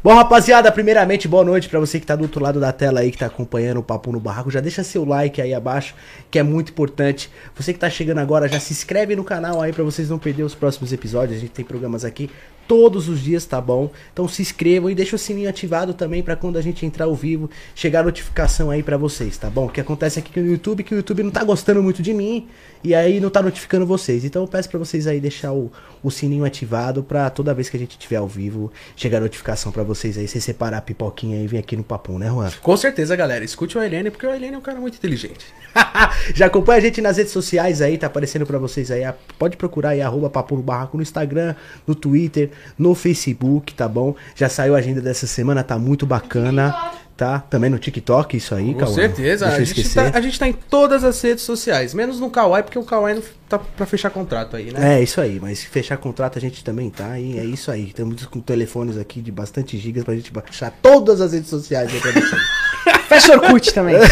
Bom, rapaziada, primeiramente, boa noite pra você que tá do outro lado da tela aí, que tá acompanhando o Papo no Barraco. Já deixa seu like aí abaixo, que é muito importante. Você que tá chegando agora, já se inscreve no canal aí pra vocês não perder os próximos episódios. A gente tem programas aqui todos os dias, tá bom? Então se inscrevam e deixa o sininho ativado também pra quando a gente entrar ao vivo, chegar a notificação aí pra vocês, tá bom? O que acontece aqui no YouTube é que o YouTube não tá gostando muito de mim e aí não tá notificando vocês. Então eu peço pra vocês aí deixar o, o sininho ativado pra toda vez que a gente estiver ao vivo, chegar a notificação pra vocês aí, você separar a pipoquinha aí e vir aqui no papum, né, Juan? Com certeza, galera. Escute o Helene, porque o Helene é um cara muito inteligente. Já acompanha a gente nas redes sociais aí, tá aparecendo pra vocês aí. Pode procurar aí, arroba Papo no Barraco no Instagram, no Twitter, no Facebook, tá bom? Já saiu a agenda dessa semana, tá muito bacana. Tá? Também no TikTok, isso aí, Com certeza. Deixa A gente, tá, a gente tá em todas as redes sociais, menos no Kawaii, porque o Kawaii não tá pra fechar contrato aí, né? É, isso aí, mas fechar contrato a gente também tá, e é isso aí. Estamos com telefones aqui de bastante gigas pra gente baixar todas as redes sociais. Fecha o Orkut também.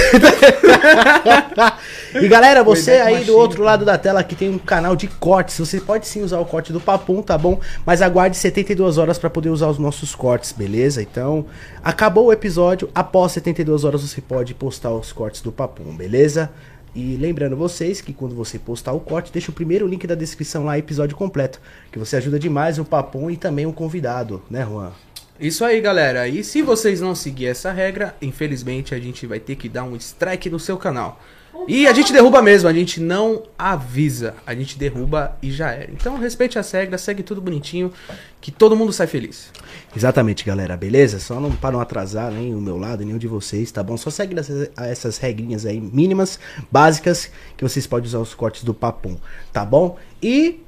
e galera, você aí Machine, do outro lado da tela que tem um canal de cortes, você pode sim usar o corte do Papum, tá bom? Mas aguarde 72 horas pra poder usar os nossos cortes, beleza? Então, acabou o episódio, após 72 horas você pode postar os cortes do Papum, beleza? E lembrando vocês que quando você postar o corte, deixa o primeiro link da descrição lá, episódio completo, que você ajuda demais o Papum e também o convidado, né, Juan? Isso aí, galera. E se vocês não seguir essa regra, infelizmente a gente vai ter que dar um strike no seu canal. E a gente derruba mesmo, a gente não avisa, a gente derruba e já era. Então respeite as regras, segue tudo bonitinho, que todo mundo sai feliz. Exatamente, galera, beleza? Só não para não atrasar nem o meu lado, nem o de vocês, tá bom? Só segue essas, essas regrinhas aí mínimas, básicas, que vocês podem usar os cortes do papum, tá bom? E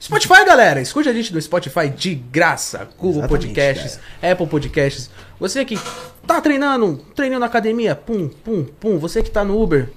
Spotify, galera, escute a gente no Spotify de graça. Google Exatamente, Podcasts, Apple Podcasts. Você que tá treinando, treinando na academia, pum, pum, pum. Você que tá no Uber,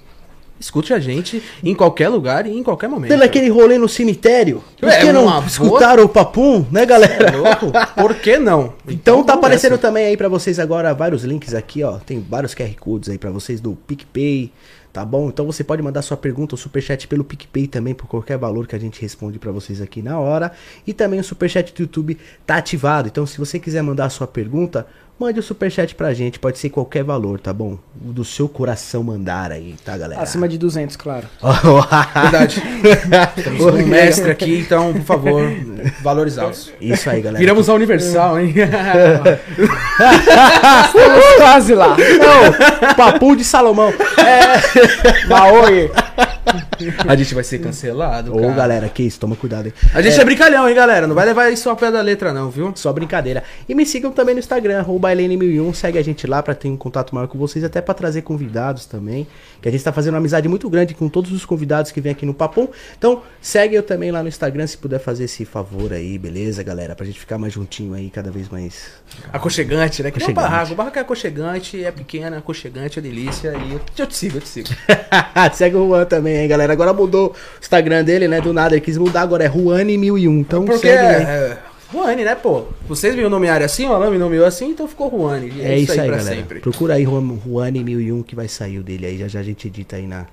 escute a gente em qualquer lugar e em qualquer momento. dando aquele rolê no cemitério, por É, que não uma boa- o papum, né, galera? É louco? Por que não? Então tá vamos aparecendo nessa. também aí pra vocês agora vários links aqui, ó. Tem vários QR Codes aí pra vocês do PicPay, tá bom? Então você pode mandar sua pergunta ou superchat pelo PicPay também, por qualquer valor que a gente responde pra vocês aqui na hora. E também o superchat do YouTube tá ativado. Então se você quiser mandar a sua pergunta, mande o superchat pra gente. Pode ser qualquer valor, tá bom? O do seu coração mandar aí, tá, galera? Acima de 200, claro. Verdade. Temos um mestre aqui, então, por favor, valorizá-los. Isso aí, galera. Viramos a Universal, hein? Estamos quase lá. Não, papum de Salomão. Maoi. A gente vai ser cancelado, Ô, cara. galera, que isso, toma cuidado, hein? A gente é. brincalhão, hein, galera? Não vai levar isso ao pé da letra, não, viu? Só brincadeira. E me sigam também no Instagram, arroba Helene1001. Segue a gente lá pra ter um contato maior com vocês, até pra trazer convidados também. Que a gente tá fazendo uma amizade muito grande com todos os convidados que vêm aqui no Papum. Então, segue eu também lá no Instagram, se puder fazer esse favor aí, beleza, galera? Pra gente ficar mais juntinho aí, cada vez mais. Aconchegante, né? Que nem barraco. O barraco é aconchegante, é pequeno, é aconchegante, é delícia. E eu, te sigo, eu te sigo. segue o Juan também, hein, galera? Agora mudou o Instagram dele, né? Do nada, ele quis mudar, agora é Juane1001. Então, Porque segue é, Juane, né, pô? Vocês me nomearam assim, o Alan me nomeou assim, então ficou Juane. E É, isso aí, pra galera. sempre. Procura aí Juan- Juane1001 que vai sair o dele aí. Já já a gente edita aí na.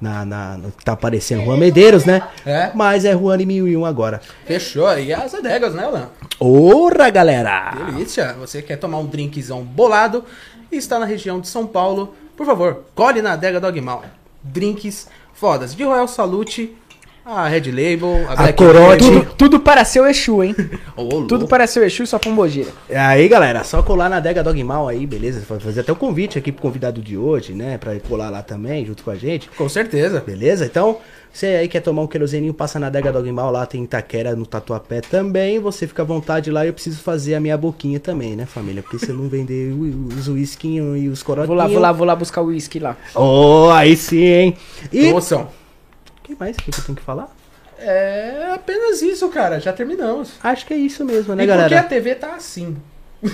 na, na tá aparecendo Juan Medeiros, né? É. Mas é Juane1001 agora. Fechou. E as adegas, né, Alan? Ora, galera! Delícia. Você quer tomar um drinkzão bolado e está na região de São Paulo, por favor, colhe na adega Dogmal. Drinks fodas. De Royal Salute, a Red Label, a. Label. Tudo, tudo para seu Exu, hein? Louco. Tudo para seu Exu e sua pombogira. Aí, galera, só colar na adega Dogmal aí, beleza? Fazer até o convite aqui pro convidado de hoje, né? Pra colar lá também, junto com a gente. Com certeza. Beleza? Então, você aí quer tomar um queroseninho, passa na adega Dogmal, lá tem Itaquera, no Tatuapé também. Você fica à vontade lá e eu preciso fazer a minha boquinha também, né, família? Porque se eu não vender o- os whiskinhos e os corotinhos... Vou lá, vou lá, vou lá buscar o uísque lá. Oh, aí sim, hein? E... Promoção. O que mais que eu tenho que falar? É apenas isso, cara. Já terminamos. Acho que é isso mesmo, né, e porque a galera? TV tá assim. O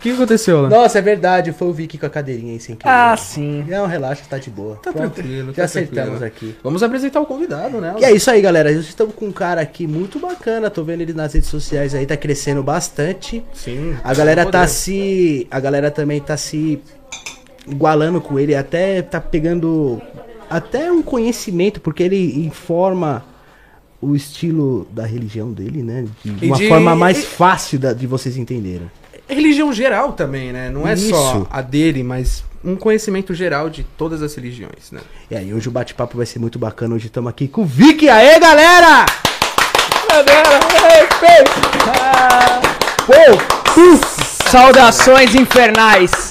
que aconteceu, Alan? Nossa, é verdade, foi o Vicky com a cadeirinha aí sem querer. Ah, sim. Não, relaxa, tá de boa. Tá Pronto, tranquilo, Já tá acertamos tranquilo. aqui. Vamos apresentar o convidado, né? E é isso aí, galera. Estamos com um cara aqui muito bacana. Tô vendo ele nas redes sociais aí, tá crescendo bastante. Sim. A galera tá se. A galera também tá se igualando com ele, até tá pegando até um conhecimento, porque ele informa o estilo da religião dele, né? De uma de- forma mais e- fácil da- de vocês entenderem. Religião geral também, né? Não é Isso. só a dele, mas um conhecimento geral de todas as religiões, né? E aí, hoje o bate-papo vai ser muito bacana. Hoje estamos aqui com o Vic. Aê, galera! Pô, saudações infernais.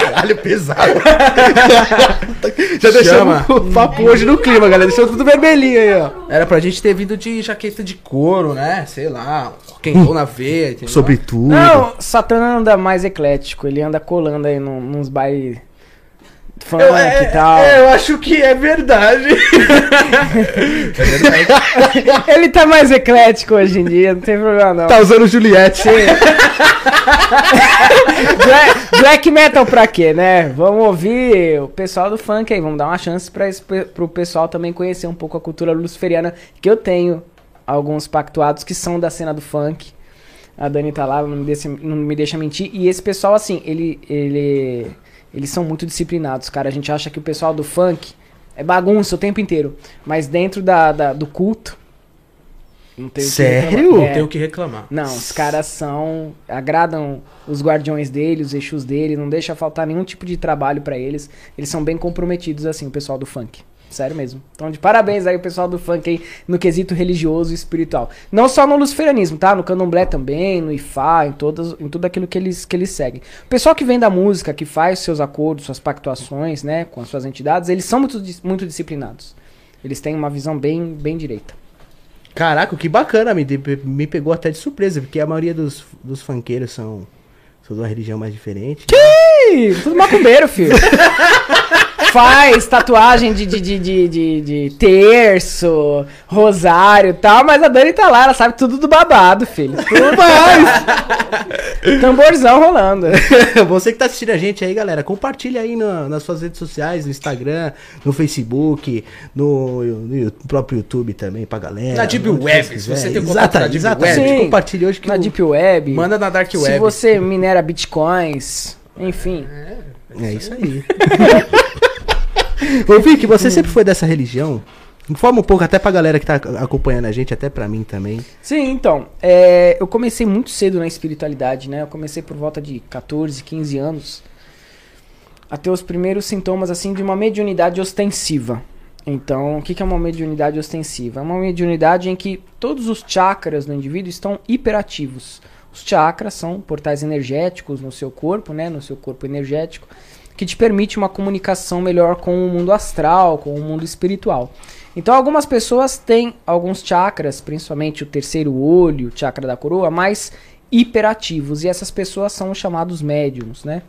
Caralho, pesado. Já deixamos o papo hoje no clima, galera. Deixamos tudo vermelhinho aí, ó. Era pra gente ter vindo de jaqueta de couro, né? Sei lá, quentou na veia, entendeu? Sobretudo. Não, Satã anda mais eclético. Ele anda colando aí num- nos bailes funk Eu, é, e tal. é, eu acho que é verdade. Ele tá mais eclético hoje em dia, não tem problema não. tá usando Juliette. Black, black metal pra quê, né? Vamos ouvir o pessoal do funk aí, vamos dar uma chance pra, esse pro pessoal também conhecer um pouco a cultura luciferiana, que eu tenho alguns pactuados que são da cena do funk. A Dani tá lá, não me deixa, não me deixa mentir. E esse pessoal, assim, ele, ele, eles são muito disciplinados, cara. A gente acha que o pessoal do funk é bagunça o tempo inteiro. Mas dentro da, da- do culto. Não tem o que Sério? reclamar. Não É. tem o que reclamar. Não, os caras são. agradam os guardiões dele, os eixos dele, não deixa faltar nenhum tipo de trabalho pra eles. Eles são bem comprometidos, assim, o pessoal do funk. Sério mesmo. Então, de parabéns aí o pessoal do funk aí no quesito religioso e espiritual. Não só no luciferianismo, tá? No candomblé também, no ifá, em, todas, em tudo aquilo que eles, que eles seguem. O pessoal que vem da música, que faz seus acordos, suas pactuações, né, com as suas entidades, eles são muito, muito disciplinados. Eles têm uma visão bem, bem direita. Caraca, que bacana. Me, me pegou até de surpresa, porque a maioria dos, dos funkeiros são, são de uma religião mais diferente. Ih, tudo macumbeiro, filho. Faz tatuagem de, de, de, de, de, de terço, rosário e tal, mas a Dani tá lá, ela sabe tudo do babado, filho. Tudo mais. Tamborzão rolando. Você que tá assistindo a gente aí, galera, compartilha aí na- nas suas redes sociais, no Instagram, no Facebook, no, no you- próprio YouTube também pra galera. Na Deep Web, se você quiserem. tem contato na Deep exatamente. Web. Sim. Compartilha hoje que Na o- Deep Web. Manda na Dark Se Web. você minera bitcoins, enfim. É isso aí. Ô, Vic, você sempre foi dessa religião? Informa um pouco até pra galera que tá acompanhando a gente, até pra mim também. Sim, então, é, eu comecei muito cedo na espiritualidade, né? Eu comecei por volta de 14, 15 anos a ter os primeiros sintomas, assim, de uma mediunidade ostensiva. Então, o que que é uma mediunidade ostensiva? É uma mediunidade em que todos os chakras do indivíduo estão hiperativos. Os chakras são portais energéticos no seu corpo, né? No seu corpo energético, que te permite uma comunicação melhor com o mundo astral, com o mundo espiritual. Então, algumas pessoas têm alguns chakras, principalmente o terceiro olho, o chakra da coroa, mais hiperativos. E essas pessoas são os chamados médiums, né?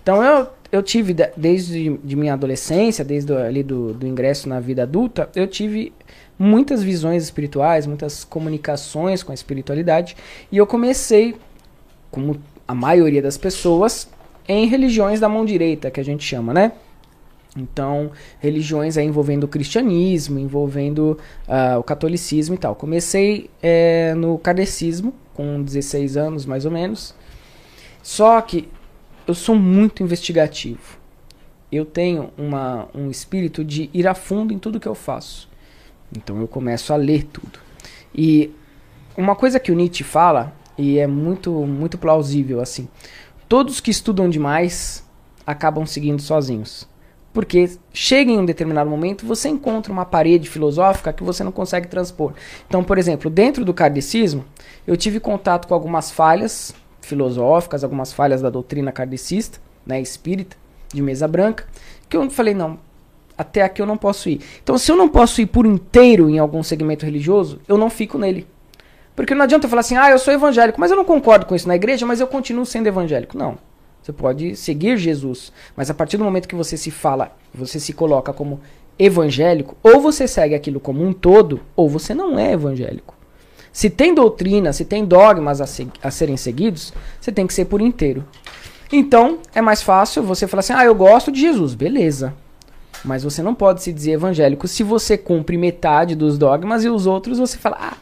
Então, eu, eu tive, desde de minha adolescência, desde ali do, do ingresso na vida adulta, eu tive muitas visões espirituais, muitas comunicações com a espiritualidade. E eu comecei, como a maioria das pessoas, em religiões da mão direita, que a gente chama, né? Então, religiões aí envolvendo o cristianismo, envolvendo ah, o catolicismo e tal. Comecei eh, no kardecismo, com 16 anos mais ou menos. Só que eu sou muito investigativo. Eu tenho uma, um espírito de ir a fundo em tudo que eu faço. Então eu começo a ler tudo. E uma coisa que o Nietzsche fala, e é muito, muito plausível assim: todos que estudam demais acabam seguindo sozinhos. Porque chega em um determinado momento, você encontra uma parede filosófica que você não consegue transpor. Então, por exemplo, dentro do kardecismo, eu tive contato com algumas falhas filosóficas, algumas falhas da doutrina kardecista, né, espírita, de mesa branca, que eu falei, não, até aqui eu não posso ir. Então, se eu não posso ir por inteiro em algum segmento religioso, eu não fico nele. Porque não adianta eu falar assim, ah, eu sou evangélico, mas eu não concordo com isso na igreja, mas eu continuo sendo evangélico. Não. Você pode seguir Jesus, mas a partir do momento que você se fala, você se coloca como evangélico, ou você segue aquilo como um todo, ou você não é evangélico. Se tem doutrina, se tem dogmas a, se- a serem seguidos, você tem que ser por inteiro. Então, é mais fácil você falar assim: ah, eu gosto de Jesus, beleza. Mas você não pode se dizer evangélico se você cumpre metade dos dogmas e os outros você fala, ah,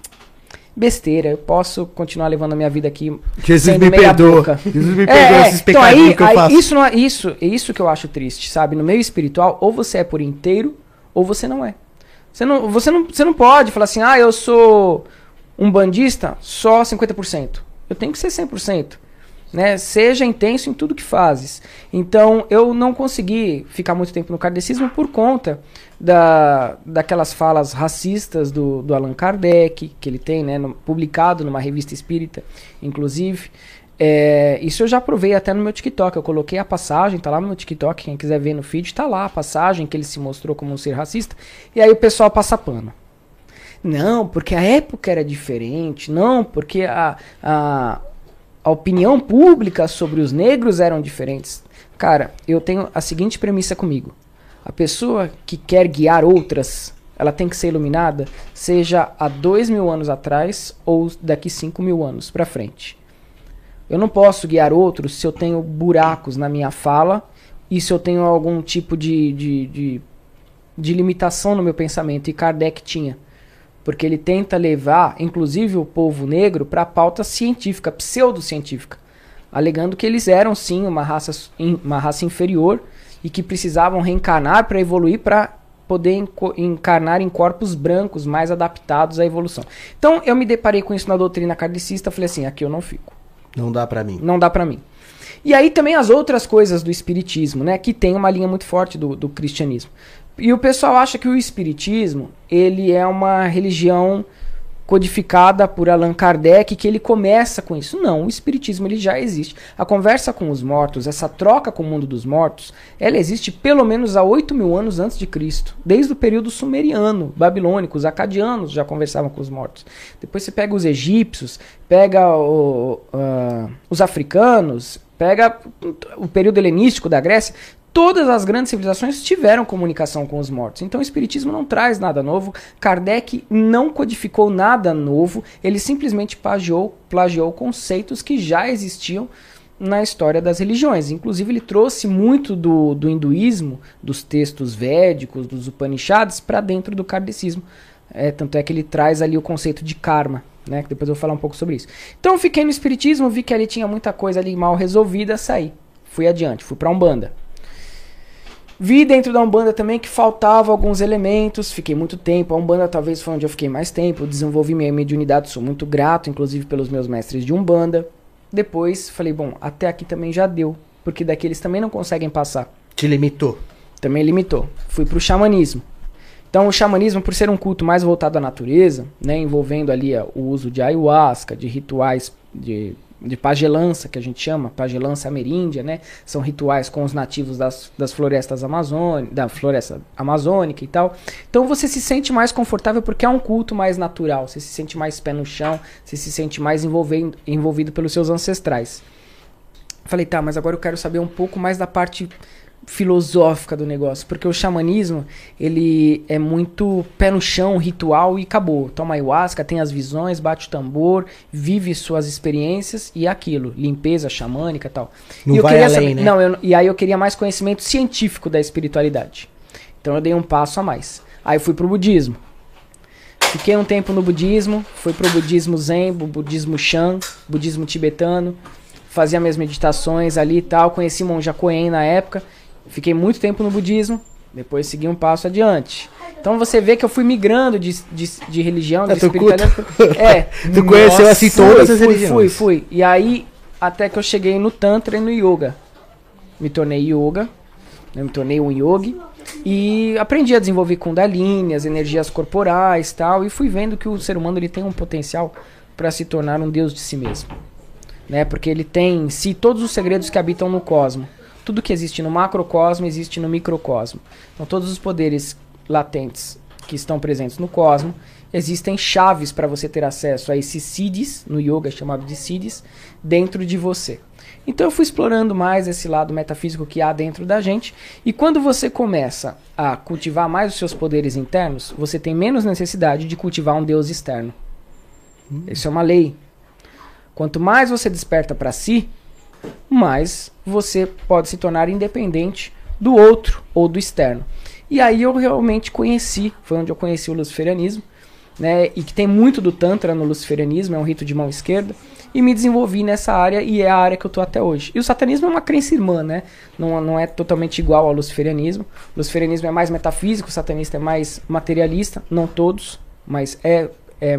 besteira, eu posso continuar levando a minha vida aqui Jesus me perdoa. boca. Jesus me perdoa é, esses então pecadinhos aí, que eu aí faço. isso não é isso, é isso que eu acho triste, sabe? No meio espiritual, ou você é por inteiro, ou você não é. Você não, você, não, você não pode falar assim, ah, eu sou um bandista só 50%. Eu tenho que ser 100%. Né? Seja intenso em tudo que fazes. Então, eu não consegui ficar muito tempo no kardecismo por conta da, daquelas falas racistas do, do Allan Kardec, que ele tem, né, no, publicado numa revista espírita, inclusive. É, isso eu já provei até no meu TikTok. Eu coloquei a passagem, tá lá no meu TikTok. Quem quiser ver no feed, tá lá a passagem que ele se mostrou como um ser racista. E aí o pessoal passa pano. Não, porque a época era diferente. Não, porque a, a, a opinião pública sobre os negros eram diferentes. Cara, eu tenho a seguinte premissa comigo. A pessoa que quer guiar outras, ela tem que ser iluminada, seja há dois mil anos atrás ou daqui cinco mil anos para frente. Eu não posso guiar outros se eu tenho buracos na minha fala e se eu tenho algum tipo de, de, de, de limitação no meu pensamento. E Kardec tinha. Porque ele tenta levar, inclusive, o povo negro para a pauta científica, pseudocientífica, alegando que eles eram sim uma raça, uma raça inferior e que precisavam reencarnar para evoluir para poder encarnar em corpos brancos mais adaptados à evolução. Então eu me deparei com isso na doutrina kardecista, falei assim, aqui eu não fico. Não dá para mim. Não dá para mim. E aí também as outras coisas do espiritismo, né, que tem uma linha muito forte do, do cristianismo. E o pessoal acha que o espiritismo, ele é uma religião codificada por Allan Kardec, que ele começa com isso. Não, o espiritismo ele já existe. A conversa com os mortos, essa troca com o mundo dos mortos, ela existe pelo menos há 8 mil anos antes de Cristo. Desde o período sumeriano, babilônico, os acadianos já conversavam com os mortos. Depois você pega os egípcios, pega o, uh, os africanos, pega o período helenístico da Grécia, todas as grandes civilizações tiveram comunicação com os mortos. Então o espiritismo não traz nada novo. Kardec não codificou nada novo, ele simplesmente plagiou, plagiou conceitos que já existiam na história das religiões. Inclusive ele trouxe muito do, do hinduísmo, dos textos védicos, dos Upanishads, para dentro do kardecismo. É, tanto é que ele traz ali o conceito de karma, né? Que depois eu vou falar um pouco sobre isso. Então fiquei no espiritismo, vi que ali tinha muita coisa ali mal resolvida, saí. Fui adiante, fui para Umbanda. Vi dentro da Umbanda também que faltava alguns elementos, fiquei muito tempo. A Umbanda talvez foi onde eu fiquei mais tempo, desenvolvi minha mediunidade, sou muito grato, inclusive pelos meus mestres de Umbanda. Depois falei, bom, até aqui também já deu, porque daqui eles também não conseguem passar. Te limitou? Também limitou. Fui pro xamanismo. Então o xamanismo, por ser um culto mais voltado à natureza, né, envolvendo ali o uso de ayahuasca, de rituais de de pagelança, que a gente chama, pagelança ameríndia, né? São rituais com os nativos das, das florestas amazônicas, da floresta amazônica e tal. Então você se sente mais confortável porque é um culto mais natural, você se sente mais pé no chão, você se sente mais envolvendo, envolvido pelos seus ancestrais. Falei, tá, mas agora eu quero saber um pouco mais da parte filosófica do negócio, porque o xamanismo, ele é muito pé no chão, ritual e acabou. Toma ayahuasca, tem as visões, bate o tambor, vive suas experiências e é aquilo, limpeza xamânica, tal. Não e vai além, saber, né? Não, eu, e aí eu queria mais conhecimento científico da espiritualidade. Então eu dei um passo a mais. Aí eu fui pro budismo. Fiquei um tempo no budismo, fui pro budismo zen, budismo shan, budismo tibetano, fazia minhas meditações ali e tal, conheci monja Koen na época Fiquei muito tempo no budismo, depois segui um passo adiante. Então você vê que eu fui migrando de, de, de religião, de é, espiritualidade. É. tu conheceu assim todas as religiões. Fui, fui. E aí, até que eu cheguei no Tantra e no Yoga. Me tornei yoga, né, me tornei um yogi. E aprendi a desenvolver Kundalini, as energias corporais tal. E fui vendo que o ser humano ele tem um potencial para se tornar um deus de si mesmo. Né? Porque ele tem em si todos os segredos que habitam no cosmos. Tudo que existe no macrocosmo existe no microcosmo. Então, todos os poderes latentes que estão presentes no cosmo, existem chaves para você ter acesso a esses siddhis, no yoga é chamado de siddhis, dentro de você. Então eu fui explorando mais esse lado metafísico que há dentro da gente, e quando você começa a cultivar mais os seus poderes internos, você tem menos necessidade de cultivar um deus externo. Isso é uma lei. Quanto mais você desperta para si, mais você pode se tornar independente do outro ou do externo. E aí eu realmente conheci, foi onde eu conheci o luciferianismo, né, e que tem muito do Tantra no luciferianismo, é um rito de mão esquerda, e me desenvolvi nessa área e é a área que eu tô até hoje. E o satanismo é uma crença irmã, né? Não, não é totalmente igual ao luciferianismo. O luciferianismo é mais metafísico, o satanista é mais materialista, não todos, mas é, é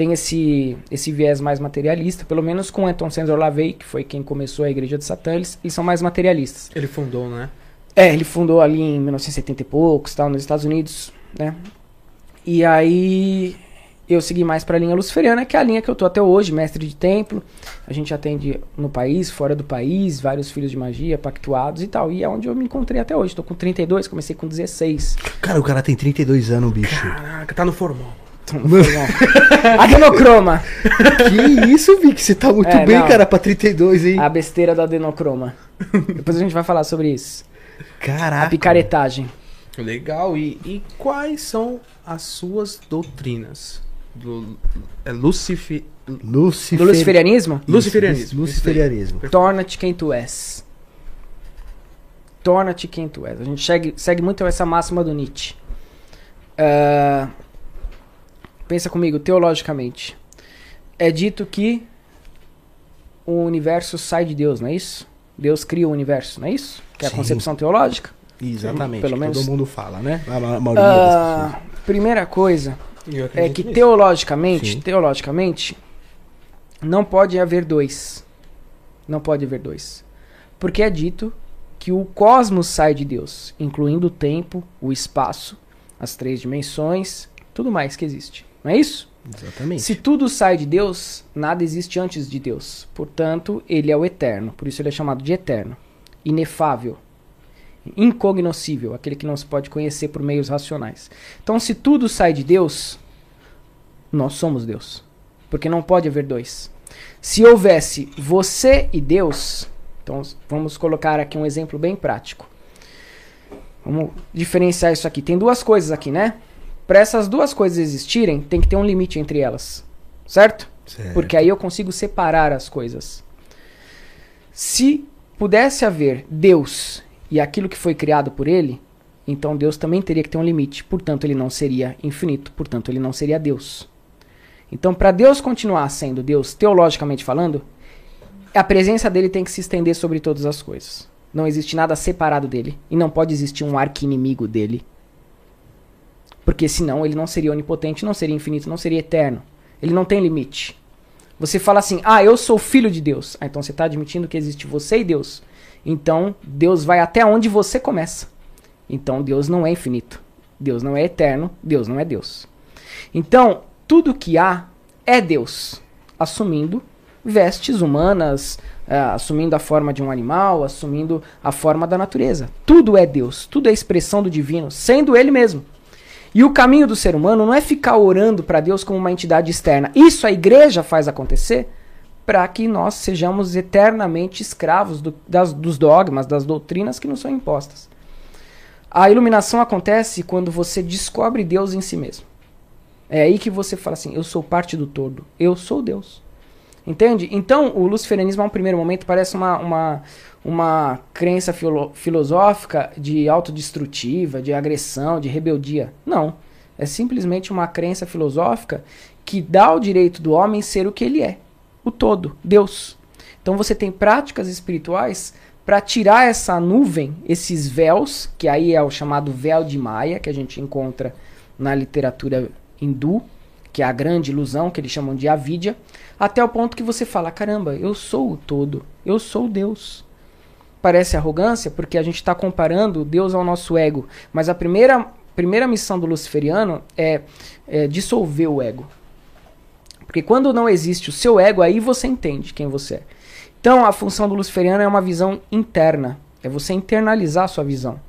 tem esse, esse viés mais materialista, pelo menos com Anton Sandor Lavey, que foi quem começou a igreja de Satã, eles, eles são mais materialistas. Ele fundou, né? É, ele fundou ali em 1970 e poucos, tal, nos Estados Unidos, né? E aí eu segui mais para a linha luciferiana, que é a linha que eu tô até hoje, mestre de templo. A gente atende no país, fora do país, vários filhos de magia, pactuados e tal. E é onde eu me encontrei até hoje. Tô com 32, comecei com 16. Cara, o cara tem 32 anos, bicho. Caraca, tá no formal. Adenocroma. que isso, Vic? Você tá muito É, bem, não. cara, pra 32, hein? A besteira do adenocroma. Depois a gente vai falar sobre isso. Caraca. A picaretagem. Legal. E, e quais são as suas doutrinas? Do, é Lucifer... Lucifer... Do luciferianismo? Luciferianismo. Luciferianismo. Torna-te quem tu és. Torna-te quem tu és. A gente segue, segue muito essa máxima do Nietzsche. Ah, pensa comigo, teologicamente. É dito que o universo sai de Deus, não é isso? Deus cria o universo, não é isso? Que é a Sim. concepção teológica. Exatamente. Pelo Todo menos- mundo fala, né? A ma- a maioria das pessoas. Ah, primeira coisa é que nisso. teologicamente, Sim. teologicamente, não pode haver dois. Não pode haver dois. Porque é dito que o cosmos sai de Deus, incluindo o tempo, o espaço, as três dimensões, tudo mais que existe. Não é isso? Exatamente. Se tudo sai de Deus, nada existe antes de Deus. Portanto, ele é o eterno. Por isso ele é chamado de eterno. Inefável. Incognoscível. Aquele que não se pode conhecer por meios racionais. Então, se tudo sai de Deus, nós somos Deus. Porque não pode haver dois. Se houvesse você e Deus, então vamos colocar aqui um exemplo bem prático. Vamos diferenciar isso aqui. Tem duas coisas aqui, né? Para essas duas coisas existirem, tem que ter um limite entre elas. Certo? Certo. Porque aí eu consigo separar as coisas. Se pudesse haver Deus e aquilo que foi criado por ele, então Deus também teria que ter um limite. Portanto, ele não seria infinito. Portanto, ele não seria Deus. Então, para Deus continuar sendo Deus, teologicamente falando, a presença dele tem que se estender sobre todas as coisas. Não existe nada separado dele. E não pode existir um arqui-inimigo dele. Porque senão ele não seria onipotente, não seria infinito, não seria eterno. Ele não tem limite. Você fala assim, ah, eu sou filho de Deus. Ah, então você está admitindo que existe você e Deus. Então Deus vai até onde você começa. Então Deus não é infinito. Deus não é eterno. Deus não é Deus. Então, tudo que há é Deus, assumindo vestes humanas, eh, assumindo a forma de um animal, assumindo a forma da natureza. Tudo é Deus, tudo é expressão do divino, sendo Ele mesmo. E o caminho do ser humano não é ficar orando para Deus como uma entidade externa. Isso a igreja faz acontecer para que nós sejamos eternamente escravos do- das- dos dogmas, das doutrinas que nos são impostas. A iluminação acontece quando você descobre Deus em si mesmo. É aí que você fala assim: eu sou parte do todo, eu sou Deus. Entende? Então, o luciferianismo, a um primeiro momento, parece uma, uma, uma crença filo- filosófica de autodestrutiva, de agressão, de rebeldia. Não. É simplesmente uma crença filosófica que dá o direito do homem ser o que ele é: o todo, Deus. Então, você tem práticas espirituais para tirar essa nuvem, esses véus, que aí é o chamado véu de Maia, que a gente encontra na literatura hindu, que é a grande ilusão que eles chamam de avidya, até o ponto que você fala: caramba, eu sou o todo, eu sou Deus. Parece arrogância porque a gente está comparando Deus ao nosso ego, mas a primeira, primeira missão do luciferiano é, é dissolver o ego. Porque quando não existe o seu ego, aí você entende quem você é. Então a função do luciferiano é uma visão interna, é você internalizar a sua visão.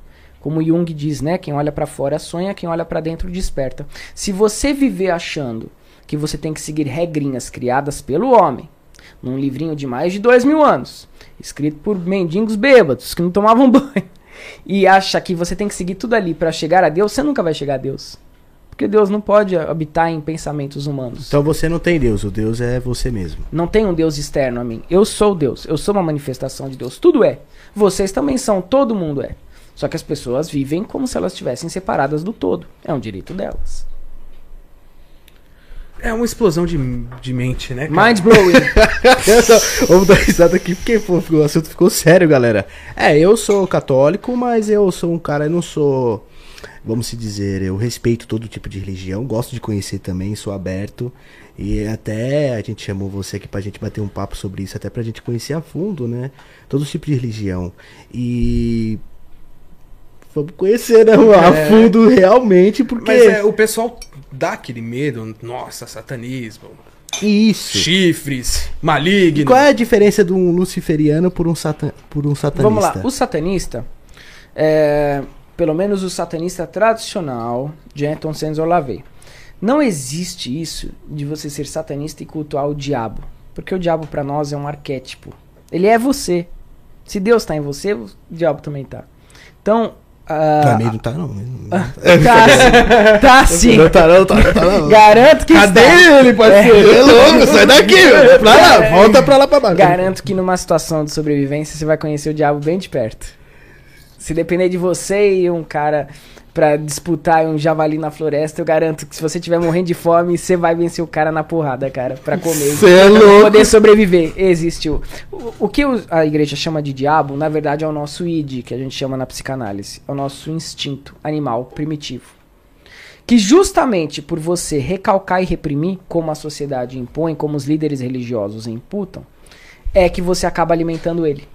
Como Jung diz, né? Quem olha para fora sonha, quem olha para dentro desperta. Se você viver achando que você tem que seguir regrinhas criadas pelo homem, num livrinho de mais de dois mil anos, escrito por mendigos bêbados que não tomavam banho, e acha que você tem que seguir tudo ali para chegar a Deus, você nunca vai chegar a Deus. Porque Deus não pode habitar em pensamentos humanos. Então você não tem Deus, o Deus é você mesmo. Não tem um Deus externo a mim. Eu sou Deus. Eu sou uma manifestação de Deus. Tudo é. Vocês também são. Todo mundo é. Só que as pessoas vivem como se elas estivessem separadas do todo. É um direito delas. É uma explosão de, de mente, né? cara? Mind blowing. Vamos dar risada aqui, porque pô, o assunto ficou sério, galera. É, eu sou católico, mas eu sou um cara, eu não sou. Vamos se dizer, eu respeito todo tipo de religião, gosto de conhecer também, sou aberto. E até a gente chamou você aqui pra gente bater um papo sobre isso, até pra gente conhecer a fundo, né? Todo tipo de religião. E. Vamos conhecer, né, a É. fundo realmente, porque. Mas é, o pessoal dá aquele medo, nossa, satanismo, Isso. chifres, E maligno. qual é a diferença de um luciferiano por um, satan... por um satanista? Vamos lá, o satanista, é, pelo menos o satanista tradicional de Anton Sensor Lavey, não existe isso de você ser satanista e cultuar o diabo, porque o diabo pra nós é um arquétipo. Ele é você. Se Deus tá em você, o diabo também tá. Então, ah, Também não tá, não. tá, sim, tá sim. Não tá, não, tá, não, tá, não. Garanto que Cadê está. ele, parceiro? É louco, sai daqui, meu. Pra lá, volta pra lá pra baixo. Garanto que numa situação de sobrevivência você vai conhecer o diabo bem de perto. Se depender de você e um cara pra disputar um javali na floresta, eu garanto que se você estiver morrendo de fome, você vai vencer o cara na porrada, cara, pra comer. Cê é louco. poder sobreviver. Existe o, o, que a igreja chama de diabo, na verdade é o nosso id, que a gente chama na psicanálise. É o nosso instinto animal primitivo. Que justamente por você recalcar e reprimir, como a sociedade impõe, como os líderes religiosos imputam, é que você acaba alimentando ele.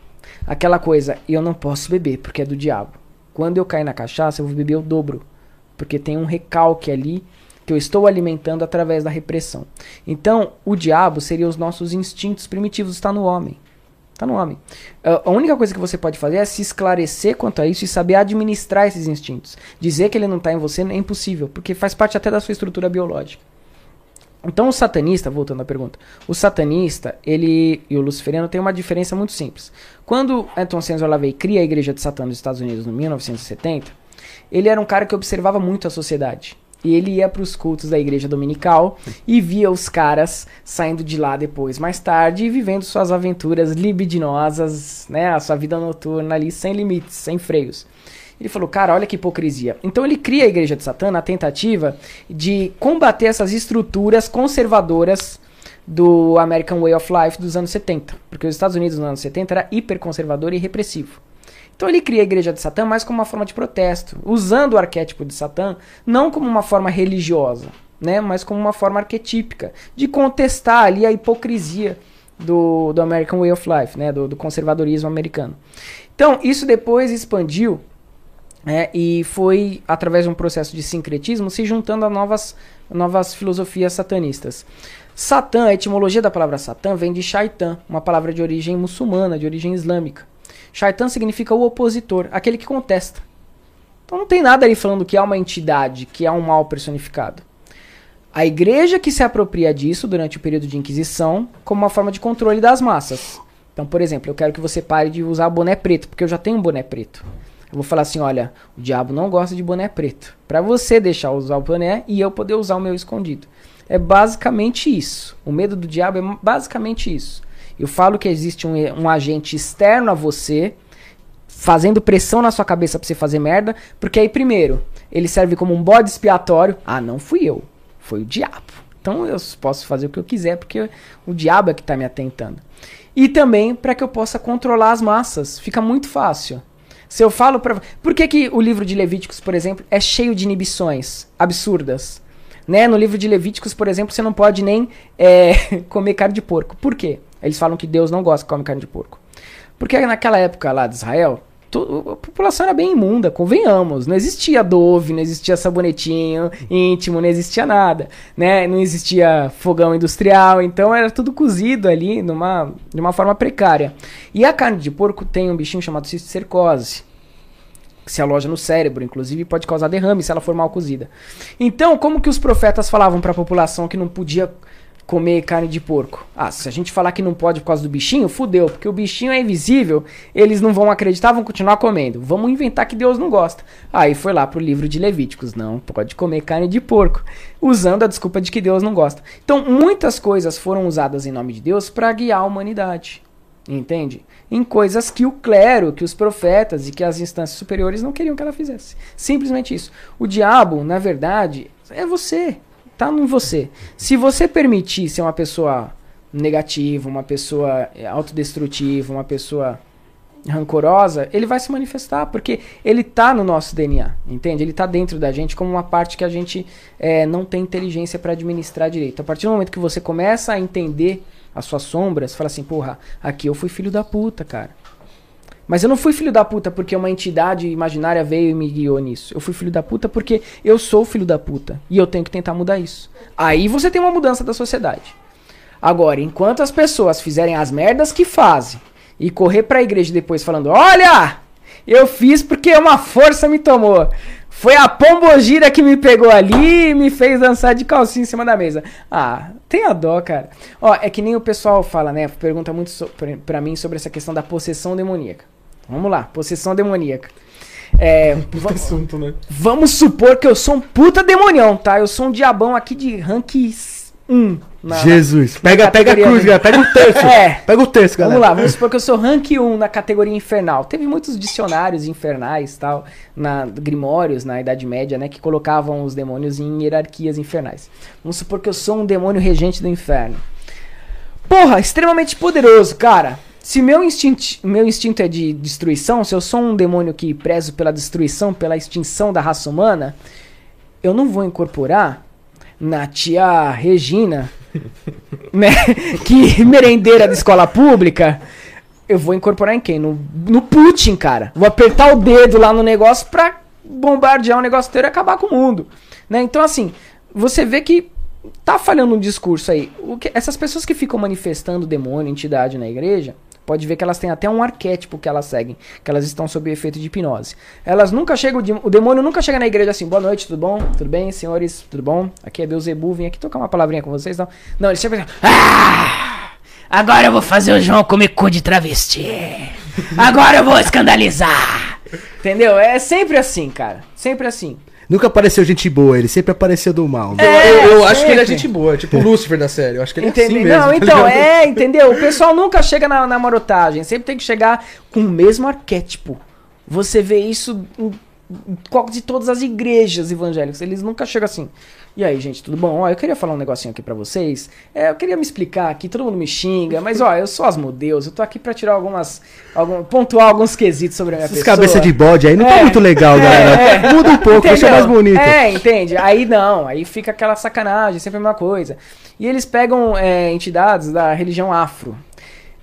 Aquela coisa, eu não posso beber porque é do diabo. Quando eu cair na cachaça, eu vou beber o dobro. Porque tem um recalque ali que eu estou alimentando através da repressão. Então, o diabo seria os nossos instintos primitivos, está no homem. Está no homem. Ah, A única coisa que você pode fazer é se esclarecer quanto a isso e saber administrar esses instintos. Dizer que ele não está em você é impossível, porque faz parte até da sua estrutura biológica. Então o satanista, voltando à pergunta, o satanista, ele e o luciferiano tem uma diferença muito simples. Quando Anton Sensor Lavey cria a igreja de Satã nos Estados Unidos em 1970, ele era um cara que observava muito a sociedade. E ele ia para os cultos da igreja dominical e via os caras saindo de lá depois, mais tarde, e vivendo suas aventuras libidinosas, né, a sua vida noturna ali, sem limites, sem freios. Ele falou, cara, olha que hipocrisia. Então ele cria a igreja de Satã na tentativa de combater essas estruturas conservadoras do American Way of Life dos anos 70. Porque os Estados Unidos nos anos 70 era hiperconservador e repressivo. Então ele cria a igreja de Satã mais como uma forma de protesto, usando o arquétipo de Satã não como uma forma religiosa, né, mas como uma forma arquetípica de contestar ali a hipocrisia do, do American Way of Life, né, do, do conservadorismo americano. Então isso depois expandiu é, e foi através de um processo de sincretismo se juntando a novas, novas filosofias satanistas. Satã, a etimologia da palavra Satã vem de Shaitan, uma palavra de origem muçulmana, de origem islâmica. Shaitan significa o opositor, aquele que contesta. Então não tem nada ali falando que há uma entidade, que há um mal personificado. A igreja que se apropria disso durante o período de Inquisição como uma forma de controle das massas. Então, por exemplo, eu quero que você pare de usar boné preto, porque eu já tenho um boné preto. Eu vou falar assim, olha, o diabo não gosta de boné preto. Para você deixar usar o boné e eu poder usar o meu escondido. É basicamente isso. O medo do diabo é basicamente isso. Eu falo que existe um, um agente externo a você, fazendo pressão na sua cabeça pra você fazer merda, porque aí, primeiro, ele serve como um bode expiatório. Ah, não fui eu, foi o diabo. Então eu posso fazer o que eu quiser, porque o diabo é que tá me atentando. E também para que eu possa controlar as massas. Fica muito fácil. Se eu falo pra. Por que, que o livro de Levíticos, por exemplo, é cheio de inibições absurdas? Né? No livro de Levíticos, por exemplo, você não pode nem é, comer carne de porco. Por quê? Eles falam que Deus não gosta que come carne de porco. Porque naquela época lá de Israel, a população era bem imunda, convenhamos. Não existia Dove, não existia sabonetinho íntimo, não existia nada. Né? Não existia fogão industrial, então era tudo cozido ali numa, de uma forma precária. E a carne de porco tem um bichinho chamado cisticercose que se aloja no cérebro, inclusive pode causar derrame se ela for mal cozida. Então, como que os profetas falavam para a população que não podia comer carne de porco? Ah, se a gente falar que não pode por causa do bichinho, fudeu, porque o bichinho é invisível, eles não vão acreditar, vão continuar comendo. Vamos inventar que Deus não gosta. Aí foi lá pro livro de Levíticos, não pode comer carne de porco, usando a desculpa de que Deus não gosta. Então, muitas coisas foram usadas em nome de Deus para guiar a humanidade. Entende? Em coisas que o clero, que os profetas e que as instâncias superiores não queriam que ela fizesse. Simplesmente isso. O diabo, na verdade, é você. Tá em você. Se você permitir ser uma pessoa negativa, uma pessoa é, autodestrutiva, uma pessoa rancorosa, ele vai se manifestar, porque ele tá no nosso DNA, entende? Ele tá dentro da gente como uma parte que a gente é, não tem inteligência para administrar direito. A partir do momento que você começa a entender as suas sombras, fala assim, porra, aqui eu fui filho da puta, cara. Mas eu não fui filho da puta porque uma entidade imaginária veio e me guiou nisso. Eu fui filho da puta porque eu sou filho da puta. E eu tenho que tentar mudar isso. Aí você tem uma mudança da sociedade. Agora, enquanto as pessoas fizerem as merdas que fazem e correr pra igreja depois falando: Olha, eu fiz porque uma força me tomou. Foi a pombogira que me pegou ali e me fez dançar de calcinha em cima da mesa. Ah, tenha dó, cara. Ó, é que nem o pessoal fala, né? Pergunta muito so pra mim sobre essa questão da possessão demoníaca. Vamos lá, possessão demoníaca. É, va- assunto, né? vamos supor que eu sou um puta demonião, tá? Eu sou um diabão aqui de rank 1. na- Jesus. Pega, pega a cruz, galera. Pega o terço. É. Pega o terço, galera. Vamos lá, vamos supor que eu sou rank 1 na categoria infernal. Teve muitos dicionários infernais, tal, na grimórios na Idade Média, né, que colocavam os demônios em hierarquias infernais. Vamos supor que eu sou um demônio regente do inferno. Porra, extremamente poderoso, cara. Se meu instinto, meu instinto é de destruição, se eu sou um demônio que prezo pela destruição, pela extinção da raça humana, eu não vou incorporar na tia Regina, né, que merendeira da escola pública, eu vou incorporar em quem? No, no Putin, cara. Vou apertar o dedo lá no negócio pra bombardear o negócio inteiro e acabar com o mundo. Né? Então, assim, você vê que tá falhando um discurso aí. Que, essas pessoas que ficam manifestando demônio, entidade na igreja, pode ver que elas têm até um arquétipo que elas seguem, que elas estão sob efeito de hipnose. Elas nunca chegam, o demônio nunca chega na igreja assim, boa noite, tudo bom? Tudo bem, senhores? Tudo bom? Aqui é Beuzebu, vim aqui tocar uma palavrinha com vocês, não. Não, eles sempre ah, agora eu vou fazer o João comer cu de travesti. Agora eu vou escandalizar. Entendeu? É sempre assim, cara. Sempre assim. Nunca apareceu gente boa, ele sempre apareceu do mal. Eu, eu- eu acho que ele é gente boa, é tipo o Lúcifer da série. Eu acho que ele é Entendeu? assim mesmo. não, tá então, ligado? é, entendeu? O pessoal nunca chega na, na marotagem, sempre tem que chegar com o mesmo arquétipo. Você vê isso em, quase todas as igrejas evangélicas, eles nunca chegam assim. E aí, gente, tudo bom? Ó, eu queria falar um negocinho aqui pra vocês. É, eu queria me explicar aqui, todo mundo me xinga, mas ó, eu sou Asmodeus, eu tô aqui pra tirar algumas. Algum, pontuar alguns quesitos sobre a minha Essas pessoa. cabeça de bode aí não tá É. muito legal, É, galera. é. Muda um pouco, deixa Entendeu? mais bonito. É, entende? Aí não, aí fica aquela sacanagem, sempre a mesma coisa. E eles pegam é, entidades da religião afro.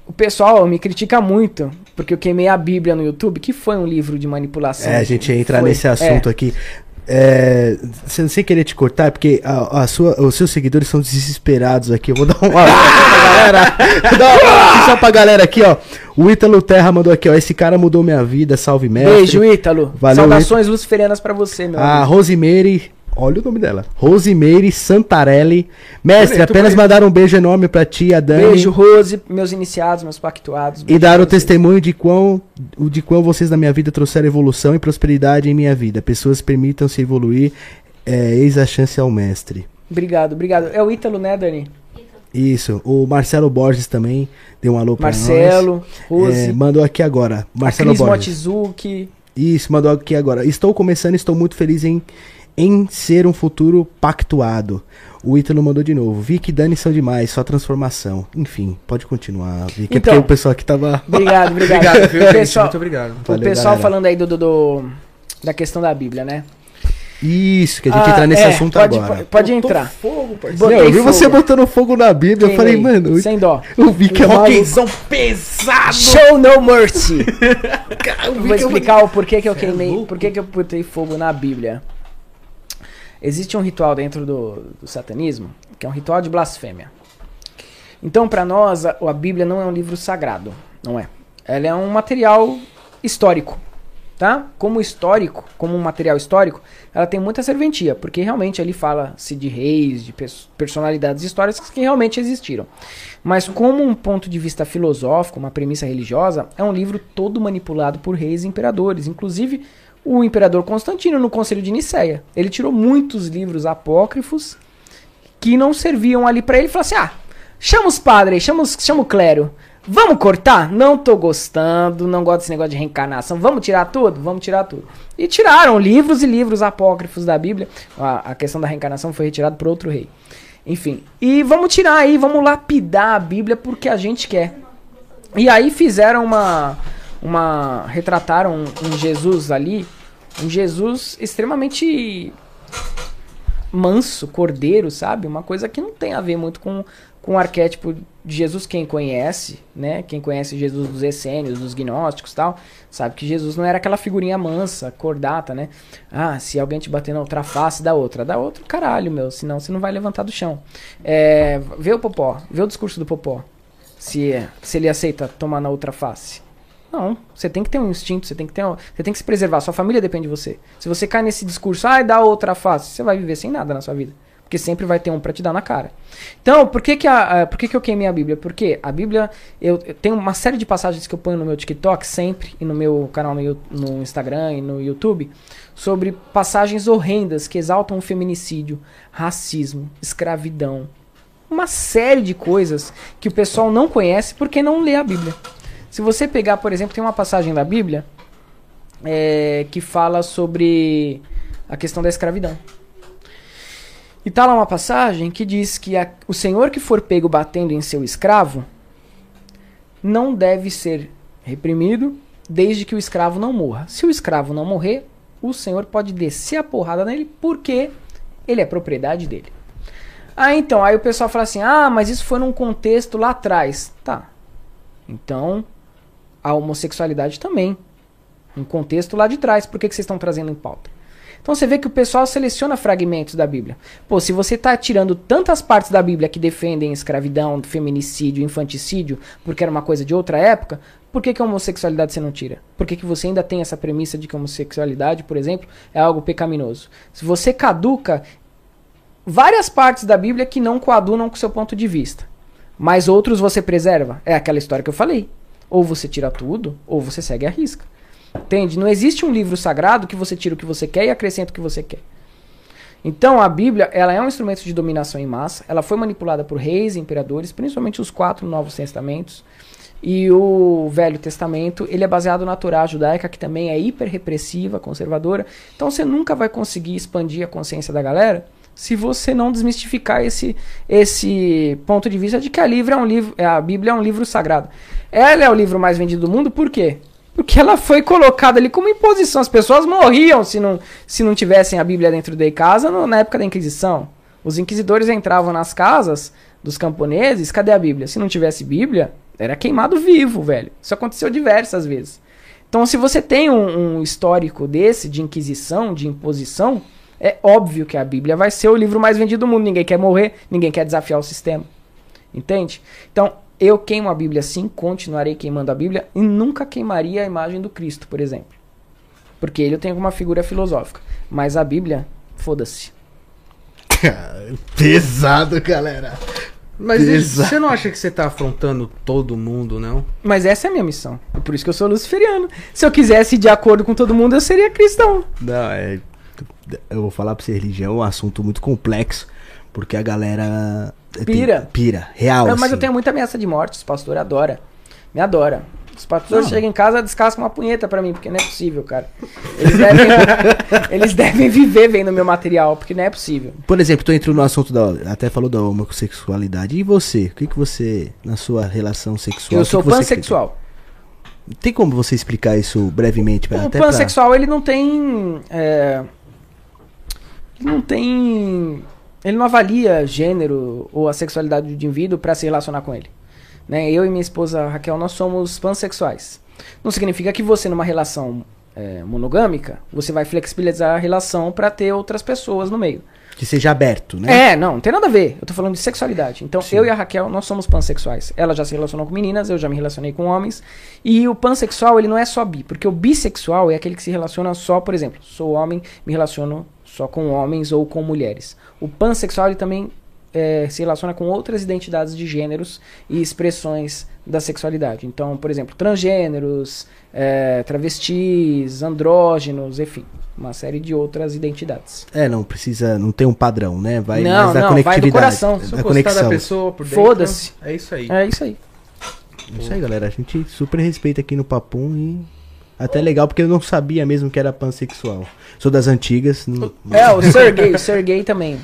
O pessoal me critica muito, porque eu queimei a Bíblia no YouTube, que foi um livro de manipulação. É, a gente ia entrar Foi. nesse assunto É. aqui. É, sem, sem querer te cortar, porque a, a sua, os seus seguidores são desesperados aqui. Eu vou dar uma galera. Vou dar uma só pra galera aqui, ó. O Ítalo Terra mandou aqui, ó. Esse cara mudou minha vida, salve mestre. Beijo, Ítalo. Valeu, Saudações luciferianas pra você, meu A amigo. Rosemary, olha o nome dela. Rosemary Santarelli. Mestre, Bonito, apenas mandar um beijo enorme pra ti, a Dani. Beijo, Rose, meus iniciados, meus pactuados. E dar o testemunho de quão, de quão vocês na minha vida trouxeram evolução e prosperidade em minha vida. Pessoas permitam-se evoluir. É, eis a chance ao mestre. Obrigado, obrigado. É o Ítalo, né, Dani? Isso. O Marcelo Borges também deu um alô pra Marcelo, nós. Rose, É, mandou aqui agora. a Marcelo Cris Borges. Motizuki. Isso, mandou aqui agora. Estou começando e estou muito feliz em, em ser um futuro pactuado. O Ítalo mandou de novo. Vi que Dani são demais, só transformação. Enfim, pode continuar, Vicky. É Então. porque o pessoal aqui tava. Obrigado, obrigado. Obrigado, viu, O pessoal, Muito obrigado. o Valeu, pessoal galera. falando aí do, do- do- da questão da Bíblia, né? Isso, que a gente Ah, entra nesse é, assunto pode, agora. Pode, pode entrar. fogo, parceiro. Meu, eu vi fogo. você botando fogo na Bíblia. Eu falei, mano, Sem dó. eu vi que é maluco. Rockzão pesado. Show no mercy. Eu Vou explicar o porquê que eu é queimei, louco. porquê que eu botei fogo na Bíblia. Existe um ritual dentro do, do satanismo, que é um ritual de blasfêmia. Então, para nós, a, a Bíblia não é um livro sagrado, não é. Ela é um material histórico, tá? Como histórico, como um material histórico, ela tem muita serventia, porque realmente ali fala-se de reis, de pers- personalidades históricas que realmente existiram. Mas como um ponto de vista filosófico, uma premissa religiosa, é um livro todo manipulado por reis e imperadores, inclusive o imperador Constantino no Conselho de Nicéia. Ele tirou muitos livros apócrifos que não serviam ali pra ele falou assim: "Ah, chama os padres, chama, os, chama o clero. Vamos cortar? Não tô gostando, não gosto desse negócio de reencarnação. Vamos tirar tudo? Vamos tirar tudo. E tiraram livros e livros apócrifos da Bíblia. A, a questão da reencarnação foi retirada por outro rei. Enfim. E vamos tirar aí, vamos lapidar a Bíblia porque a gente quer. E aí fizeram uma. uma retrataram um, um Jesus ali. Um Jesus extremamente manso, cordeiro, sabe? Uma coisa que não tem a ver muito com, com o arquétipo de Jesus, quem conhece, né? Quem conhece Jesus dos essênios, dos gnósticos tal, sabe que Jesus não era aquela figurinha mansa, cordata, né? Ah, se alguém te bater na outra face, dá outra. Dá outro caralho, meu, senão você não vai levantar do chão. É, vê o Popó, vê o discurso do Popó. Se, se ele aceita tomar na outra face. Não, você tem que ter um instinto, você tem que ter, um, você tem que se preservar. Sua família depende de você. Se você cai nesse discurso, ai, dá outra face, você vai viver sem nada na sua vida, porque sempre vai ter um para te dar na cara. Então, por que que, a, a, por que que eu queimei a Bíblia? Porque a Bíblia, eu, eu, tenho uma série de passagens que eu ponho no meu TikTok sempre e no meu canal no, no Instagram e no YouTube sobre passagens horrendas que exaltam o feminicídio, racismo, escravidão, uma série de coisas que o pessoal não conhece porque não lê a Bíblia. Se você pegar, por exemplo, tem uma passagem da Bíblia é, que fala sobre a questão da escravidão. E tá lá uma passagem que diz que a, o senhor que for pego batendo em seu escravo não deve ser reprimido desde que o escravo não morra. Se o escravo não morrer, o senhor pode descer a porrada nele porque ele é propriedade dele. Ah, então, aí o pessoal fala assim: ah, mas isso foi num contexto lá atrás. Tá. Então, a homossexualidade também. Um contexto lá de trás. Por que, que vocês estão trazendo em pauta? Então você vê que o pessoal seleciona fragmentos da Bíblia. Pô, se você está tirando tantas partes da Bíblia que defendem escravidão, feminicídio, infanticídio, porque era uma coisa de outra época, por que, que a homossexualidade você não tira? Por que, que você ainda tem essa premissa de que a homossexualidade, por exemplo, é algo pecaminoso? Se você caduca várias partes da Bíblia que não coadunam com o seu ponto de vista, mas outros você preserva, é aquela história que eu falei. Ou você tira tudo, ou você segue a risca. Entende? Não existe um livro sagrado que você tira o que você quer e acrescenta o que você quer. Então a Bíblia, ela é um instrumento de dominação em massa. Ela foi manipulada por reis e imperadores, principalmente os quatro Novos Testamentos. E o Velho Testamento, ele é baseado na Torá judaica, que também é hiper repressiva, conservadora. Então você nunca vai conseguir expandir a consciência da galera se você não desmistificar esse, esse ponto de vista de que a, livro é um livro, a Bíblia é um livro sagrado. Ela é o livro mais vendido do mundo, por quê? Porque ela foi colocada ali como imposição. As pessoas morriam se não, se não tivessem a Bíblia dentro de casa no, na época da Inquisição. Os inquisidores entravam nas casas dos camponeses, cadê a Bíblia? Se não tivesse Bíblia, era queimado vivo, velho. Isso aconteceu diversas vezes. Então, se você tem um, um histórico desse, de inquisição, de imposição, é óbvio que a Bíblia vai ser o livro mais vendido do mundo. Ninguém quer morrer, ninguém quer desafiar o sistema. Entende? Então, eu queimo a Bíblia sim, continuarei queimando a Bíblia e nunca queimaria a imagem do Cristo, por exemplo. Porque ele eu tenho uma figura filosófica. Mas a Bíblia, foda-se. Pesado, galera. Mas Pesado. você não acha que você tá afrontando todo mundo, não? Mas essa é a minha missão. É por isso que eu sou luciferiano. Se eu quisesse ir de acordo com todo mundo, eu seria cristão. Não, é. Eu vou falar pra você, religião é um assunto muito complexo. Porque a galera. tem- Pira. pira, real. Não, mas eu assim. tenho muita ameaça de morte, os pastores adoram. Me adora. Os pastores chegam em casa descascam uma punheta pra mim, porque não é possível, cara. Eles devem, eles devem viver vendo meu material, porque não é possível. Por exemplo, tu entrou no assunto da. Até falou da homossexualidade. E você? O que, que você, na sua relação sexual. Eu que sou que você pansexual. Tem como você explicar isso brevemente? Pra, O até pra- pansexual, ele não tem. é, ele não tem. Ele não avalia gênero ou a sexualidade do indivíduo pra se relacionar com ele. Né? Eu e minha esposa Raquel, nós somos pansexuais. Não significa que você, numa relação é, monogâmica, você vai flexibilizar a relação pra ter outras pessoas no meio. Que seja aberto, né? É, não, não tem nada a ver. Eu tô falando de sexualidade. Então, Sim. eu e a Raquel, nós somos pansexuais. Ela já se relacionou com meninas, eu já me relacionei com homens. E o pansexual, ele não é só bi, porque o bissexual é aquele que se relaciona só, por exemplo, sou homem, me relaciono só com homens ou com mulheres. O pansexual, ele também é, se relaciona com outras identidades de gêneros e expressões da sexualidade. Então, por exemplo, transgêneros, é, travestis, andrógenos, enfim, uma série de outras identidades. É, não precisa. Não tem um padrão, né? Vai Não, mais da não, vai do conectividade. coração. Se Da eu gostar conexão. da pessoa por dentro, Foda-se. É isso aí. É isso aí. Isso aí, galera. A gente super respeita aqui no Papum e. Até legal porque eu não sabia mesmo que era pansexual. Sou das antigas. não- É, o Sergei, o Sergei também.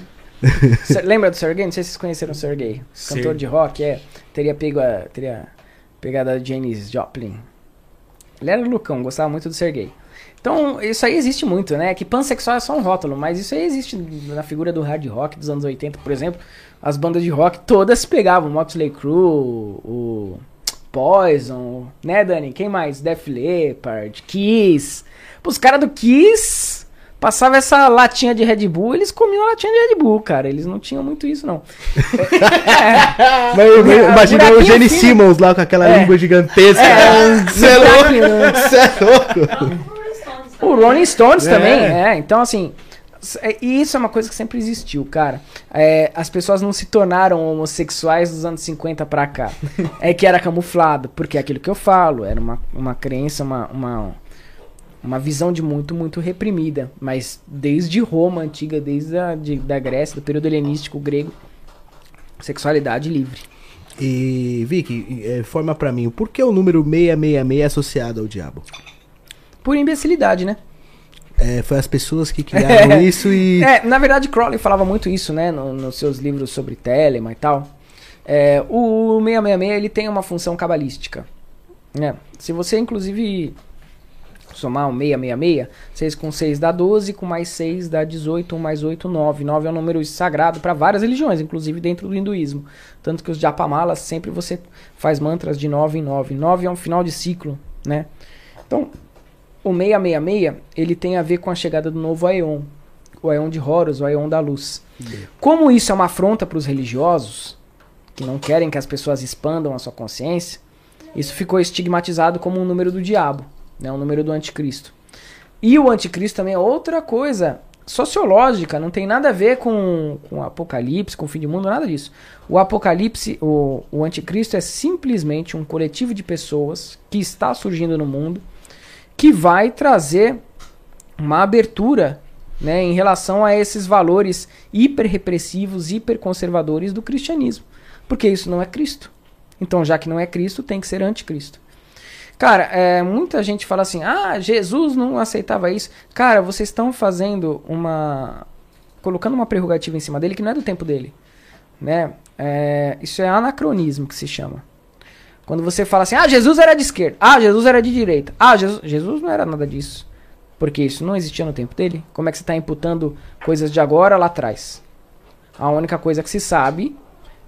Ser- Lembra do Sergei? Não sei se vocês conheceram o Sergei. Cantor Ser- de rock, é. Teria pego a, teria pegado a Janis Joplin. Ele era loucão, gostava muito do Sergei. Então, isso aí existe muito, né? Que pansexual é só um rótulo, mas isso aí existe na figura do hard rock dos anos 80, por exemplo. As bandas de rock todas pegavam Motley Crue, o Poison, né, Dani? Quem mais? Def Leppard, Kiss. Pô, Os caras do Kiss passavam essa latinha de Red Bull, eles comiam a latinha de Red Bull, cara. Eles não tinham muito isso, não. é, Mas eu É, imaginei o buraquinho Gene. Simmons lá com aquela É. língua gigantesca. É, Você é louco? buraquinho, né? Você é louco? O Rolling Stones É. também, é. Então, assim, é- e isso é uma coisa que sempre existiu, cara. É, as pessoas não se tornaram homossexuais dos anos 50 pra cá. é que era camuflado, porque é aquilo que eu falo, era uma, uma crença, uma, uma, uma visão de muito, muito reprimida. Mas desde Roma antiga, desde a de, da Grécia, do período helenístico grego, sexualidade livre. E, Vicky, é, forma pra mim, por que o número 666 é associado ao diabo? Por imbecilidade, né? É, foi as pessoas que criaram isso e. É, na verdade, Crowley falava muito isso, né, no- nos seus livros sobre Telema e tal. É, o 666 ele tem uma função cabalística. né? Se você, inclusive, somar um 666, 6 com 6 dá 12, com mais 6 dá 18, 1 mais 8, 9. 9 é um número sagrado para várias religiões, inclusive dentro do hinduísmo. Tanto que os japamalas sempre você faz mantras de 9 em 9. 9 é um final de ciclo, né? Então, o 666, ele tem a ver com a chegada do novo Aeon. O Aeon de Horus, o Aeon da Luz. Como isso é uma afronta para os religiosos, que não querem que as pessoas expandam a sua consciência, isso ficou estigmatizado como um número do diabo, né, um número do anticristo. E o anticristo também é outra coisa sociológica, não tem nada a ver com, com o apocalipse, com o fim do mundo, nada disso. O apocalipse, o, o anticristo é simplesmente um coletivo de pessoas que está surgindo no mundo, que vai trazer uma abertura né, em relação a esses valores hiperrepressivos, hiperconservadores do cristianismo. Porque isso não é Cristo. Então, já que não é Cristo, tem que ser anticristo. Cara, é, muita gente fala assim: ah, Jesus não aceitava isso. Cara, vocês estão fazendo uma. colocando uma prerrogativa em cima dele que não é do tempo dele. Né? É, isso é anacronismo que se chama. Quando você fala assim: ah, Jesus era de esquerda, ah, Jesus era de direita, ah, Jesus, Jesus não era nada disso. Porque isso não existia no tempo dele. Como é que você está imputando coisas de agora lá atrás? A única coisa que se sabe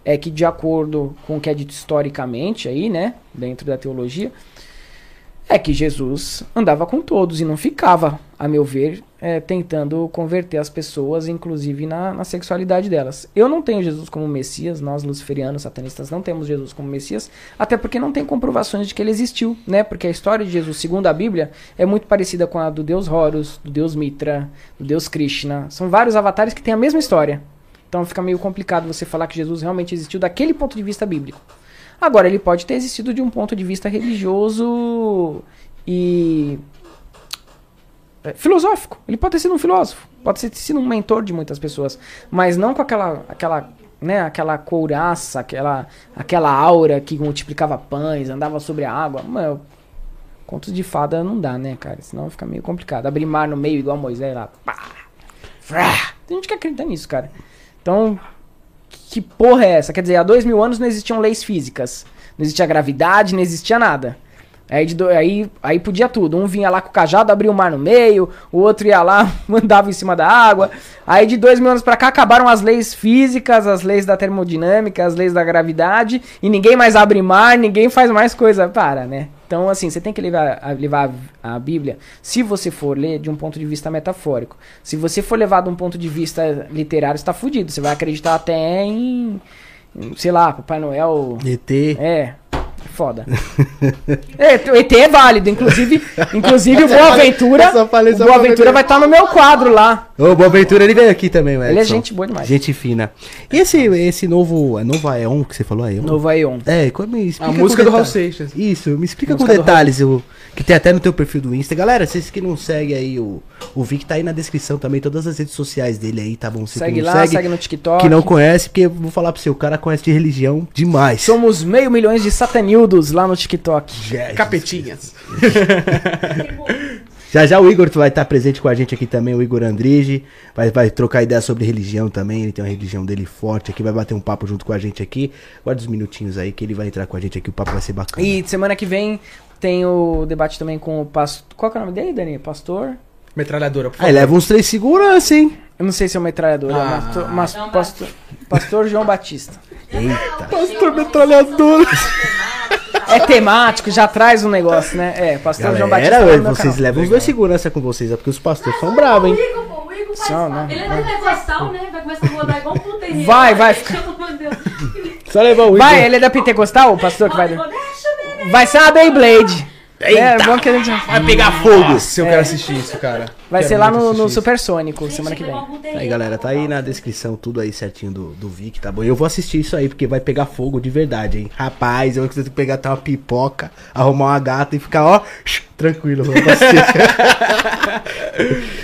é que, de acordo com o que é dito historicamente aí, né, dentro da teologia, é que Jesus andava com todos e não ficava, a meu ver, é, tentando converter as pessoas, inclusive na, na sexualidade delas. Eu não tenho Jesus como Messias, nós luciferianos, satanistas, não temos Jesus como Messias, até porque não tem comprovações de que ele existiu, né? Porque a história de Jesus, segundo a Bíblia, é muito parecida com a do Deus Horus, do Deus Mitra, do Deus Krishna. São vários avatares que têm a mesma história. Então fica meio complicado você falar que Jesus realmente existiu daquele ponto de vista bíblico. Agora, ele pode ter existido de um ponto de vista religioso e é, filosófico. Ele pode ter sido um filósofo, pode ter sido um mentor de muitas pessoas, mas não com aquela aquela né, aquela couraça, aquela aquela aura que multiplicava pães, andava sobre a água. Contos de fada não dá, né, cara? Senão fica meio complicado. Abrir mar no meio igual Moisés lá. Pá, frá. Tem gente que acredita nisso, cara. Então, que porra é essa? Quer dizer, há dois mil anos não existiam leis físicas. Não existia gravidade, não existia nada. Aí, de aí, aí podia tudo. Um vinha lá com o cajado, abria o mar no meio, o outro ia lá, mandava em cima da água. Aí de dois mil anos pra cá acabaram as leis físicas, as leis da termodinâmica, as leis da gravidade, e ninguém mais abre mar, ninguém faz mais coisa. Para, né? Então, assim, você tem que levar, a, levar a Bíblia, se você for ler, de um ponto de vista metafórico. Se você for levar de um ponto de vista literário, você tá fudido. Você vai acreditar até em, em, sei lá, Papai Noel. ET. É, foda. é, o ET é válido, inclusive, inclusive o Boa Aventura, Eu só falei o Boa Aventura beber. vai estar no meu quadro lá. Ô, Boaventura, ele veio aqui também, velho. Ele é gente boa demais. Gente fina. E esse, esse novo. É novo Aeon que você falou, Aeon? Novo Aeon. É, como me explica A com música do Raul. Seixas. Isso, me explica com detalhes, o, que tem até no teu perfil do Insta. Galera, vocês que não seguem aí o, O Vic tá aí na descrição também, todas as redes sociais dele aí, tá bom? Você Segue lá, segue, no TikTok. Que não conhece, porque eu vou falar pra você, o cara conhece de religião demais. Somos meio milhões de satanildos lá no TikTok. Jesus Capetinhas. Já já o Igor vai estar presente com a gente aqui também, o Igor Andrige. Vai, vai trocar ideia sobre religião também. Ele tem uma religião dele forte aqui, vai bater um papo junto com a gente aqui. Guarda os minutinhos aí que ele vai entrar com a gente aqui, o papo vai ser bacana. E semana que vem tem o debate também com o pastor. Qual que é o nome dele, Dani? Pastor? Metralhadora, por Aí favor. leva uns três segurança, hein? Eu não sei se é o metralhador, é Ah. mas, mas pastor, pastor João Batista. Eita. Pastor metralhador. É temático, já traz um negócio, né? É, pastor João Batista. Galera, no meu vocês canal. levam os dois segurança com vocês, é porque os pastores são bravos, hein? O Igor, pô, o Igor faz Só, né? Ele é pentecostal, né? Vai começar a rodar igual um puteria. Vai, vai Deus. Só levar o Igor. Vai, ele é da Pentecostal, o pastor que vai. Vai ser a Beyblade. É, é bom que a gente. Vai pegar fogo. Se eu quero assistir isso, cara. Vai Quero ser lá no, no. Supersônico, Gente, semana que vem. Aí, galera, tá aí na descrição tudo aí certinho do, do Vic, tá bom? Eu vou assistir isso aí, porque vai pegar fogo de verdade, hein? Rapaz, eu que pegar até uma pipoca, arrumar uma gata e ficar, ó, tranquilo. vamos assistir.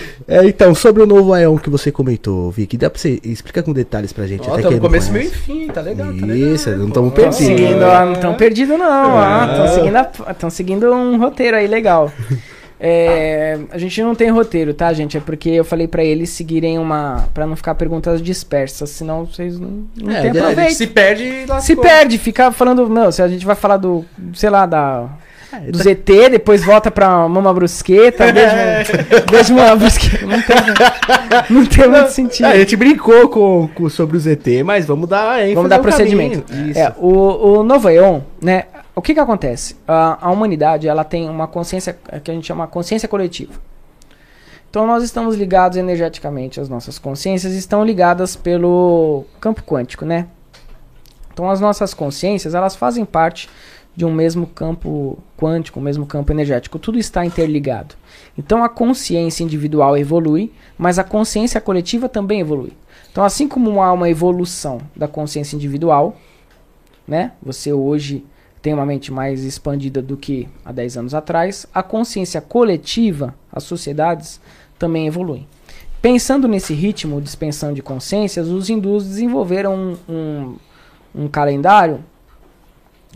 é, então, sobre o novo Aeon que você comentou, Vic, dá pra você explicar com detalhes pra gente? Ó, até tá no não começo, meio e fim, tá legal, tá legal. Isso, não estamos Estão perdidos. seguindo, ó, não estão perdidos não. Estão seguindo, a- tão seguindo um roteiro aí legal. É, a gente não tem roteiro, tá, gente? É porque eu falei pra eles seguirem uma. pra não ficar perguntas dispersas, senão vocês não, não É, tem É, aproveito. se perde lascou. Se perde, fica falando. Não, se a gente vai falar do. sei lá, da. É, Do ZT, depois volta pra Mama Brusqueta, beijo, beijo Mama Brusqueta. Não tem, não tem muito sentido. A gente brincou com, com- sobre o ZT, mas vamos dar ênfase Vamos dar procedimento. É, o, o Novo né? O que que acontece? A, a humanidade, ela tem uma consciência que a gente chama consciência coletiva. Então nós estamos ligados energeticamente, as nossas consciências estão ligadas pelo campo quântico, né? Então as nossas consciências, elas fazem parte de um mesmo campo quântico, um mesmo campo energético. Tudo está interligado. Então a consciência individual evolui, mas a consciência coletiva também evolui. Então assim como há uma evolução da consciência individual, né? Você hoje tem uma mente mais expandida do que há 10 anos atrás, a consciência coletiva, as sociedades também evoluem. Pensando nesse ritmo de expansão de consciências, os hindus desenvolveram um, um, um calendário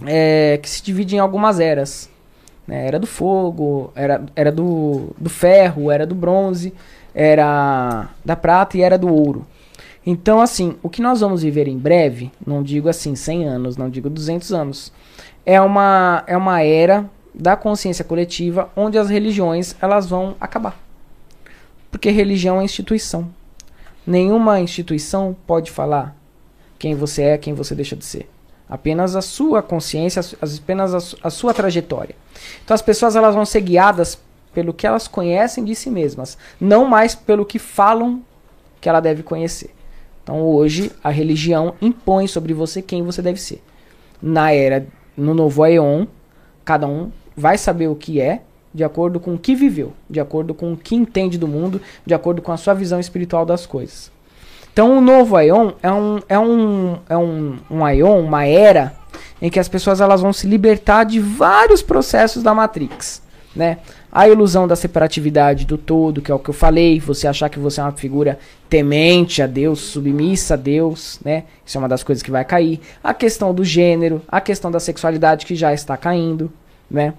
é, que se divide em algumas eras. né? Era do fogo, era, era do, do ferro, era do bronze, era da prata e era do ouro. Então, assim, o que nós vamos viver em breve, não digo assim 100 anos, não digo 200 anos, é uma, é uma era da consciência coletiva onde as religiões elas vão acabar. Porque religião é instituição. Nenhuma instituição pode falar quem você é, quem você deixa de ser. Apenas a sua consciência, as- as- apenas a sua trajetória. Então as pessoas elas vão ser guiadas pelo que elas conhecem de si mesmas, não mais pelo que falam que ela deve conhecer. Então hoje a religião impõe sobre você quem você deve ser. Na era, no novo Aeon, cada um vai saber o que é de acordo com o que viveu, de acordo com o que entende do mundo, de acordo com a sua visão espiritual das coisas. Então o novo Aeon é um, é um, é um, um Aeon, uma era em que as pessoas elas vão se libertar de vários processos da Matrix, né? A ilusão da separatividade do todo, que é o que eu falei, você achar que você é uma figura temente a Deus, submissa a Deus, né? Isso é uma das coisas que vai cair. A questão do gênero, a questão da sexualidade que já está caindo, né?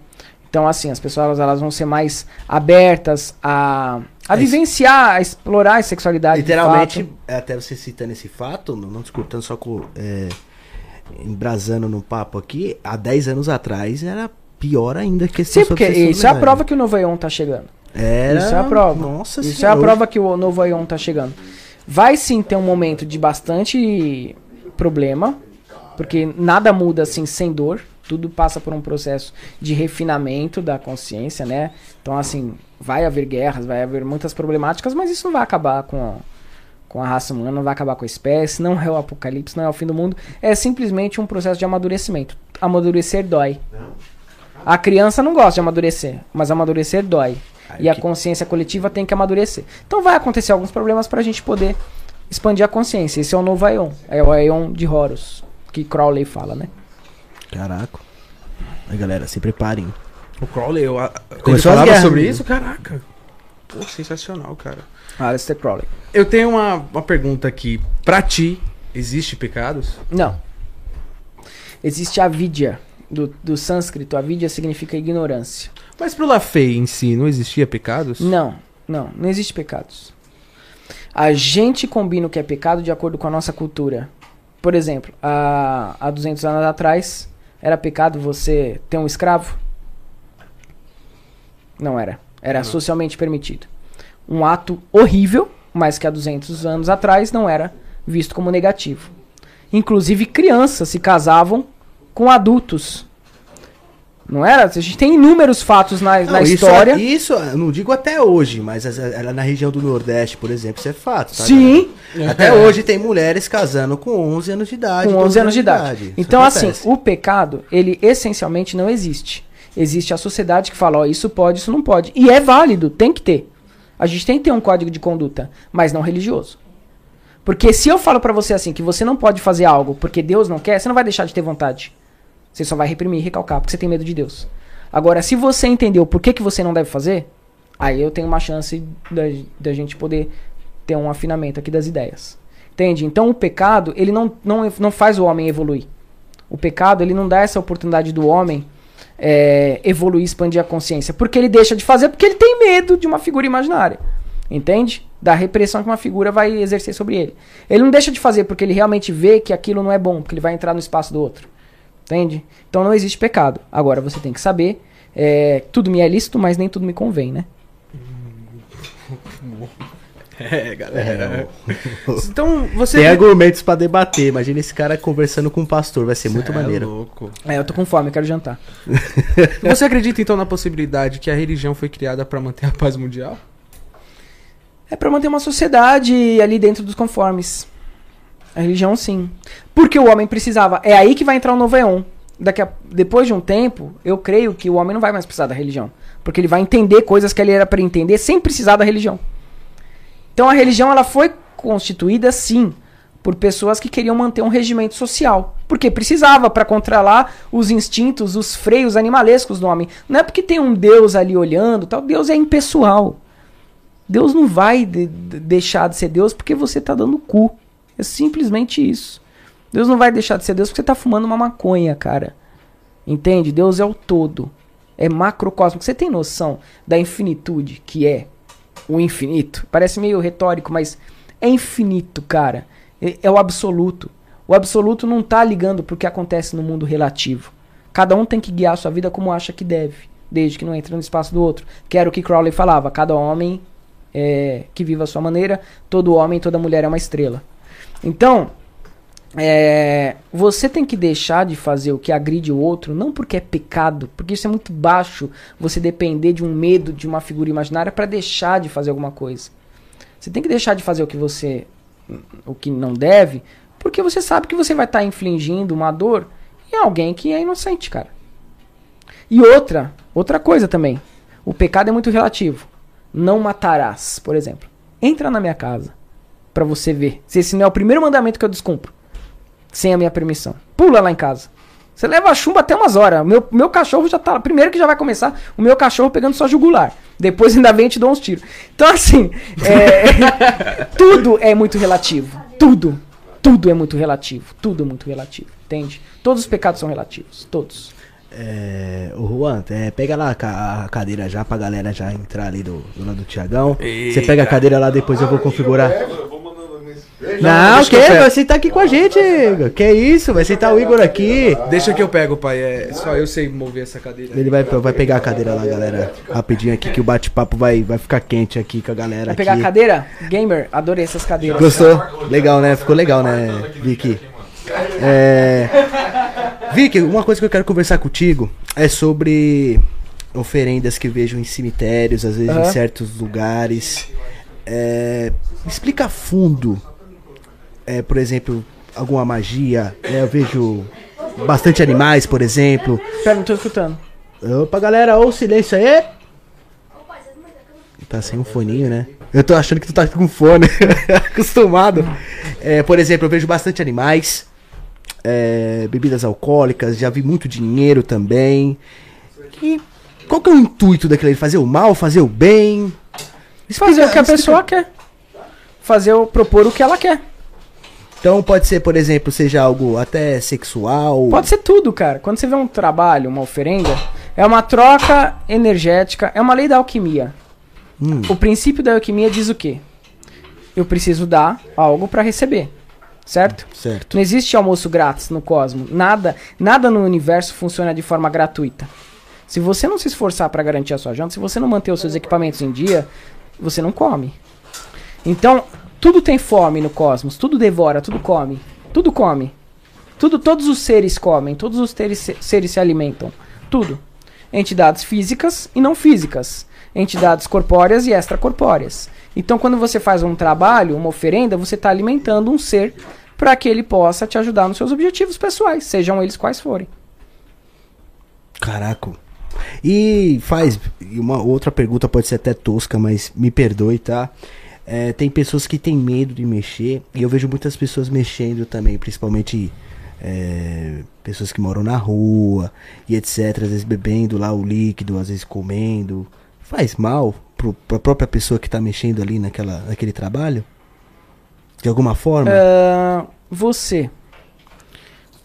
Então, assim, as pessoas elas vão ser mais abertas a, a É vivenciar, a explorar a sexualidade. de Literalmente, fato. até você citando esse fato, não, discutando só com. É, embrasando no papo aqui, há 10 anos atrás era pior ainda que esse Sim, porque isso é a prova que o novo Aeon tá chegando. Era... Isso é a prova. Nossa Isso senhora. é a prova que o novo Aeon tá chegando. Vai sim ter um momento de bastante problema, porque nada muda assim sem dor. Tudo passa por um processo de refinamento da consciência, né? Então, assim, vai haver guerras, vai haver muitas problemáticas, mas isso não vai acabar com a, com a raça humana, não vai acabar com a espécie, não é o apocalipse, não é o fim do mundo. É simplesmente um processo de amadurecimento. Amadurecer dói. A criança não gosta de amadurecer, mas amadurecer dói. Aí E a que- consciência coletiva tem que amadurecer. Então vai acontecer alguns problemas pra gente poder expandir a consciência. Esse é o novo Aeon. É o Aeon de Horus, que Crowley fala, né? Caraca. Aí, galera, se preparem. O Crowley, eu, a- ele falava guerras, sobre né? isso? Caraca. Pô, sensacional, cara. Aleister Crowley. Eu tenho uma, uma pergunta aqui. Pra ti, existe pecados? Não. Existe a vidya. Do, do sânscrito, a vidya significa ignorância. Mas pro Lafay em si, não existia pecados? Não, não, não existe pecados. A gente combina o que é pecado de acordo com a nossa cultura. Por exemplo, há, há 200 anos atrás, era pecado você ter um escravo? Não era. Era Não. socialmente permitido. Um ato horrível, mas que há 200 anos atrás não era visto como negativo. Inclusive, crianças se casavam com adultos. Não era? A gente tem inúmeros fatos na, Não, na isso, história. Isso, eu não digo até hoje, mas as- ela na região do Nordeste, por exemplo, isso é fato. tá, Sim, galera? Até hoje tem mulheres casando com 11 anos de idade. com 12 11 anos de idade. Isso Então, assim, o pecado, ele essencialmente não existe. Existe a sociedade que fala, ó, isso pode, isso não pode. E é válido, tem que ter. A gente tem que ter um código de conduta, mas não religioso. Porque se eu falo pra você assim, que você não pode fazer algo porque Deus não quer, você não vai deixar de ter vontade. Você só vai reprimir e recalcar, porque você tem medo de Deus. Agora, se você entendeu por que, que você não deve fazer, aí eu tenho uma chance da, da gente poder ter um afinamento aqui das ideias. Entende? Então o pecado, ele não, não, não faz o homem evoluir. O pecado, ele não dá essa oportunidade do homem é, evoluir, expandir a consciência. Porque ele deixa de fazer porque ele tem medo de uma figura imaginária. Entende? Da repressão que uma figura vai exercer sobre ele. Ele não deixa de fazer porque ele realmente vê que aquilo não é bom, porque ele vai entrar no espaço do outro. Entende? Então não existe pecado. Agora você tem que saber. é, tudo me é lícito, mas nem tudo me convém, né? É, galera. Então, você. Tem argumentos pra debater. Imagina esse cara conversando com um pastor, vai ser muito É maneiro. louco. É, eu tô com fome, eu quero jantar. Você acredita então na possibilidade que a religião foi criada pra manter a paz mundial? É pra manter uma sociedade ali dentro dos conformes. A religião, sim. Porque o homem precisava. É aí que vai entrar o novo Eon. Daqui a, depois de um tempo, eu creio que o homem não vai mais precisar da religião. Porque ele vai entender coisas que ele era para entender sem precisar da religião. Então a religião ela foi constituída, sim, por pessoas que queriam manter um regimento social. Porque precisava para controlar os instintos, os freios animalescos do homem. Não é porque tem um Deus ali olhando, tal. Deus é impessoal. Deus não vai de- de- deixar de ser Deus porque você tá dando cu. É simplesmente isso. Deus não vai deixar de ser Deus porque você tá fumando uma maconha, cara. Entende? Deus é o todo. É macrocósmico. Você tem noção da infinitude que é o infinito? Parece meio retórico, mas é infinito, cara. É, é o absoluto. O absoluto não tá ligando pro que acontece no mundo relativo. Cada um tem que guiar a sua vida como acha que deve, desde que não entre no espaço do outro. Que era o que Crowley falava. Cada homem é, que viva a sua maneira, todo homem, toda mulher é uma estrela. Então, é, você tem que deixar de fazer o que agride o outro, não porque é pecado, porque isso é muito baixo, você depender de um medo de uma figura imaginária para deixar de fazer alguma coisa. Você tem que deixar de fazer o que você o que não deve, porque você sabe que você vai estar infligindo uma dor em alguém que é inocente, cara. E outra, outra coisa também. O pecado é muito relativo. Não matarás, por exemplo. Entra na minha casa para você ver se esse não é o primeiro mandamento que eu descumpro sem a minha permissão. Pula lá em casa. Você leva a chumba até umas horas. Meu, meu cachorro já tá. Primeiro que já vai começar o meu cachorro pegando sua jugular. Depois ainda vem e te dou uns tiros. Então, assim. é, tudo é muito relativo. Tudo. Tudo é muito relativo. Tudo é muito relativo. Entende? Todos os pecados são relativos. Todos. É, o Juan, é, pega lá a cadeira já pra galera já entrar ali do, do lado do Tiagão. Você pega a cadeira lá, depois eu vou configurar. Eu vou mandando nesse. Não, eu pego. Vai sentar aqui com a gente, Igor. Que isso? Vai sentar o Igor aqui. Deixa que eu pego, pai. É só eu sei mover essa cadeira. Ele vai, vai pegar a cadeira lá, galera. Rapidinho aqui, que o bate-papo vai, vai ficar quente aqui com a galera. Vai pegar aqui. a cadeira? Gamer, adorei essas cadeiras. Gostou? Legal, né? Ficou legal, né, Vicky? É... Vicky, uma coisa que eu quero conversar contigo é sobre oferendas que vejo em cemitérios, às vezes em Aham. certos lugares. É... Explica fundo, é, por exemplo, alguma magia. É, eu vejo bastante animais, por exemplo. Pera, não tô escutando. Opa, galera, ô silêncio aí. Tá sem um foninho, né? Eu tô achando que tu tá com fone. Acostumado. É, por exemplo, eu vejo bastante animais. é, bebidas alcoólicas. Já vi muito dinheiro também. E qual que é o intuito daquele? Fazer o mal, fazer o bem? Fazer o que a explica. pessoa quer. Fazer o propor o que ela quer. Então pode ser, por exemplo, seja algo até sexual. Pode ser tudo, cara. Quando você vê um trabalho, uma oferenda, é uma troca energética, é uma lei da alquimia. Hum. O princípio da alquimia diz o quê? Eu preciso dar algo pra receber. Certo? Certo. Não existe almoço grátis no cosmos. Nada, nada no universo funciona de forma gratuita. Se você não se esforçar pra garantir a sua janta, se você não manter os seus equipamentos em dia, você não come. Então, tudo tem fome no cosmos, tudo devora, tudo come. Tudo come. Tudo, todos os seres comem, todos os seres, se- seres se alimentam. Tudo. Entidades físicas e não físicas. Entidades corpóreas e extracorpóreas. Então, quando você faz um trabalho, uma oferenda, você está alimentando um ser para que ele possa te ajudar nos seus objetivos pessoais, sejam eles quais forem. Caraca. E faz. Uma outra pergunta pode ser até tosca, mas me perdoe, tá? É, tem pessoas que têm medo de mexer. E eu vejo muitas pessoas mexendo também, principalmente é, pessoas que moram na rua e etc. Às vezes bebendo lá o líquido, às vezes comendo. Faz mal pro, pra própria pessoa que tá mexendo ali naquela, naquele trabalho? De alguma forma? Ah, você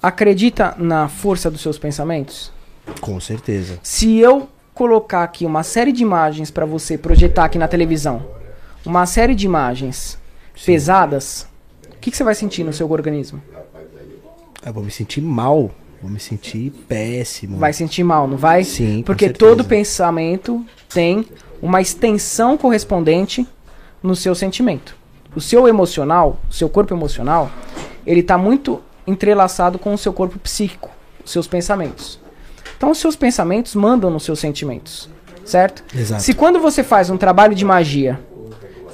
acredita na força dos seus pensamentos? Com certeza. Se eu colocar aqui uma série de imagens para você projetar aqui na televisão, uma série de imagens pesadas, o que, que você vai sentir no seu organismo? Eu vou me sentir mal. Vou me sentir péssimo. Vai sentir mal, não vai? Sim, Porque todo pensamento tem uma extensão correspondente no seu sentimento. O seu emocional, o seu corpo emocional, ele está muito entrelaçado com o seu corpo psíquico, os seus pensamentos. Então, os seus pensamentos mandam nos seus sentimentos, certo? Exato. Se quando você faz um trabalho de magia,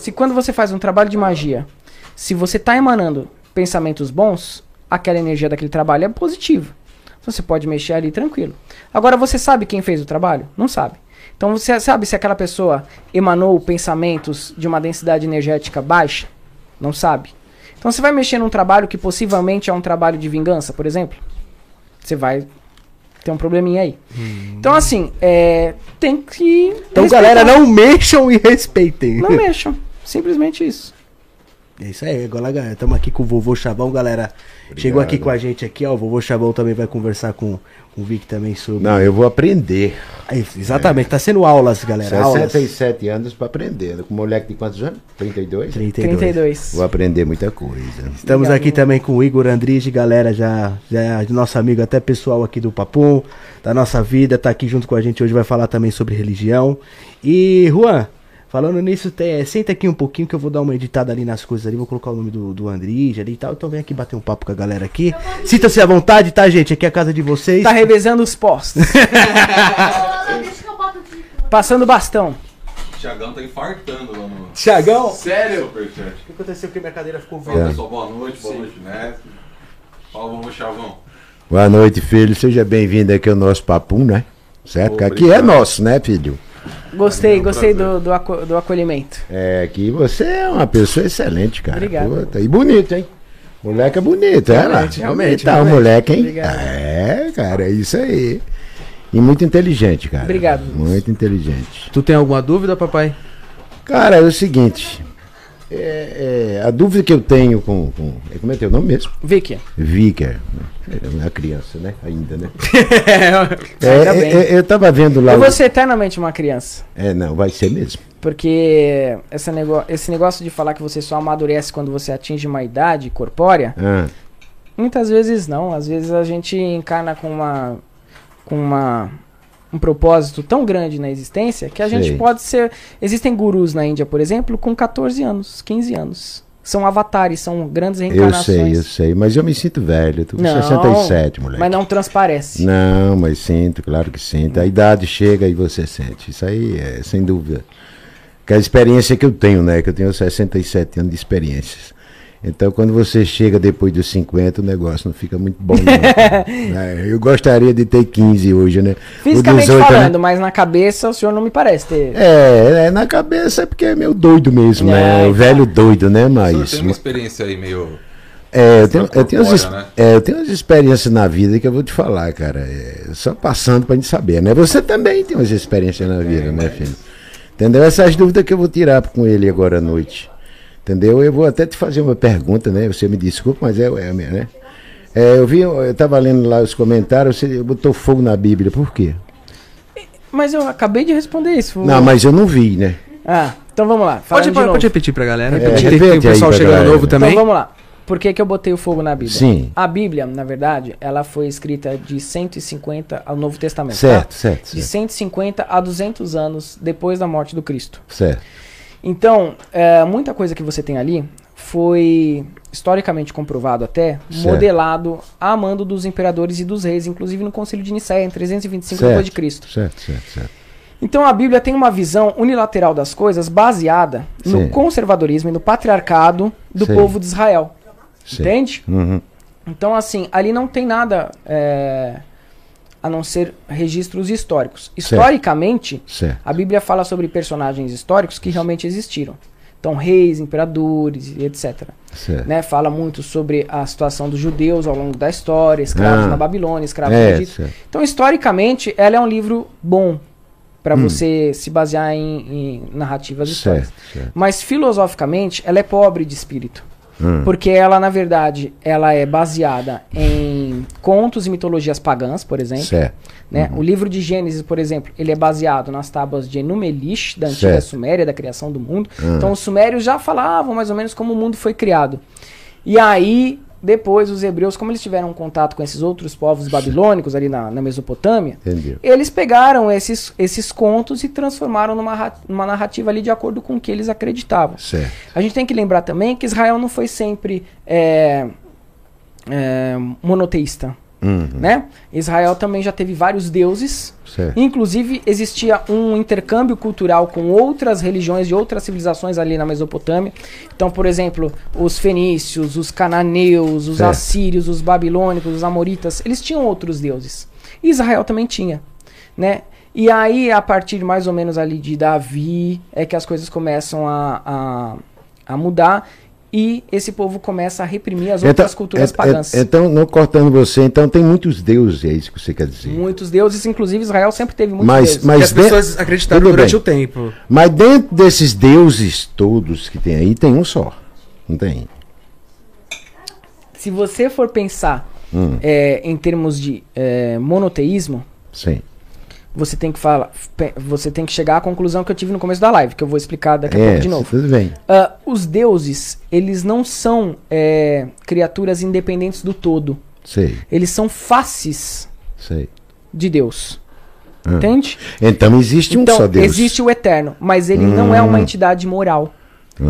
se quando você faz um trabalho de magia, se você está emanando pensamentos bons, aquela energia daquele trabalho é positiva. Então você pode mexer ali tranquilo. Agora você sabe quem fez o trabalho? Não sabe. Então você sabe se aquela pessoa emanou pensamentos de uma densidade energética baixa? Não sabe. Então você vai mexer num trabalho que possivelmente é um trabalho de vingança, por exemplo? Você vai ter um probleminha aí. Então assim, é, tem que Então, respeitar. galera, não mexam e respeitem. Não mexam. Simplesmente isso. É isso aí, agora galera, estamos aqui com o vovô Chavão, galera. Chegou aqui com a gente aqui, ó. O vovô Chavão também vai conversar com, com o Vic também sobre. Não, eu vou aprender. Aí, exatamente, tá sendo aulas, galera. Aulas. 67 anos para aprender. Com moleque de quantos anos? 32? 32. 32. Vou aprender muita coisa. Estamos Obrigado, aqui também com o Igor Andrige, galera, já, já é nosso amigo até pessoal aqui do Papum, da nossa vida, tá aqui junto com a gente hoje, vai falar também sobre religião. E, Juan, falando nisso, tem- senta aqui um pouquinho que eu vou dar uma editada ali nas coisas ali, vou colocar o nome do, do Andrige ali e tal, então vem aqui bater um papo com a galera aqui. Sinta-se à vontade, tá, gente? Aqui é a casa de vocês. Tá revezando os postos. O. Passando bastão. O Thiagão tá infartando lá no Tiagão, o Sério? Superchat. que aconteceu que minha cadeira ficou Fala verde? pessoal, boa noite, boa noite, Mestre. Fala, vamos, Chavão. Boa noite, filho. Seja bem-vindo aqui ao nosso papum, né? Certo? Que aqui é Obrigado. nosso, né, filho? Gostei, gostei do, do, aco- do acolhimento. É, aqui você é uma pessoa excelente, cara. Obrigado. Puta, e bonito, hein? Moleque é bonito, é lá. Realmente, realmente, Tá, o realmente. moleque, hein? Obrigado. É, cara, é isso aí. E muito inteligente, cara. Obrigado. Muito inteligente. Tu tem alguma dúvida, papai? Cara, é o seguinte. É, é, a dúvida que eu tenho com. com é, como é teu nome mesmo? Vicky. Vicker. É uma criança, né? Ainda, né? É, é, é, eu tava vendo lá. Eu vou ser eternamente uma criança. É, não, vai ser mesmo. Porque essa nego esse negócio de falar que você só amadurece quando você atinge uma idade corpórea, Ah, muitas vezes não. Às vezes a gente encarna com uma. com uma. Um propósito tão grande na existência que a gente Sei. pode ser. Existem gurus na Índia, por exemplo, com 14 anos, 15 anos. São avatares, são grandes eu reencarnações. sei, eu sei. Mas eu me sinto velho. Eu tô com Não, 67, moleque. Mas não transparece. Não, mas sinto, claro que sinto. A idade chega e você sente. Isso aí é sem dúvida. Que a experiência que eu tenho, né? Que eu tenho 67 anos de experiências. Então, quando você chega depois dos 50, o negócio não fica muito bom. Não. É, eu gostaria de ter 15 hoje, né? O Fisicamente 18, né? falando, mas na cabeça o senhor não me parece ter. É, é, na cabeça é porque é meio doido mesmo, né? É, O velho doido, né? O Mas. tem uma experiência aí meio... É, eu tenho, eu, tenho umas, né? é, eu tenho umas experiências na vida que eu vou te falar, cara. É, só passando pra gente saber, né? Você também tem umas experiências na vida, né, filho? Entendeu? Essas dúvidas que eu vou tirar com ele agora à noite. Entendeu? Eu vou até te fazer uma pergunta, né? Você me desculpa, mas é, é a minha, né? É, eu vi, eu estava lendo lá os comentários, você botou fogo na Bíblia, por quê? Mas eu acabei de responder isso. Não, mas eu não vi, né? Ah, então vamos lá. Pode, de pode, pode repetir pra galera. É, Repetir, tem, repete tem o pessoal chegando galera. novo também. Então vamos lá. Por que, que eu botei o fogo na Bíblia? Sim. A Bíblia, na verdade, ela foi escrita de 150 ao Novo Testamento. Certo, tá? certo, De certo. 150 a 200 anos depois da morte do Cristo. Certo. Então, é, muita coisa que você tem ali foi historicamente comprovado até, Certo. modelado a mando dos imperadores e dos reis, inclusive no Concílio de Nicéia, em 325 certo. depois de Cristo. Certo, certo, certo. Então a Bíblia tem uma visão unilateral das coisas baseada no Sim. conservadorismo e no patriarcado do Sim. povo de Israel. Sim. Entende? Uhum. Então, assim, ali não tem nada é, a não ser registros históricos. Historicamente, Certo. a Bíblia fala sobre personagens históricos que realmente existiram. Então, reis, imperadores etc. Né? Fala muito sobre a situação dos judeus ao longo da história, escravos Ah. na Babilônia, escravos É, no Egito. certo. Então, historicamente, ela é um livro bom para Hum. você se basear em, em narrativas históricas. Mas filosoficamente, ela é pobre de espírito. Hum. Porque ela, na verdade, ela é baseada em contos e mitologias pagãs, por exemplo. Certo. Né? O livro de Gênesis, por exemplo, ele é baseado nas tábuas de Enumelish, da antiga Certo. Suméria, da criação do mundo. Ah. Então os sumérios já falavam mais ou menos como o mundo foi criado. E aí, depois, os hebreus, como eles tiveram contato com esses outros povos babilônicos ali na, na Mesopotâmia, Entendeu? eles pegaram esses, esses contos e transformaram numa, numa narrativa ali de acordo com o que eles acreditavam. Certo. A gente tem que lembrar também que Israel não foi sempre é, é, monoteísta. Uhum. Né? Israel também já teve vários deuses. Certo. Inclusive, existia um intercâmbio cultural com outras religiões de outras civilizações ali na Mesopotâmia. Então, por exemplo, os fenícios, os cananeus, os Certo. assírios, os babilônicos, os amoritas, eles tinham outros deuses. E Israel também tinha, né? E aí, a partir mais ou menos ali de Davi, é que as coisas começam a, a, a mudar e esse povo começa a reprimir as outras culturas é- é- pagãs. então, não cortando você, então tem muitos deuses, é isso que você quer dizer. Muitos deuses, inclusive Israel sempre teve muitos Mas- deuses. mas- Que as pessoas acreditaram durante bem. o tempo. Mas dentro desses deuses todos que tem aí, tem um só. Não tem? Se você for pensar Hum, é, em termos de é, monoteísmo, sim. Você tem que falar, você tem que chegar à conclusão que eu tive no começo da live, que eu vou explicar daqui a É, pouco de novo. tudo bem. Ah, os deuses, eles não são é, criaturas independentes do todo. Sei, Eles são faces sei. de Deus. Ah. Entende? Então existe um então, só Deus. existe o eterno, mas ele não é uma Hum. entidade moral.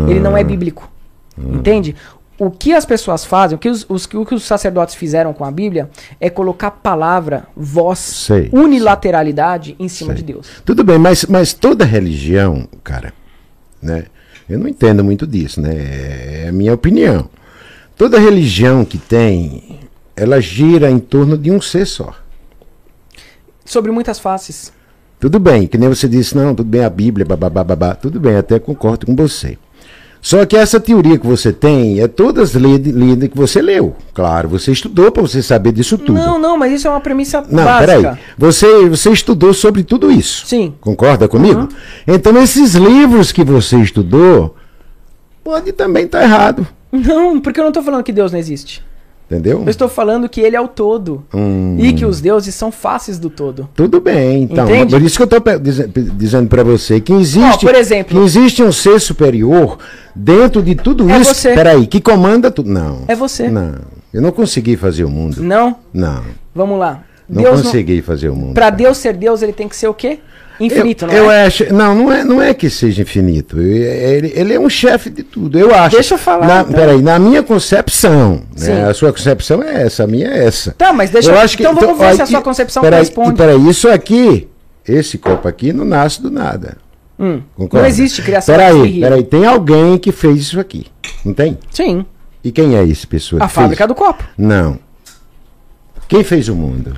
Ele não é bíblico. Entende? O que as pessoas fazem, o que os, os- o que os sacerdotes fizeram com a Bíblia é colocar palavra, voz, Sei, unilateralidade em cima Sei. de Deus. Tudo bem, mas, mas toda religião, cara, né? Eu não entendo muito disso, né? É a minha opinião. Toda religião que tem, ela gira em torno de um ser só. Sobre muitas faces. Tudo bem, que nem você disse, não, tudo bem, a Bíblia, babá, babá, tudo bem, até concordo com você. Só que essa teoria que você tem é todas lida que você leu. Claro, você estudou para você saber disso tudo. Não, não, mas isso é uma premissa Não, básica. peraí. Você, você estudou sobre tudo isso. Sim. Concorda comigo? Uhum. Então, esses livros que você estudou, pode também estar errado. Não, porque eu não estou falando que Deus não existe. Entendeu? Eu estou falando que ele é o todo. Hum, E que os deuses são faces do todo. Tudo bem, então. Entende? Por isso que eu estou dizendo para você que existe, por exemplo- que existe um ser superior dentro de tudo É isso. você. Peraí, que comanda tudo. Não. É você. Não. Eu não consegui fazer o mundo. Não? Não. Vamos lá. Não Deus consegui fazer o mundo. Pra cara. Deus ser Deus, ele tem que ser o quê? Infinito, eu, não eu é? acho, não, não é, não é que seja infinito. Ele, ele é um chefe de tudo. Eu acho. Deixa eu falar, Na, então. Peraí, na minha concepção, né, a sua concepção é essa, a minha é essa. Tá, mas deixa eu. acho que- então vamos ver se a aí, sua concepção peraí, corresponde. Peraí, isso aqui, esse copo aqui, não nasce do nada. Hum, não existe criação Peraí, peraí, tem alguém que fez isso aqui. Não tem? Sim. E quem é esse pessoa? A que fez? fábrica do copo. Não. Quem fez o mundo?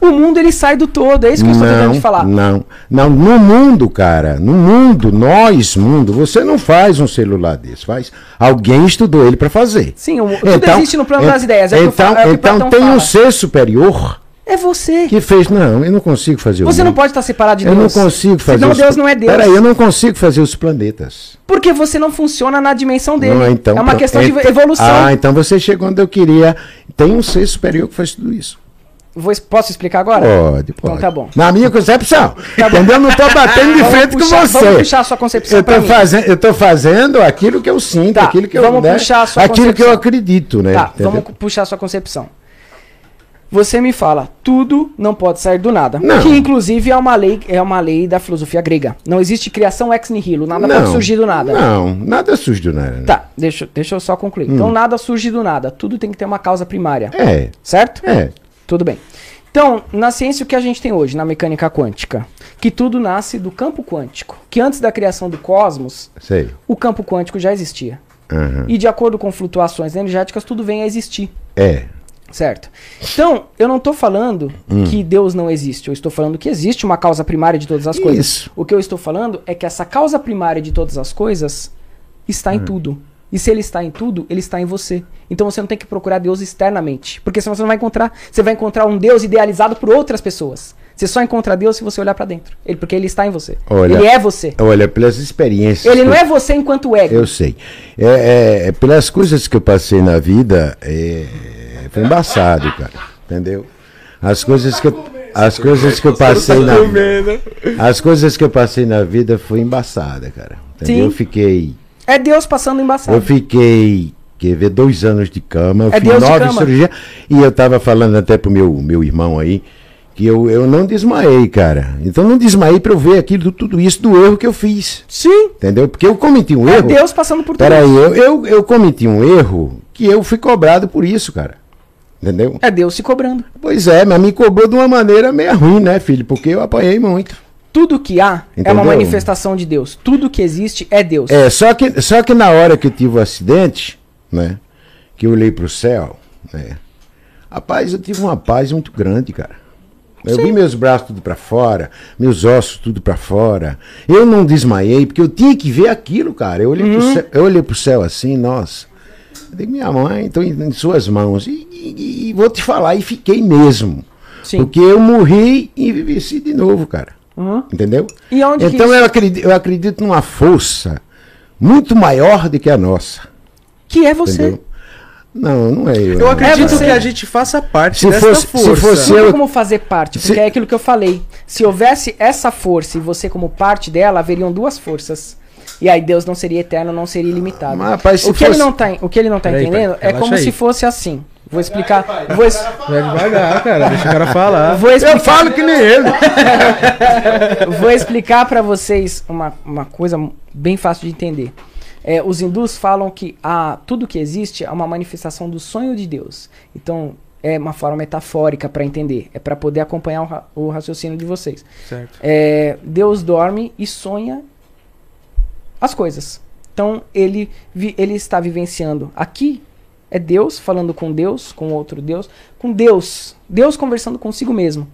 O mundo ele sai do todo, é isso que eu estou tentando te falar. Não, não, no mundo, cara, no mundo, nós, mundo, você não faz um celular desse, faz. Alguém estudou ele para fazer. Sim, o, tudo existe no plano das ideias. É então, é então tem fala. um ser superior, É você. Que fez. Não, eu não consigo fazer Você não pode estar separado de Eu Deus. não consigo fazer Senão os Deus não é Deus. Peraí, eu não consigo fazer os planetas. Porque você não funciona na dimensão dele. Não, então, é uma pro- questão de ent- evolução. Ah, então você chegou onde eu queria. Tem um ser superior que faz tudo isso. Vou- posso explicar agora? Pode, pode. Então tá bom. Na minha concepção. Entendeu? Eu não tô batendo de frente puxar- com você. vamos puxar a sua concepção eu tô fazendo, eu tô fazendo aquilo que eu sinto, Tá, aquilo que eu, vamos né, puxar a sua aquilo que eu acredito, né? Tá, Entendeu? vamos puxar a sua concepção. Você me fala, tudo não pode sair do nada. Não. Que inclusive é uma lei, é uma lei da filosofia grega. Não existe criação ex nihilo, nada pode surgir do nada. Não, nada surge do nada. Tá, deixa, deixa eu só concluir. Então nada surge do nada, tudo tem que ter uma causa primária. É, Certo? é. Tudo bem. Então, na ciência o que a gente tem hoje, na mecânica quântica, que tudo nasce do campo quântico, que antes da criação do cosmos, Sei. o campo quântico já existia. Aham. E de acordo com flutuações energéticas, tudo vem a existir. É. Certo? Então, eu não estou falando que Deus não existe. Eu estou falando que existe uma causa primária de todas as coisas. Isso. O que eu estou falando é que essa causa primária de todas as coisas está em tudo. E se ele está em tudo, ele está em você. Então você não tem que procurar Deus externamente. Porque senão você não vai encontrar. Você vai encontrar um Deus idealizado por outras pessoas. Você só encontra Deus se você olhar para dentro. Ele, porque ele está em você. Olha- ele é você. Olha, pelas experiências. Ele que não eu- é você enquanto ego. Eu sei. É, é, é, pelas coisas que eu passei na vida, é, foi embaçado, cara. Entendeu? As coisas que eu, as coisas que eu passei na vida. As coisas que eu passei na vida foi embaçada, cara. Entendeu? Sim. Eu fiquei. É Deus passando embaçado. Eu fiquei. Quer ver, dois anos de cama, eu É fiz Deus de nove cirurgias. E eu tava falando até pro meu, meu irmão aí, que eu, eu não desmaiei, cara. Então não desmaiei pra eu ver aquilo, tudo isso do erro que eu fiz. Sim. Entendeu? Porque eu cometi um É erro. Deus passando por tudo. Peraí, eu, eu, eu cometi um erro que eu fui cobrado por isso, cara. Entendeu? É Deus se cobrando. Pois é, mas me cobrou de uma maneira meio ruim, né, filho? Porque eu apanhei muito. Tudo que há é Entendeu? uma manifestação de Deus. Tudo que existe é Deus. É, só que, só que na hora que eu tive o acidente, né? Que eu olhei pro céu, né? Rapaz, eu tive uma paz muito grande, cara. Eu vi meus braços tudo pra fora, meus ossos tudo pra fora. Eu não desmaiei, porque eu tinha que ver aquilo, cara. Eu olhei, Uhum. pro, céu, eu olhei pro céu assim, nossa. Eu digo, minha mãe, estou em, em suas mãos. E, e- e vou te falar, e fiquei mesmo. Sim. Porque eu morri e vivi de novo, cara. Uhum. Entendeu? E onde que então isso- eu, acredito, eu acredito numa força muito maior do que a nossa. Que é você. Entendeu? Não, não é eu. Eu não. acredito você. que a gente faça parte Se dessa fosse- se força. fosse- Não eu- tem como fazer parte, porque Se- é aquilo que eu falei. Se houvesse essa força e você como parte dela, haveriam duas forças. E aí Deus não seria eterno, não seria ilimitado. Mas, rapaz, se o, que ele fosse- não tá, o que ele não tá Peraí, entendendo pai, é como se aí. fosse assim. Vou explicar. Vou, es- Vai devagar, cara. Deixa o cara falar. vou Eu explicar, falo que nem ele. vou explicar para vocês uma, uma coisa bem fácil de entender. É, os hindus falam que a, tudo que existe é uma manifestação do sonho de Deus. Então, é uma forma metafórica para entender. É para poder acompanhar o, ra- o raciocínio de vocês. Certo. É, Deus dorme e sonha as coisas. Então ele, vi- ele está vivenciando aqui. É Deus falando com Deus, com outro Deus, com Deus. Deus conversando consigo mesmo.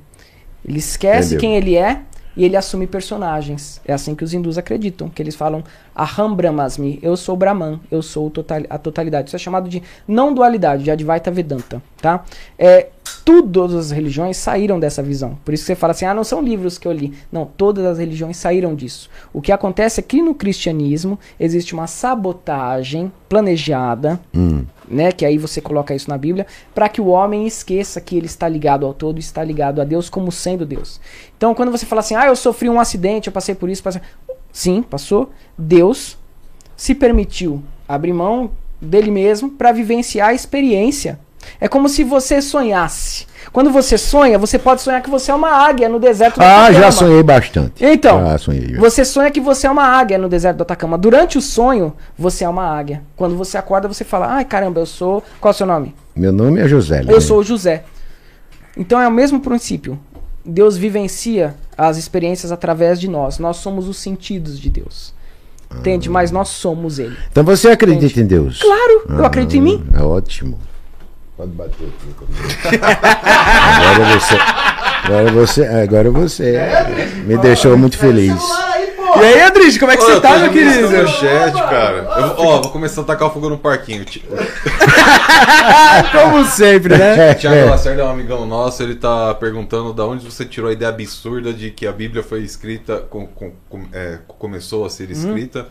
Ele esquece Entendeu. quem ele é e ele assume personagens. É assim que os hindus acreditam, que eles falam Aham Brahmasmi, eu sou Brahman, eu sou a totalidade. Isso é chamado de não dualidade, de Advaita Vedanta, tá? É, todas as religiões saíram dessa visão. Por isso que você fala assim, ah, não são livros que eu li. Não, todas as religiões saíram disso. O que acontece é que no cristianismo existe uma sabotagem planejada, né, que aí você coloca isso na Bíblia, para que o homem esqueça que ele está ligado ao todo, está ligado a Deus como sendo Deus. Então, quando você fala assim, ah, eu sofri um acidente, eu passei por isso, passei... sim, passou. Deus se permitiu abrir mão dele mesmo para vivenciar a experiência. É como se você sonhasse. Quando você sonha, você pode sonhar que você é uma águia no deserto do Ah, Atacama. já sonhei bastante. Então, sonhei. você sonha que você é uma águia no deserto do Atacama. Durante o sonho, você é uma águia. Quando você acorda, você fala: Ai, caramba, eu sou. Qual é o seu nome? Meu nome é José. Eu sou o José. Então é o mesmo princípio. Deus vivencia as experiências através de nós. Nós somos os sentidos de Deus. Entende? Mas nós somos Ele. Então você acredita em Deus? Claro, eu acredito em mim. É ótimo. Pode bater aqui. agora você. Agora você. Agora você me deixou muito feliz. E aí, Adriano, como é que você tá, meu querido? o chat, cara. Eu vou- ó, vou começar a tacar fogo no parquinho. Como sempre, né? É, O Thiago é. Lacerda é um amigão nosso, ele tá perguntando da onde você tirou a ideia absurda de que a Bíblia foi escrita, com, com- com- é, começou a ser escrita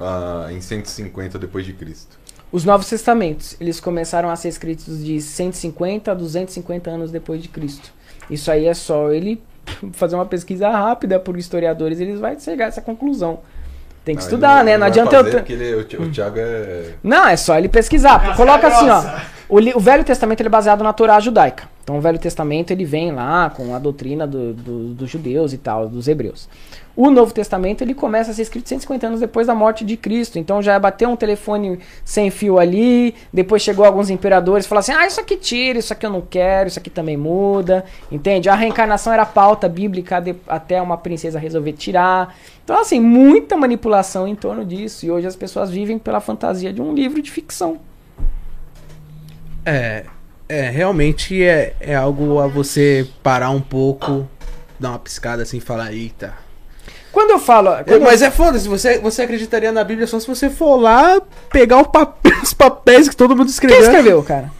ah, em 150 depois de Cristo. Os Novos Testamentos, eles começaram a ser escritos de 150 a 250 anos depois de Cristo. Isso aí é só ele fazer uma pesquisa rápida por historiadores, eles vão chegar a essa conclusão. Tem que Ah, estudar, ele né? Não vai adianta eu... ele- o Thi- o Thiago é... Não, é só ele pesquisar. Coloca assim, ó. O, o Velho Testamento ele é baseado na Torá judaica. Então o Velho Testamento ele vem lá com a doutrina do- do- dos judeus e tal, dos hebreus. O Novo Testamento ele começa a ser escrito 150 anos depois da morte de Cristo. Então já bateu um telefone sem fio ali. Depois chegou alguns imperadores e falaram assim: ah, isso aqui tira, isso aqui eu não quero, isso aqui também muda. Entende? A reencarnação era pauta bíblica de- até uma princesa resolver tirar. Então, assim, muita manipulação em torno disso. E hoje as pessoas vivem pela fantasia de um livro de ficção. É, é realmente é, é algo a você parar um pouco, dar uma piscada assim e falar, eita. Quando eu falo. É, quando mas é foda-se, você, você acreditaria na Bíblia só se você for lá pegar o papel- os papéis que todo mundo escreveu. Quem escreveu, cara?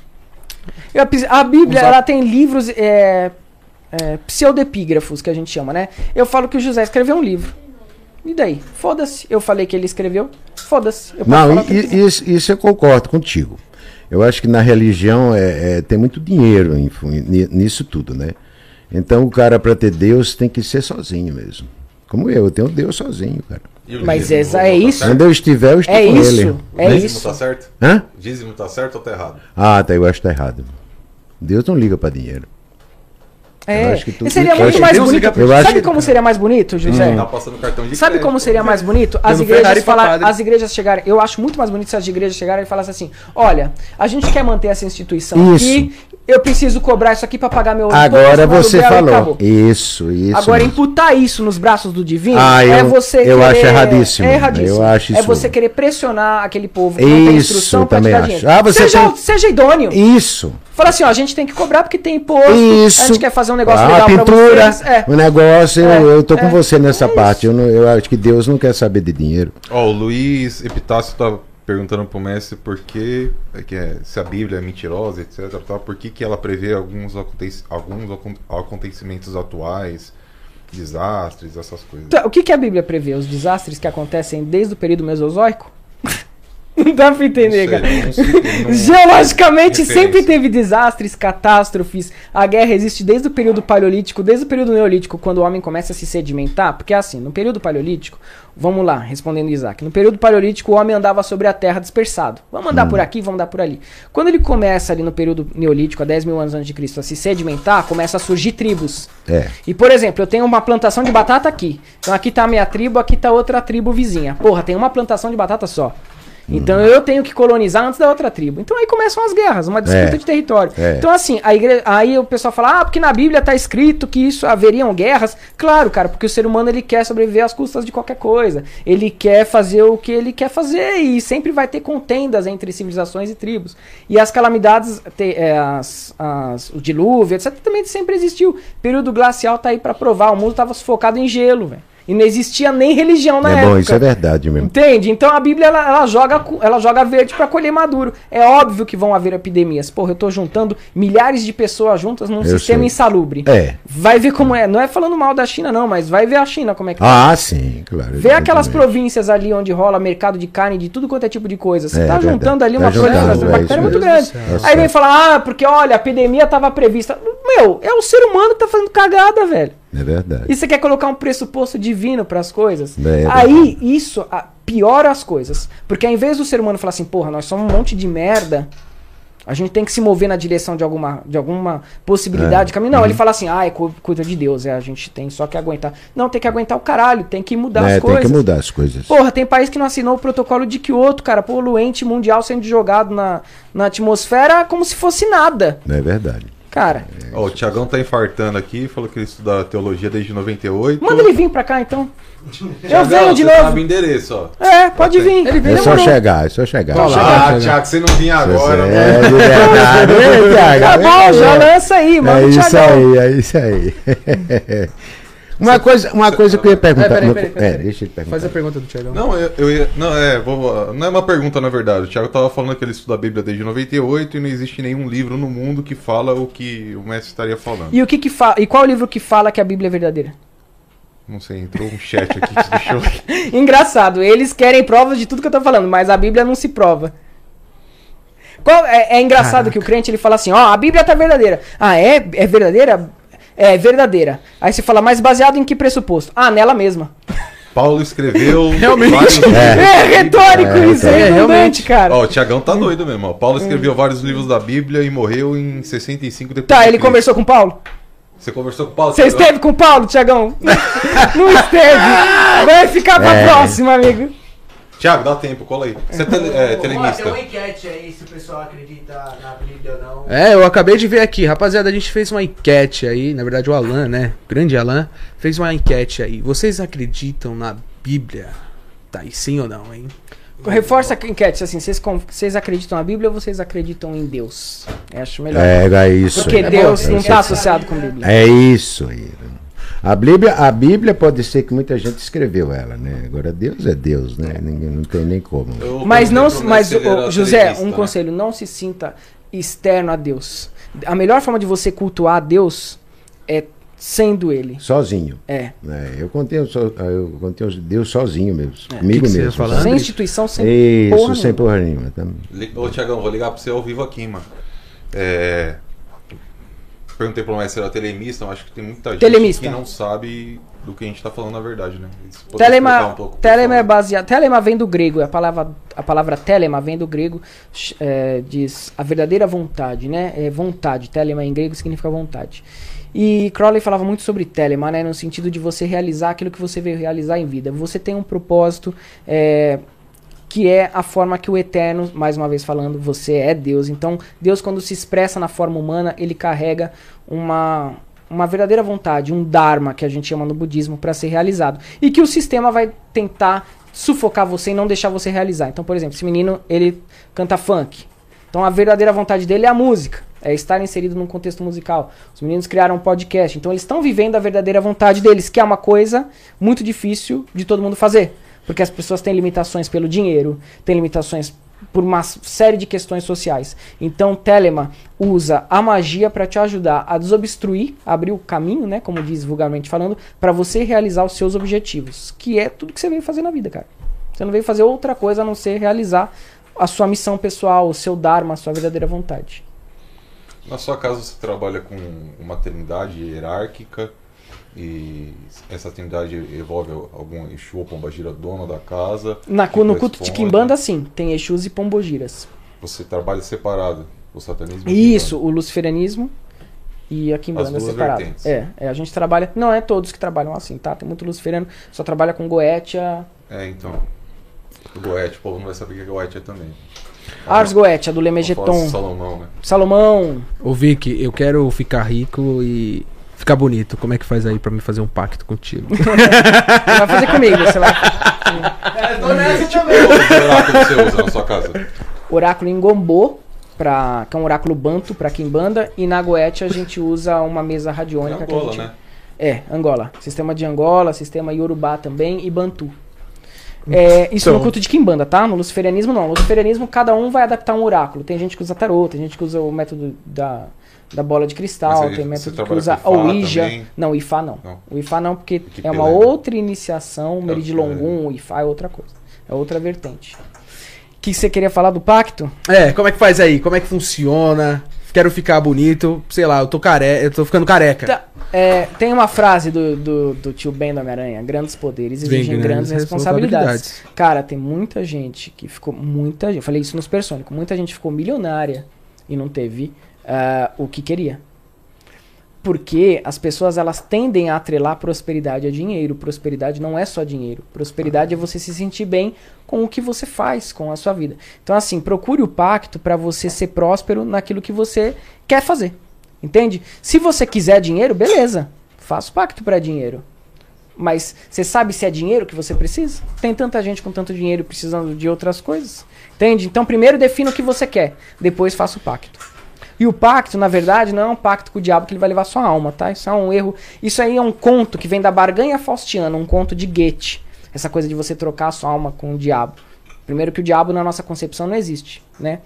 Eu a Bíblia, Os a- ela tem livros é, é, pseudepígrafos, que a gente chama, né? Eu falo que o José escreveu um livro. E daí? Foda-se. Eu falei que ele escreveu. Foda-se. Não, isso, isso eu concordo contigo. Eu acho que na religião é, é- tem muito dinheiro nisso tudo, né? Então o cara, para ter Deus, tem que ser sozinho mesmo. Como eu, eu tenho Deus sozinho, cara. Mas essa- tá é certo? isso? Onde eu estiver, eu estou É com isso. ele. O É dízimo isso. tá certo? Hã? Dízimo tá certo ou tá errado? Ah, tá, eu acho que tá errado. Deus não liga para dinheiro. É. eu acho que tudo- seria muito acho mais bonito. acho Sabe como seria mais bonito, José? Tá cartão de Sabe como seria mais bonito? As igrejas, falar, as igrejas chegarem. Eu acho muito mais bonito se as igrejas chegarem e falassem assim: olha, a gente quer manter essa instituição Isso. aqui, eu preciso cobrar isso aqui pra pagar meu Agora imposto, você falou. Isso, isso. Agora, mesmo. imputar isso nos braços do divino Ah, é eu- você eu querer... acho erradíssimo. É erradíssimo. Eu acho É isso- você querer pressionar aquele povo que não tem Isso, instrução eu pra também acho. dinheiro. Ah, você seja, tem- seja idôneo. Isso. Fala assim, ó, a gente tem que cobrar porque tem imposto, Isso. a gente quer fazer um negócio Ah, legal a pintura, pra vocês. É. o negócio, É, eu, eu tô com é, você nessa é parte. Eu, não- eu acho que Deus não quer saber de dinheiro. Ó, o Luiz Epitácio tá perguntando pro mestre por que, é que é, se a Bíblia é mentirosa, etc. Tal, por que, que ela prevê alguns, acontec alguns acon- acontecimentos atuais, desastres, essas coisas. Então, o que, que a Bíblia prevê? Os desastres que acontecem desde o período mesozoico? Não dá pra entender, sei, cara. não sei, não- Geologicamente Referência. sempre teve desastres, catástrofes. A guerra existe desde o período paleolítico, desde o período neolítico, quando o homem começa a se sedimentar. Porque assim, no período paleolítico, vamos lá, respondendo Isaac. No período paleolítico, o homem andava sobre a terra dispersado. Vamos andar por aqui, vamos andar por ali. Quando ele começa ali no período neolítico, há 10 mil anos antes de Cristo, a se sedimentar, começa a surgir tribos. É. E, por exemplo, eu tenho uma plantação de batata aqui. Então aqui tá a minha tribo, aqui tá outra tribo vizinha. Porra, tem uma plantação de batata só. Então eu tenho que colonizar antes da outra tribo. Então aí começam as guerras, uma disputa É. de território. É. Então assim, igre... aí o pessoal fala, ah, porque na Bíblia tá escrito que isso haveriam guerras. Claro, cara, porque o ser humano ele quer sobreviver às custas de qualquer coisa. Ele quer fazer o que ele quer fazer e sempre vai ter contendas entre civilizações e tribos. E as calamidades, te- é, as- as- o dilúvio, etc, também sempre existiu. Período glacial tá aí pra provar, o mundo tava sufocado em gelo, velho. E não existia nem religião na é época. bom, isso é verdade mesmo. Entende? Então a Bíblia ela, ela joga, ela joga verde pra colher maduro. É óbvio que vão haver epidemias. Porra, eu tô juntando milhares de pessoas juntas num Eu sistema sei. insalubre. É. Vai ver como é. Não é falando mal da China, não, mas vai ver a China como é que tá. Ah, sim, claro. Vê aquelas províncias ali onde rola mercado de carne, de tudo quanto é tipo de coisa. Você É, tá verdade. juntando ali Tá uma proliferação de é bactéria isso muito grande. Do Aí vem falar, ah, porque olha, a epidemia tava prevista. Meu, é o ser humano que tá fazendo cagada, velho. É verdade. E você quer colocar um pressuposto divino pras coisas? É, Aí isso piora as coisas. Porque ao invés do ser humano falar assim, porra, nós somos um monte de merda, a gente tem que se mover na direção de alguma, de alguma possibilidade de caminho. Não, ele fala assim, ah, é coisa de Deus, é, a gente tem só que aguentar. Não, tem que aguentar o caralho, tem que mudar É, as tem coisas. que mudar as coisas. Porra, tem país que não assinou o protocolo de Kyoto, cara, poluente mundial sendo jogado na, na atmosfera como se fosse nada. É verdade. Cara, Ó, o Tiagão tá infartando aqui, falou que ele estuda teologia desde 98. manda ele vir pra cá então. Eu Thiagão, venho de novo. sabe o endereço, ó. É, pode Tá vir. Ele vem, É só Demorou. chegar, é só chegar. Chegar. Ah. Thiago, você não vinha agora, né? É de verdade, né, Thiago? Tá bom, já lança aí, manda É isso Thiagão. aí, é isso aí. Uma coisa, uma coisa que eu ia perguntar. É, peraí, peraí, peraí, é, deixa eu te perguntar. Faz a pergunta do Tiagão. Não, eu, eu ia. Não, é, vou, não é uma pergunta, na verdade. O Thiago tava falando que ele estuda a Bíblia desde 98 e não existe nenhum livro no mundo que fala o que o mestre estaria falando. E o que que fala? E qual o livro que fala que a Bíblia é verdadeira? Não sei, entrou um chat aqui que deixou. Engraçado, eles querem provas de tudo que eu tô falando, mas a Bíblia não se prova. Qual, é, é engraçado que o crente ele fala assim, ó, a Bíblia tá verdadeira. Ah, é? É verdadeira? É verdadeira. Aí você fala, mas baseado em que pressuposto? Ah, nela mesma. Paulo escreveu. Realmente. vários É, Bíblia. retórico É, isso, é, é, realmente. cara. Ó, o Tiagão tá doido mesmo. Ó. Paulo escreveu vários livros da Bíblia e morreu em 65 depois. Tá, de ele Cristo. conversou com o Paulo? Você conversou com o Paulo? Você esteve com o Paulo, Tiagão? Não esteve. Vai ficar pra É. próxima, amigo. Tiago, dá tempo, cola aí. Você é, tele, é telemista. enquete aí se o pessoal acredita na Bíblia ou não. É, eu acabei de ver aqui, rapaziada, a gente fez uma enquete aí, na verdade o Alan, né, o grande Alan, fez uma enquete aí. Vocês acreditam na Bíblia? Tá aí sim ou não, hein? Reforça a enquete, assim, vocês, com- vocês acreditam na Bíblia ou vocês acreditam em Deus? Eu acho melhor. É, é isso. Porque aí. Deus É não isso tá aí. associado com Bíblia. É isso aí. A Bíblia, a Bíblia pode ser que muita gente escreveu ela, né? Agora Deus é Deus, né? Ninguém, não tem nem como. Eu Mas não, mas era José, um né? conselho, não se sinta externo a Deus. A melhor forma de você cultuar a Deus é sendo ele. Sozinho. É. né? Eu contei, so- eu contei Deus sozinho mesmo. É. Comigo Que que mesmo. Sem instituição, sem Isso, porra sem nenhuma. porra nenhuma. tá? Li- Ô, Tiagão, vou ligar pra você ao vivo aqui, mano. É... Perguntei pro mestre se era telemista, mas acho que tem muita gente Telemista. que não sabe do que a gente tá falando na verdade, né? Telema, um pouco telema é baseado. Telema vem do grego. A palavra, a palavra telema vem do grego. é, diz a verdadeira vontade, né? É vontade. Telema em grego significa vontade. E Crowley falava muito sobre telema, né? No sentido de você realizar aquilo que você veio realizar em vida. Você tem um propósito. é, que é a forma que o Eterno, mais uma vez falando, você é Deus. Então, Deus, quando se expressa na forma humana, ele carrega uma, uma verdadeira vontade, um Dharma, que a gente chama no budismo, para ser realizado. E que o sistema vai tentar sufocar você e não deixar você realizar. Então, por exemplo, esse menino, ele canta funk. Então, a verdadeira vontade dele é a música. É estar inserido num contexto musical. Os meninos criaram um podcast. Então, eles estão vivendo a verdadeira vontade deles, que é uma coisa muito difícil de todo mundo fazer. Porque as pessoas têm limitações pelo dinheiro, têm limitações por uma série de questões sociais. Então, Telema usa a magia para te ajudar a desobstruir, abrir o caminho, né, como diz vulgarmente falando, para você realizar os seus objetivos, que é tudo que você veio fazer na vida, cara. Você não veio fazer outra coisa a não ser realizar a sua missão pessoal, o seu dharma, a sua verdadeira vontade. Na sua casa você trabalha com uma trindade hierárquica e essa trindade envolve algum Exu ou Pombagira dono da casa. Na, no culto de. Kimbanda, sim, tem Exus e Pombogiras. Você trabalha separado, o satanismo. Isso, e o luciferianismo e a Kimbanda As duas separado. vertentes. É, é, a gente trabalha. Não é todos que trabalham assim, tá? Tem muito luciferano, só trabalha com Goetia. É, então. O Goethe, o povo não vai saber o que é Goethe também. Ars Goetia, do Lemegeton. Salomão, né? Salomão. Ô Vic, eu quero ficar rico e ficar bonito. Como é que faz aí pra me fazer um pacto contigo? Você vai fazer comigo, você vai. tô nessa Qual oráculo você usa na sua casa? Oráculo em Gombô, pra, que é um oráculo banto pra Kimbanda. E na Goetia a gente usa uma mesa É radiônica. que a Angola, gente... né? É, Angola. Sistema de Angola, sistema Yorubá também e Bantu. É, isso Então- no culto de Kimbanda, tá? No luciferianismo não. No luciferianismo cada um vai adaptar um oráculo. Tem gente que usa tarô, tem gente que usa o método da, da bola de cristal, aí tem método que usa a Ouija. também? Não, o Ifá não. Não. O Ifá não, porque Que é uma outra iniciação, É, Meridilongum, o Ifá é outra coisa. É outra vertente. O que você queria falar do pacto? é, como é que faz aí? Como é que funciona? Quero ficar bonito, sei lá, eu tô careca, eu tô ficando careca. Tá, é, tem uma frase do, do, do tio Ben do Homem-Aranha: grandes poderes exigem grandes grandes responsabilidades. responsabilidades. Cara, tem muita gente que ficou. Muita gente. Eu falei isso nos Persônicos. Muita gente ficou milionária e não teve ah, o que queria. Porque as pessoas elas tendem a atrelar prosperidade a dinheiro. Prosperidade não é só dinheiro. Prosperidade é você se sentir bem com o que você faz com a sua vida. Então assim, procure o pacto para você ser próspero naquilo que você quer fazer. Entende? Se você quiser dinheiro, beleza. Faça o pacto para dinheiro. Mas você sabe se é dinheiro que você precisa? Tem tanta gente com tanto dinheiro precisando de outras coisas. Entende? Então primeiro defina o que você quer, depois faça o pacto. E o pacto, na verdade, não é um pacto com o diabo que ele vai levar sua alma, tá? Isso é um erro. Isso aí é um conto que vem da barganha faustiana, um conto de Goethe. Essa coisa de você trocar a sua alma com o diabo. Primeiro que o diabo na nossa concepção não existe, né?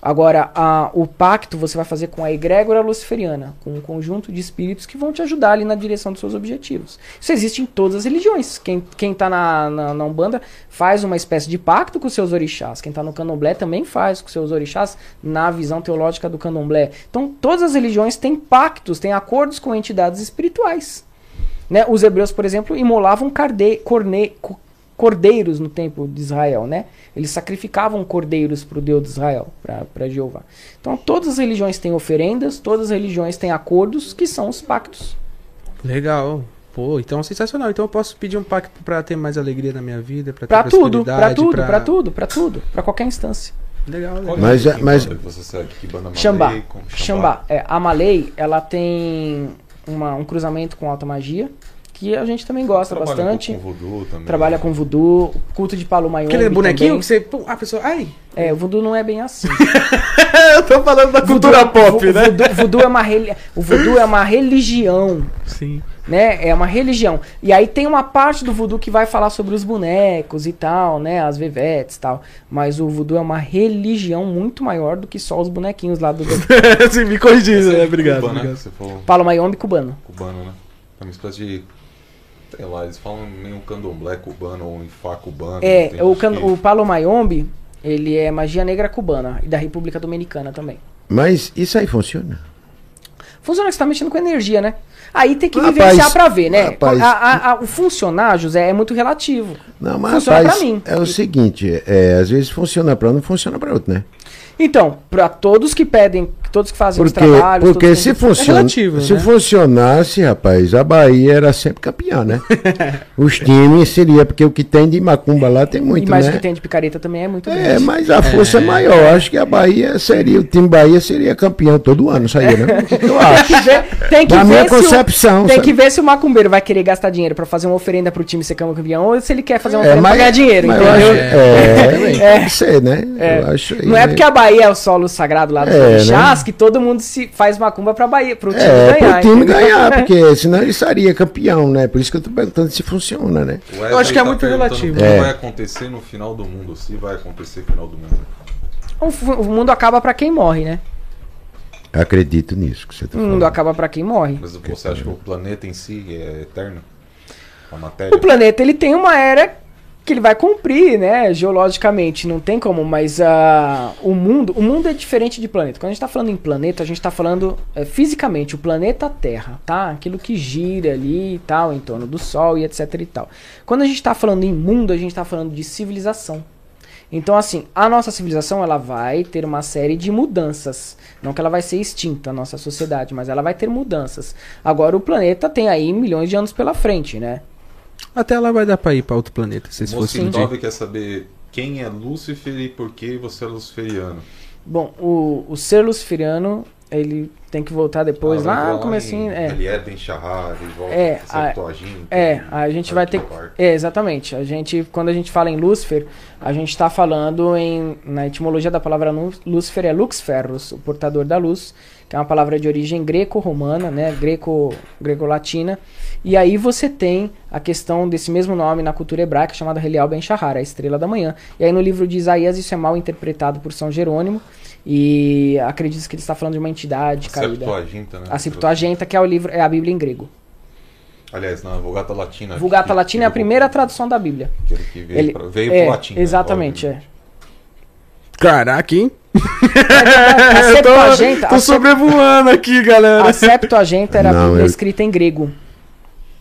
Agora, a- o pacto você vai fazer com a egrégora luciferiana, com um conjunto de espíritos que vão te ajudar ali na direção dos seus objetivos. Isso existe em todas as religiões. Quem, quem tá na, na, na Umbanda faz uma espécie de pacto com seus orixás. Quem tá no candomblé também faz com seus orixás na visão teológica do candomblé. Então, todas as religiões têm pactos, têm acordos com entidades espirituais. Né? Os hebreus, por exemplo, imolavam carde, corne, co- cordeiros no templo de Israel, né? Eles sacrificavam cordeiros para o Deus de Israel, para Jeová. Então, todas as religiões têm oferendas, todas as religiões têm acordos, que são os pactos. Legal. Pô, então sensacional. Então eu posso pedir um pacto pra ter mais alegria na minha vida, pra ter Para tudo, para tudo, para tudo, para tudo, para qualquer instância. Legal, legal. é Mas a é- mas- que você segue? Que banda Xambá. Malay, com Xambá. É, a Malay, ela tem uma- um cruzamento com alta magia, que a gente também gosta Trabalha bastante. Com, com voodoo também. Trabalha com voodoo, culto de Palo Mayombe Aquele bonequinho também. que você. Pum, a pessoa. Ai! É, o voodoo não é bem assim. eu tô falando da cultura pop, Vo- né? Voodoo, voodoo é uma reli- o voodoo é uma religião, Sim. né? É uma religião. E aí tem uma parte do voodoo que vai falar sobre os bonecos e tal, né? As vevetes e tal. Mas o voodoo é uma religião muito maior do que só os bonequinhos lá do, Sim, me corrigindo, é né? Obrigado. Cuba, né? obrigado. Você falou Palo Mayombe cubano. cubano, né? É uma espécie de. Sei lá, eles falam meio candomblé cubano ou infá cubano. É, o, can- que- o Palo Mayombe, ele é magia negra cubana e da República Dominicana também. Mas isso aí funciona? Funciona que você tá mexendo com energia, né? Aí tem que Rapaz, vivenciar pra ver, né? rapaz. A- a- a- o funcionar, José, é muito relativo. Não, mas Funciona rapaz, pra mim. é o seguinte, é, às vezes funciona pra um, não funciona pra outro, né? Então, pra todos que pedem, todos que fazem os Porque, trabalhos... porque todos se, que- funciona, relativo, se né? funcionasse, rapaz, a Bahia era sempre campeã, né? Os times seria, porque o que tem de macumba lá tem E muito, mais o né? que tem de picareta também é muito É, grande. mas a força é maior. Acho que a Bahia seria, o time Bahia seria campeão todo ano, isso aí, né? Eu acho. Tem que ver, tem que Na ver minha se o- concepção, tem sabe? que ver se o macumbeiro vai querer gastar dinheiro pra fazer uma oferenda pro time ser campeão ou se ele quer fazer uma É, oferenda pra ganhar dinheiro, mas eu entendeu? acho- é, tem que ser, né? É. Eu acho aí, Não é né? porque a Bahia é o solo sagrado lá dos É, orixás que todo mundo se faz macumba pra Bahia, pro time É, ganhar. pro time entendeu? ganhar, porque senão ele seria campeão, né? Por isso que eu tô perguntando se funciona, né? Wesley Eu acho que é tá muito relativo. O que É. vai acontecer no final do mundo? Se vai acontecer no final do mundo. O, mundo acaba pra quem morre, né? Acredito nisso que você tá O mundo falando. acaba pra quem morre. Mas você acha que o planeta em si é eterno? A matéria? O planeta ele tem uma era que ele vai cumprir, né? Geologicamente, não tem como, mas ah, o mundo, o mundo é diferente de planeta. Quando a gente tá falando em planeta, a gente tá falando é, fisicamente o planeta Terra, tá? Aquilo que gira ali e tal, em torno do Sol e etc e tal. Quando a gente tá falando em mundo, a gente tá falando de civilização. Então, assim, a nossa civilização ela vai ter uma série de mudanças. Não que ela vai ser extinta, a nossa sociedade, mas ela vai ter mudanças. Agora, o planeta tem aí milhões de anos pela frente, né? Até lá vai dar pra ir pra outro planeta, se O fosse um dia. Quer saber quem é Lúcifer e por que você é luciferiano. Bom, o, o ser luciferiano, ele tem que voltar depois, Ah, lá no comecinho. É, Ele é Ben Shahar, ele volta É, a a- Septuaginta, é, a gente vai ter. parte. É, exatamente. A gente, quando a gente fala em Lúcifer, a gente está falando em. Na etimologia da palavra Lúcifer é lux ferros, o portador da luz, que é uma palavra de origem greco-romana, né? Greco, greco-latina. E aí você tem a questão desse mesmo nome na cultura hebraica chamada Helial Ben Shahar, a estrela da manhã. E aí no livro de Isaías isso é mal interpretado por São Jerônimo. E acredita que ele está falando de uma entidade A caída. Septuaginta, né? A Septuaginta, que é o livro, é a Bíblia em grego. Aliás, na Vulgata Latina. Vulgata que- Latina é a que- primeira tradução da Bíblia. Que veio, Ele- pra, veio é, pro latim. né, Exatamente, é. Caraca, hein? A Eu tô, Septuaginta, tô a, Sep- sobrevoando aqui, galera. a Septuaginta era a Não, Bíblia eu- escrita em grego,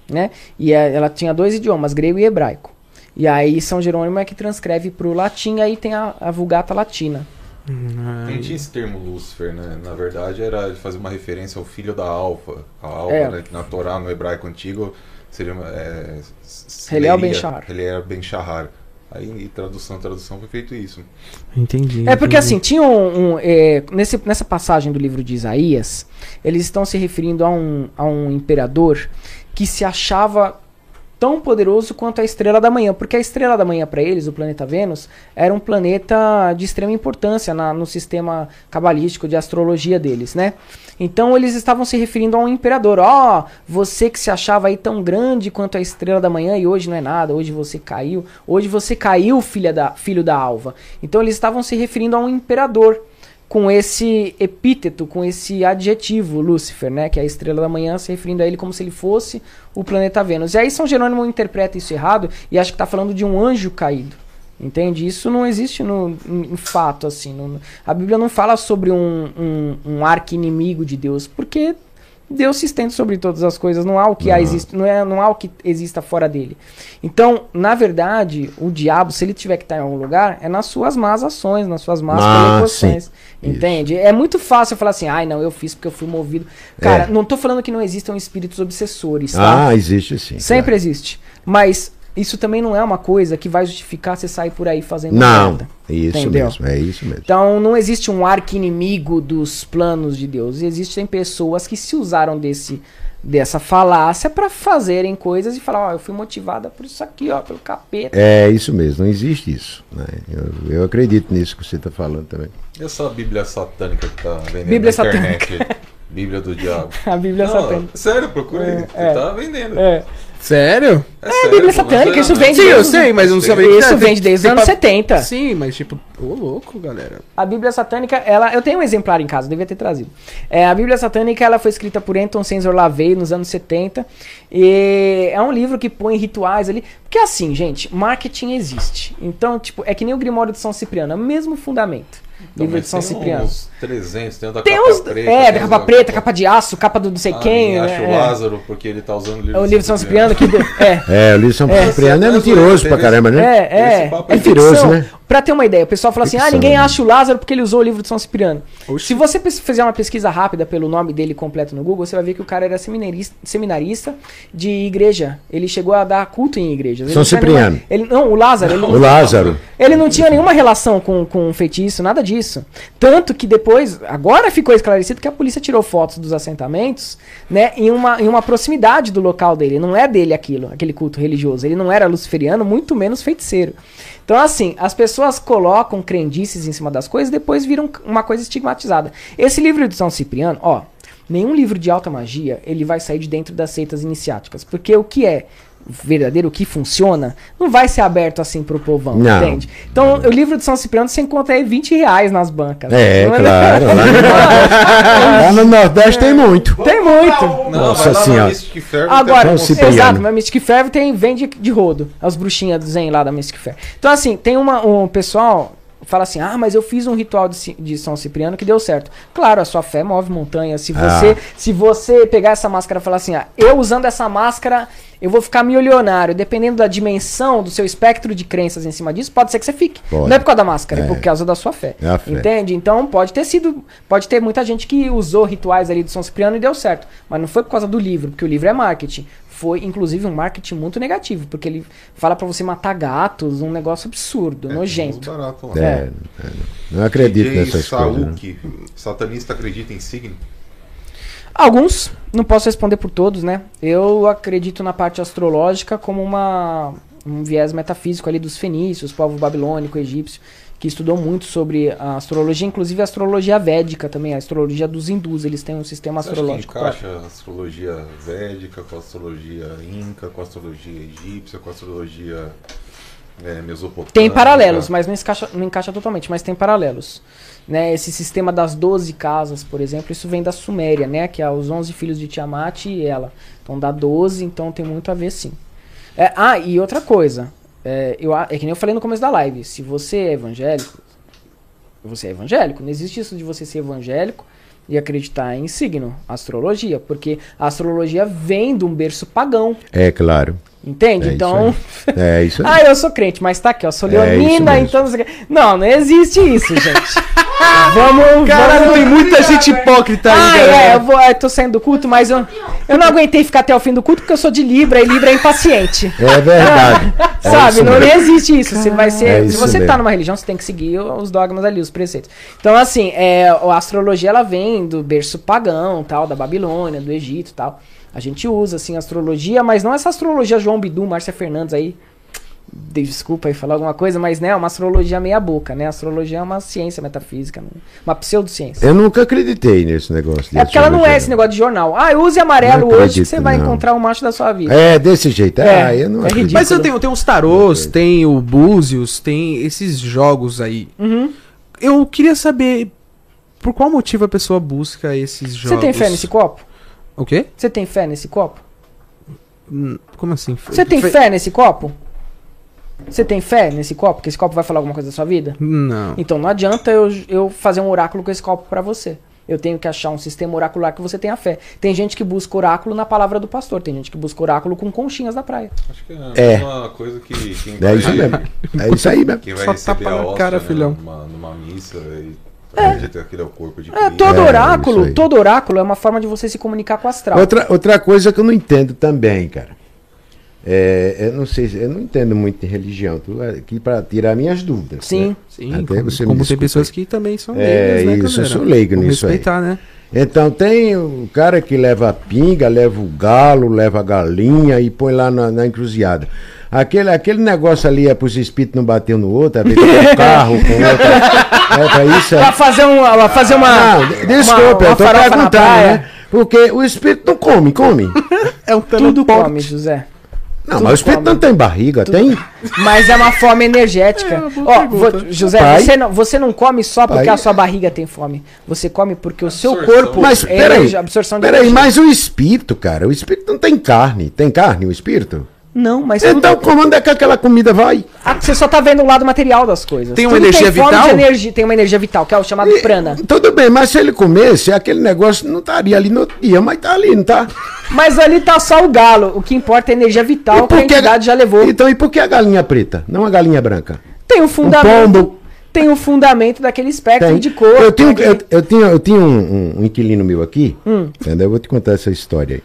né? E a- ela tinha dois idiomas, grego e hebraico. E aí São Jerônimo é que transcreve pro latim, aí tem a, a Vulgata Latina. Não tinha esse termo Lúcifer, né? Na verdade, era ele fazer uma referência ao filho da Alfa. A Alfa, É. né, que na Torá, no hebraico antigo, seria. uma- É, leria- Ben Shahar. Heliel Ben Shahar. Aí, tradução, tradução, foi feito isso. Entendi. É porque entendi. assim, tinha um. um, é, nesse, nessa passagem do livro de Isaías, eles estão se referindo a um, a um imperador que se achava tão poderoso quanto a estrela da manhã, porque a estrela da manhã para eles, o planeta Vênus, era um planeta de extrema importância na- no sistema cabalístico de astrologia deles, né? Então eles estavam se referindo a um imperador. Ó, você que se achava aí tão grande quanto a estrela da manhã e hoje não é nada, hoje você caiu, hoje você caiu, filha da, filho da alva. Então eles estavam se referindo a um imperador com esse epíteto, com esse adjetivo, Lúcifer, né, que é a estrela da manhã, se referindo a ele como se ele fosse o planeta Vênus. E aí São Jerônimo interpreta isso errado e acha que está falando de um anjo caído. Entende? Isso não existe no, em, fato, assim. no- a Bíblia não fala sobre um, um, um arqui-inimigo de Deus, porque Deus se estende sobre todas as coisas, não há o que há existe, não, é, não há o que exista fora dele. Então, na verdade, o diabo, se ele tiver que estar em algum lugar, é nas suas más ações, nas suas más Ah. Entende? É muito fácil eu falar assim, ai não, eu fiz porque eu fui movido. Cara, É. não tô falando que não existam espíritos obsessores, tá? Ah, existe sim. Sempre claro. existe. Mas isso também não é uma coisa que vai justificar você sair por aí fazendo Não, merda. isso Entendeu? mesmo, é isso mesmo. Então não existe um arqui-inimigo dos planos de Deus. Existem pessoas que se usaram desse dessa falácia pra fazerem coisas e falar, ó, eu fui motivada por isso aqui, ó, pelo capeta. É isso mesmo, não existe isso. né? Eu, eu acredito nisso que você está falando também. E essa Bíblia satânica que tá vendendo Bíblia na internet? Bíblia do diabo. A Bíblia Não, satânica. Sério, procura aí. É, é. Tá vendendo. É. Sério? É, É, sério, Bíblia satânica, isso sei vem Sim, eu sei, mas eu não sabia Isso tem- vem desde os tem anos pa- 70. Sim, mas tipo, ô louco, galera. A Bíblia Satânica, ela, eu tenho um exemplar em casa, devia ter trazido. É, a Bíblia Satânica, ela foi escrita por Anton Sensor Lavey nos anos 70 e é um livro que põe rituais ali, porque assim, gente, marketing existe. Então, tipo, é que nem o Grimório de São Cipriano, é o mesmo fundamento. Livro de São tem Cipriano. uns 300, tem o da Tem capa os, preta. é, da capa o preta, capa de aço, capa do não sei Ah, quem. Acho é, o Lázaro, porque ele tá usando o livro é o livro de São Cipriano que deu, é. É, o livro de São Cipriano é É, mentiroso pra caramba, né? É, é. É é mentiroso, né? Pra ter uma ideia, o pessoal fala assim: ah, ninguém né? acha o Lázaro porque ele usou o livro de São Cipriano. Oxi. Se você fizer uma pesquisa rápida pelo nome dele completo no Google, você vai ver que o cara era seminarista, seminarista de igreja. Ele chegou a dar culto em igrejas. Ele São não Cipriano. nenhuma- ele, não, o Lázaro. Ele, O Lázaro. ele não tinha nenhuma relação com, com feitiço, nada disso. Tanto que depois, agora ficou esclarecido que a polícia tirou fotos dos assentamentos, né, em uma, em uma proximidade do local dele. Não é dele aquilo, aquele culto religioso. Ele não era luciferiano, muito menos feiticeiro. Então, assim, as pessoas colocam crendices em cima das coisas e depois viram uma coisa estigmatizada. Esse livro de São Cipriano, ó, nenhum livro de alta magia ele vai sair de dentro das seitas iniciáticas. Porque o que é verdadeiro, o que funciona, não vai ser aberto assim pro povão, Não. entende? Então, o livro de São Cipriano você encontra aí 20 reais nas bancas. É, Não claro. Lá no, lá no Nordeste tem muito. Tem muito. Não, Nossa Senhora. na Mystic Fair, Agora, São Cipriano. exato, mas Mystic Fair tem, vende de rodo. As bruxinhas do Zen lá da Mystic Fair. Então, assim, tem uma, um pessoal fala assim: ah, mas eu fiz um ritual de, de São Cipriano que deu certo. Claro, a sua fé move montanhas. Se você, Ah. se você pegar essa máscara e falar assim: ah, eu usando essa máscara, eu vou ficar milionário. Dependendo da dimensão do seu espectro de crenças em cima disso, pode ser que você fique. Pode. Não é por causa da máscara, é, É. por causa da sua fé. É fé. Entende? Então pode ter sido. Pode ter muita gente que usou rituais ali do São Cipriano e deu certo. Mas não foi por causa do livro, porque o livro é marketing. Foi, inclusive, um marketing muito negativo, porque ele fala pra você matar gatos, um negócio absurdo, É, nojento. barato. É, é, não acredito DJ nessas coisas. né? Satanista acredita em signo? Alguns, não posso responder por todos, né? Eu acredito na parte astrológica como uma, um viés metafísico ali dos fenícios, povo babilônico, egípcio, que estudou muito sobre a astrologia, inclusive a astrologia védica também, a astrologia dos hindus, eles têm um sistema Você acha que astrológico. encaixa a astrologia védica com a astrologia inca, com a astrologia egípcia, com a astrologia é, mesopotâmica? Tem paralelos, mas não encaixa, não encaixa totalmente, mas tem paralelos. Né, esse sistema das 12 casas, por exemplo, isso vem da Suméria, né? Que é os 11 filhos de Tiamat e ela. Então dá 12, então tem muito a ver sim. É, ah, e outra coisa. É, eu, é que nem eu falei no começo da live. Se você é evangélico, você é evangélico. Não existe isso de você ser evangélico e acreditar em signo, astrologia. Porque a astrologia vem de um berço pagão. É claro. Entende? É então. Isso. É isso aí. Ah, eu sou crente, mas tá aqui, ó. Sou É, leonina, mesmo. então. não sei o quê. Não, não existe isso, gente. vamos. Caralho, vamos... tem muita gente hipócrita aí, Ah, galera. é, eu, vou, eu tô saindo do culto, mas eu. Eu não aguentei ficar até o fim do culto porque eu sou de Libra e Libra é impaciente. É verdade. É Sabe? Não mesmo. existe isso. Você vai ser, É se você tá mesmo. numa religião, você tem que seguir os dogmas ali, os preceitos. Então, assim, é, a astrologia ela vem do berço pagão, tal, da Babilônia, do Egito, tal. A gente usa assim astrologia, mas não essa astrologia João Bidu, Márcia Fernandes aí. Desculpa aí falar alguma coisa, mas né, é uma astrologia meia boca, né? A astrologia é uma ciência metafísica, né? uma pseudociência. Eu nunca acreditei nesse negócio. de É porque ela não é esse negócio de jornal. Ah, use amarelo Não hoje que acredito, você vai não. encontrar o macho da sua vida. É, desse jeito. É, ah, eu não é acredito. ridículo. Mas eu tenho, tem uns tarôs, tem o Búzios, tem esses jogos aí. Uhum. Eu queria saber por qual motivo a pessoa busca esses Você jogos. tem fé nesse copo? O quê? Você tem fé nesse copo? Como assim? Você tem fé nesse copo? Você tem fé nesse copo? Que esse copo vai falar alguma coisa da sua vida? Não. Então não adianta eu, eu fazer um oráculo com esse copo pra você. Eu tenho que achar um sistema oracular que você tenha fé. Tem gente que busca oráculo na palavra do pastor. Tem gente que busca oráculo com conchinhas da praia. Acho que é, É. a mesma coisa que quem É vai, isso mesmo. É isso aí mesmo. quem vai Só receber tapa a na hóstia, cara, né, filhão. Numa, numa missa e é o corpo de É, Cristo. todo É, isso oráculo, aí. todo oráculo é uma forma de você se comunicar com o astral. Outra, outra coisa que eu não entendo também, cara. É, eu não sei, se- eu não entendo muito de religião. Tô aqui para tirar minhas dúvidas. Sim. né? Sim, Até como, você como tem pessoas aí. que também são É, leigas, né, isso, eu sou leigo Vamos nisso aí. respeitar, né? Então tem o cara que leva a pinga, leva o galo, leva a galinha e põe lá na, na encruzilhada. Aquele, aquele negócio ali é para os espíritos não bater um no outro, é com o carro, com outra. É pra isso. É... Pra fazer, um, pra fazer uma. De- desculpa, uma eu tô perguntando, né? Porque o espírito não come, come. É um Tudo come, José. Não, Tudo mas o espírito come. não tem barriga, tem? Mas é uma fome energética. Ó, vou- José, Pai. você não, você não come só porque Pai. a sua barriga tem fome. Você come porque o seu Absorção. corpo Mas é peraí, energia- absorção de peraí, energia. mas o espírito, cara, o espírito não tem carne. Tem carne o espírito? Não, mas Então, tudo, como onde é que aquela comida vai? Ah, você só tá vendo o lado material das coisas. Tem uma Tudo energia fome vital? energia, tem uma energia vital, que é o chamado prana. Tudo bem, mas se ele comesse, aquele negócio não estaria ali no dia, mas tá ali, não tá? Mas ali tá só o galo. O que importa é a energia vital E que a entidade já levou. Então, e por que a galinha preta? Não a galinha branca? Tem o Um fundamento. pombo. Tem o fundamento daquele espectro Tem. de cor. Eu, tenho, daquele- eu, eu tinha, eu um, um inquilino meu aqui, Hum. entendeu? Eu vou te contar essa história aí.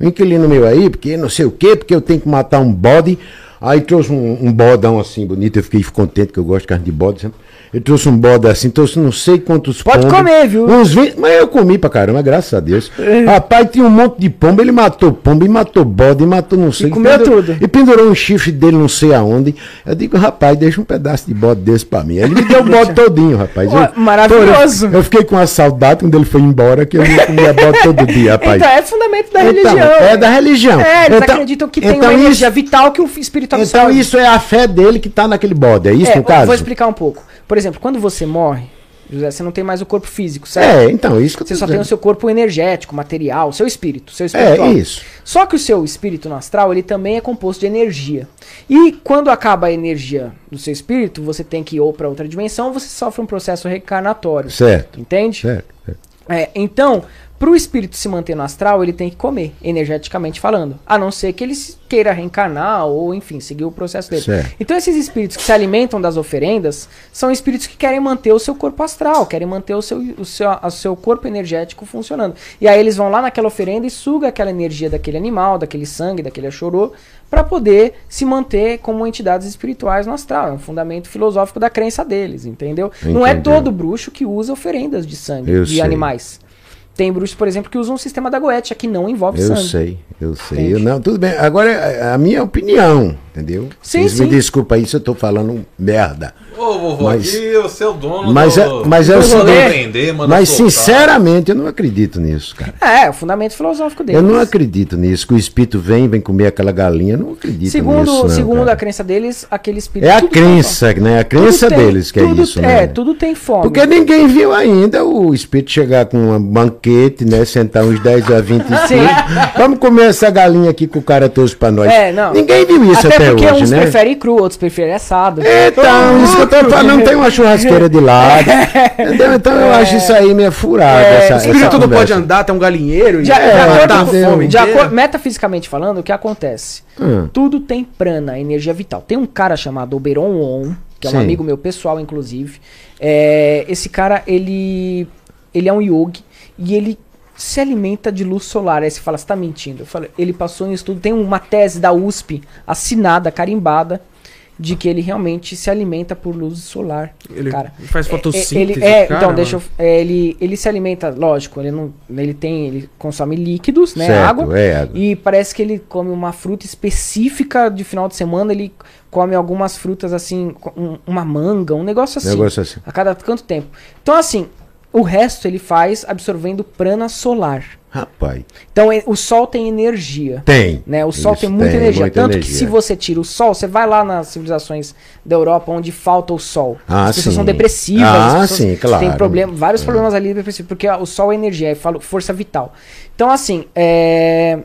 Um inquilino meu aí, porque não sei o quê, porque eu tenho que matar um bode. Aí trouxe um, um bodão assim bonito, eu fiquei contente que eu gosto de carne de bode. Sabe? Ele trouxe um bode assim, trouxe não sei quantos Pode pombos. comer, viu? Uns 20, mas eu comi pra caramba, graças a Deus. Rapaz, tinha um monte de pombo, ele matou pombo, e matou bode, e matou não sei. comeu pendurou- tudo. E pendurou um chifre dele não sei aonde. Eu digo, rapaz, deixa um pedaço de bode desse pra mim. Ele me deu o bode todinho, rapaz. Eu- maravilhoso. eu fiquei com uma saudade quando ele foi embora, que eu ia comer bode todo dia, rapaz. Então, é fundamento da Então, religião. é da religião. É, eles Então- acreditam que tem então uma isso- energia vital que o espírito Então absorve. isso é a fé dele que tá naquele bode, é isso É, no caso? Vou explicar um pouco. Por exemplo, quando você morre, José, você não tem mais o corpo físico, certo? É, então, isso que eu Você só tem o dizendo. seu corpo energético, material, seu espírito, seu É, espiritual. isso. Só que o seu espírito no astral, ele também é composto de energia. E quando acaba a energia do seu espírito, você tem que ir ou para outra dimensão, ou você sofre um processo reencarnatório. Certo. Entende? Certo. certo. É, então, para o espírito se manter no astral, ele tem que comer, energeticamente falando. A não ser que ele se- queira reencarnar ou, enfim, seguir o processo dele. Certo. Então, esses espíritos que se alimentam das oferendas são espíritos que querem manter o seu corpo astral, querem manter o seu, o seu, o seu corpo energético funcionando. E aí eles vão lá naquela oferenda e sugam aquela energia daquele animal, daquele sangue, daquele achorô, para poder se manter como entidades espirituais no astral. É um fundamento filosófico da crença deles, entendeu? Não é Entendeu. todo bruxo que usa oferendas de sangue, Eu de sei. animais. Tem bruxos, por exemplo, que usam um sistema da goetia, que não envolve Eu sangue. sei, eu sei. Eu, não, tudo bem. Agora, a minha opinião, entendeu? Sim, Vocês sim. me desculpa aí se eu tô falando merda. Ô, vovô, Mas- aqui você é o dono Mas do... é- mas é o do seguinte- Mas, soltar. sinceramente, eu não acredito nisso, cara. É, o fundamento filosófico deles. Eu não acredito nisso, que o espírito vem, vem comer aquela galinha. Eu não acredito Segundo, nisso. Não, segundo cara. a crença deles, aquele espírito. É a tem crença, né? A crença Tudo tem- deles que é isso, né? É, tudo tem fome. Porque ninguém viu ainda o espírito chegar com um banquete, né? Sentar uns 10 a 20 Sim. Vamos comer essa galinha aqui que o cara trouxe pra nós. É, não. Ninguém viu isso Até, até, porque hoje, uns né? preferem cru, outros preferem assado. Então, isso que eu tô falando, tem uma churrasqueira de lado. Entendeu? Então eu acho isso aí meio furado. É, essa, O espírito essa não conversa. pode andar até um galinheiro e De, de É, acordo matar a entendeu? fome de inteira. acor- metafisicamente falando, o que acontece? Hum. Tudo tem prana, energia vital. Tem um cara chamado Oberon On, que é um Sim. amigo meu pessoal, inclusive. É, esse cara, ele, ele é um yogi e ele se alimenta de luz solar. Aí você fala, você tá mentindo. Eu falei, ele passou em estudo, tem uma tese da USP assinada, carimbada, de que ele realmente se alimenta por luz solar. Ele cara. faz É, fotossíntese. ele, é, cara, então, deixa eu, mano. é, ele, ele se alimenta, lógico, ele não, ele tem, ele consome líquidos, né, certo, água, é água. e parece que ele come uma fruta específica de final de semana, ele come algumas frutas assim, um- uma manga, um negócio assim, Negócio assim. a cada quanto tempo. Então assim, o resto ele faz absorvendo prana solar. Rapaz. Então e- o sol tem energia. Tem. Né? O sol Isso, tem muita tem energia. muita Tanto que energia. se você tira o sol, você vai lá nas civilizações da Europa onde falta o sol. Ah, as pessoas sim. são depressivas. Ah, sim, claro. Tem problema, vários É. problemas ali depressivos, porque o sol é energia, falo força vital. Então, assim, é,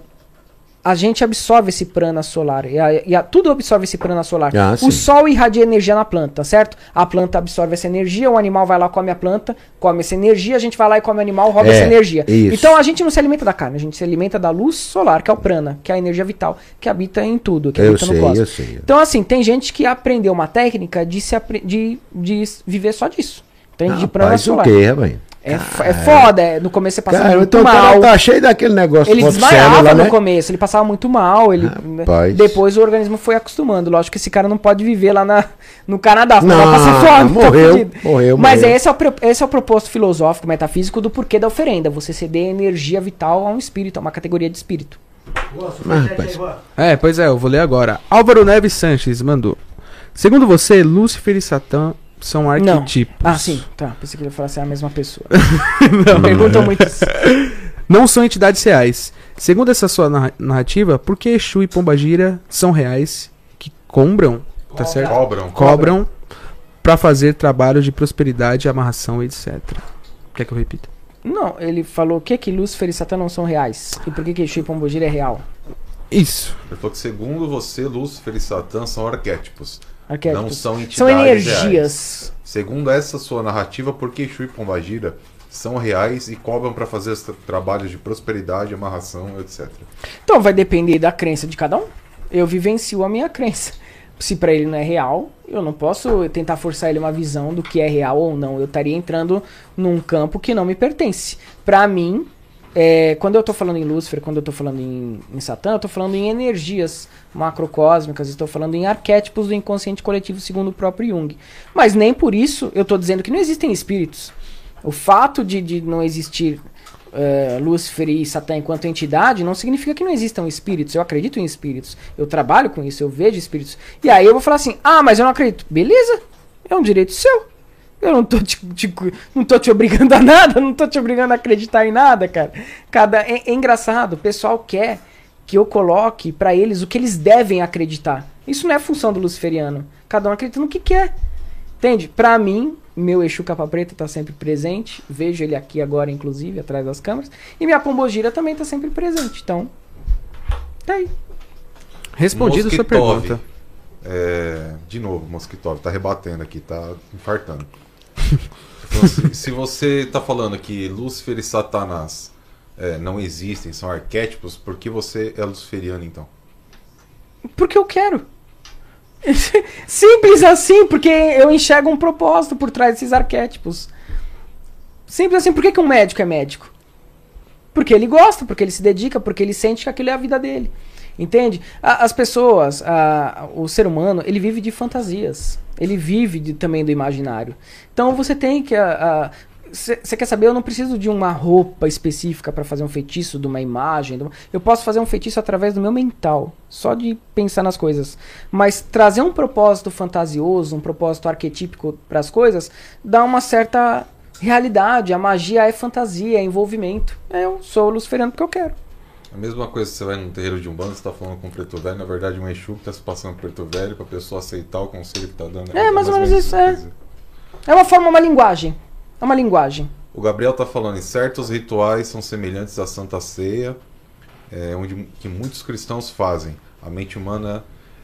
a gente absorve esse prana solar. E, a- e a- tudo absorve esse prana solar. Ah, o sol irradia energia na planta, certo? A planta absorve essa energia, o animal vai lá, come a planta, come essa energia, a gente vai lá e come o animal, rouba É, essa energia. isso. Então a gente não se alimenta da carne, a gente se alimenta da luz solar, que é o prana, que é a energia vital, que habita em tudo, que Eu habita no sei, cosmos. eu sei. Então, assim, tem gente que aprendeu uma técnica de, se de, de viver só disso. Entende? de prana o solar. quê, rapaz? É, é foda, é, no começo você passava Cara, muito então mal. tá cheio daquele negócio Ele desmaiava no né? começo, ele passava muito mal, ele Rapaz. depois o organismo foi acostumando. Lógico que esse cara não pode viver lá na, no Canadá, Não, vai passar fome. tá morreu, fudido. morreu, Mas morreu. Esse, é o, esse é o propósito filosófico, metafísico do porquê da oferenda. Você ceder energia vital a um espírito, a uma categoria de espírito. Mas, rapaz, É, pois é, eu vou ler agora. Álvaro Neves Sanches mandou. Segundo você, Lúcifer e Satã são arquetipos. Ah, sim, tá. Pensei que ele ia falar assim, é a mesma pessoa. não, perguntam muito isso. Não são entidades reais. Segundo essa sua narra- narrativa, por que Exu e Pombagira são reais que combram, tá certo? Cobram. Cobram pra fazer trabalhos de prosperidade, amarração, etc. Quer que eu repita? Não, ele falou o que que Lúcifer e Satã não são reais. E por que que Exu e Pombogira é real? Isso. Ele falou que segundo você, Lúcifer e Satã são arquétipos. Arquétipos. Não são entidades São reais. energias. Segundo essa sua narrativa, por que Exu e Pombagira são reais e cobram para fazer os tra- trabalhos de prosperidade, amarração, etc. Então vai depender da crença de cada um. Eu vivencio a minha crença. Se pra ele não é real, eu não posso tentar forçar ele uma visão do que é real ou não. Eu estaria entrando num campo que não me pertence. Pra mim, é, quando eu tô falando em Lúcifer, quando eu tô falando em, em Satã, eu tô falando em energias macrocósmicas, estou falando em arquétipos do inconsciente coletivo, segundo o próprio Jung. Mas nem por isso eu tô dizendo que não existem espíritos. O fato de, de não existir eh, Lúcifer e Satã enquanto entidade não significa que não existam espíritos. Eu acredito em espíritos. Eu trabalho com isso, eu vejo espíritos. E aí eu vou falar assim: ah, mas eu não acredito. Beleza, é um direito seu. Eu não tô te, te- não tô te obrigando a nada, não tô te obrigando a acreditar em nada, cara. Cada, é, é engraçado, o pessoal quer que eu coloque pra eles o que eles devem acreditar. Isso não é função do luciferiano. Cada um acredita no que quer. Entende? Pra mim, meu Exu Capa Preta tá sempre presente. Vejo ele aqui agora, inclusive, atrás das câmeras. E minha Pombogira também tá sempre presente. Então, tá aí. Respondido sua Mosquitov. pergunta. É, de novo, Mosquitov tá rebatendo aqui, tá infartando. Então, se, você tá falando que Lúcifer e Satanás é, não existem, são arquétipos, por que você é luciferiano então? Porque eu quero. Simples assim, porque eu enxergo um propósito por trás desses arquétipos. Simples assim, por que, que um médico é médico? Porque ele gosta, porque ele se dedica, porque ele sente que aquilo é a vida dele. Entende? As pessoas, a- o ser humano, ele vive de fantasias. Ele vive de- também do imaginário. Então você tem que. Você quer saber? Eu não preciso de uma roupa específica para fazer um feitiço, de uma imagem. de uma- Eu posso fazer um feitiço através do meu mental, só de pensar nas coisas. Mas trazer um propósito fantasioso, um propósito arquetípico para as coisas, dá uma certa realidade. A magia é fantasia, é envolvimento. Eu sou luciferiano porque eu quero. A mesma coisa que você vai num terreiro de Umbanda, você tá falando com o preto velho, na verdade um Exu que tá se passando preto velho pra pessoa aceitar o conselho que tá dando. É, mais ou menos isso, é. É uma forma, uma linguagem. É uma linguagem. O Gabriel tá falando em certos rituais são semelhantes à Santa Ceia, é, onde que muitos cristãos fazem. A mente humana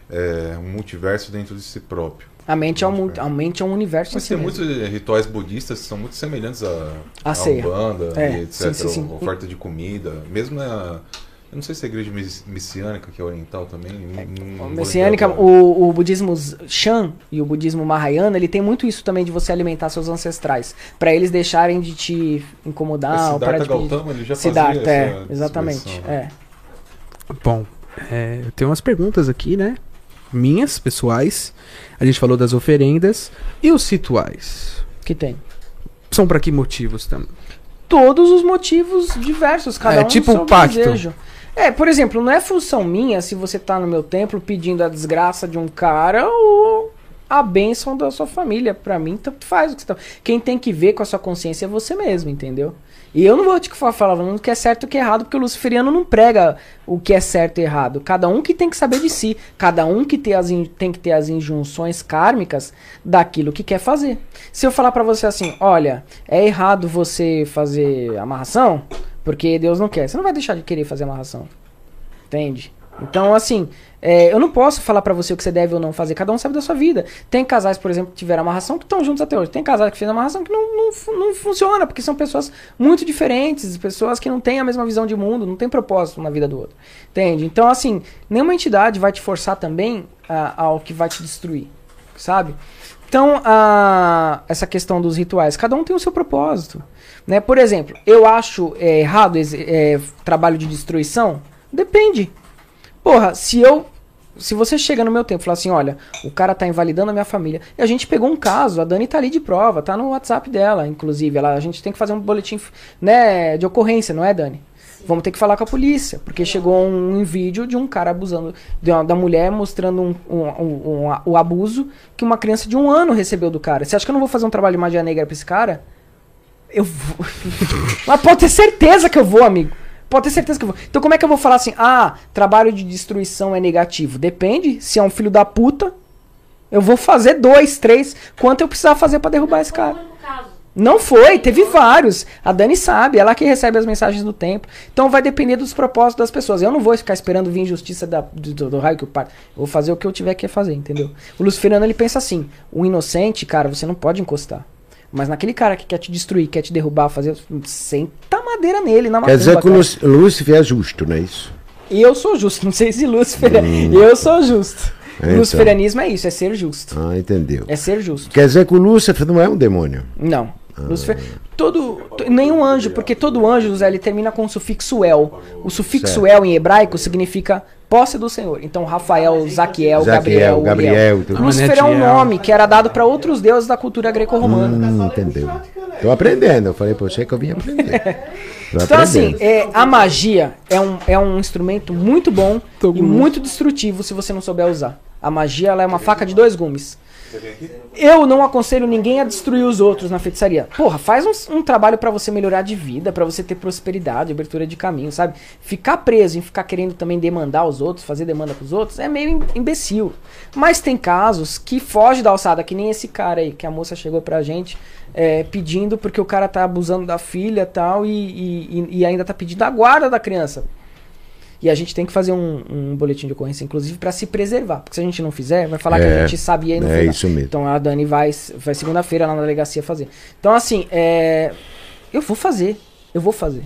é um multiverso dentro de si próprio. A mente é um, a mente é um universo Mas em si tem mesmo. muitos rituais budistas que são muito semelhantes à A à ceia. Umbanda, É, e etc. sim, sim, sim. Oferta de comida. Mesmo na, Eu não sei se é a igreja mes- messiânica, que é oriental também. O Messiânica, o, o budismo Shan e o budismo Mahayana, ele tem muito isso também de você alimentar seus ancestrais, Pra eles deixarem de te incomodar, É ou Siddhartha de Gautama, ele já Siddhartha, fazia é, essa exatamente, é. Bom, é, eu tenho umas perguntas aqui, né? Minhas, pessoais. A gente falou das oferendas. E os rituais? Que tem. São pra que motivos também? Todos os motivos diversos, cada É, um tipo seu um pacto. desejo. É, por exemplo, não é função minha se você tá no meu templo pedindo a desgraça de um cara ou a bênção da sua família. Pra mim, tanto faz o que você tá... Quem tem que ver com a sua consciência é você mesmo, entendeu? E eu não vou te falar falando o que é certo e o que é errado, porque o luciferiano não prega o que é certo e errado. Cada um que tem que saber de si. Cada um que tem, as tem que ter as injunções kármicas daquilo que quer fazer. Se eu falar pra você assim, olha, é errado você fazer amarração, porque Deus não quer. Você não vai deixar de querer fazer amarração. Entende? Então, assim, é, eu não posso falar pra você o que você deve ou não fazer. Cada um sabe da sua vida. Tem casais, por exemplo, que tiveram amarração que estão juntos até hoje. Tem casais que fizeram amarração que não, não, não funciona, porque são pessoas muito diferentes, pessoas que não têm a mesma visão de mundo, não tem propósito na vida do outro. Entende? Então, assim, nenhuma entidade vai te forçar também ao que vai te destruir. Sabe? Então, a, essa questão dos rituais, cada um tem o seu propósito. Né? Por exemplo, eu acho é, errado esse, é, trabalho de destruição? Depende. Porra, se eu. Se você chega no meu tempo e fala assim, olha, o cara tá invalidando a minha família. E a gente pegou um caso, a Dani tá ali de prova, tá no WhatsApp dela, inclusive. Ela, a gente tem que fazer um boletim né, de ocorrência, não é, Dani? Vamos ter que falar com a polícia, porque chegou um, vídeo de um cara abusando de uma- da mulher, mostrando um- um- um- um- o abuso que uma criança de um ano recebeu do cara. Você acha que eu não vou fazer um trabalho de magia negra pra esse cara? Eu vou. Mas pode ter certeza que eu vou, amigo. Pode ter certeza que eu vou. Então como é que eu vou falar assim, ah, trabalho de destruição é negativo? Depende. Se é um filho da puta, eu vou fazer dois, três, quanto eu precisar fazer pra derrubar esse cara. Não foi, teve vários. A Dani sabe, ela que recebe as mensagens do templo. Então vai depender dos propósitos das pessoas. Eu não vou ficar esperando vir justiça da- do, do- raio que eu parto. Eu vou fazer o que eu tiver que fazer, entendeu? O Luciferiano ele pensa assim: o inocente, cara, você não pode encostar. Mas naquele cara que quer te destruir, quer te derrubar, fazer. Senta madeira nele, na Quer dizer que o Lúcifer é justo, não é isso? E eu sou justo, não sei se Lúcifer é. Eu sou justo. Então. Luciferianismo é isso, é ser justo. Ah, entendeu. É ser justo. Quer dizer que o Lúcifer não é um demônio. Não. Lúcifer, todo, to- nenhum anjo, porque todo anjo, Zé, ele termina com o sufixo el. O sufixo Certo. el em hebraico significa posse do Senhor. Então, Rafael, Zaquiel, Zaquiel, Gabriel, Gabriel, Uriel. tudo. Lúcifer é um nome que era dado para outros deuses da cultura greco-romana. Hum, entendeu. Tô aprendendo. Eu falei pra você que eu vim aprender. Então, assim, aprendendo. é, a magia é um, é um instrumento muito bom Tô e muito destrutivo se você não souber usar. A magia ela é uma faca de dois gumes. Eu não aconselho ninguém a destruir os outros na feitiçaria. Porra, faz um, um trabalho pra você melhorar de vida, pra você ter prosperidade, abertura de caminho, sabe? Ficar preso em ficar querendo também demandar os outros, fazer demanda pros outros, é meio im- imbecil. Mas tem casos que foge da alçada, que nem esse cara aí, que a moça chegou pra gente é, pedindo porque o cara tá abusando da filha tal, e, e- e ainda tá pedindo a guarda da criança. E a gente tem que fazer um, um boletim de ocorrência, inclusive, pra se preservar. Porque se a gente não fizer, vai falar que a É, gente sabia e não é fez. isso mesmo. Então a Dani vai, vai segunda-feira lá na delegacia fazer. Então, assim, é, eu vou fazer. Eu vou fazer.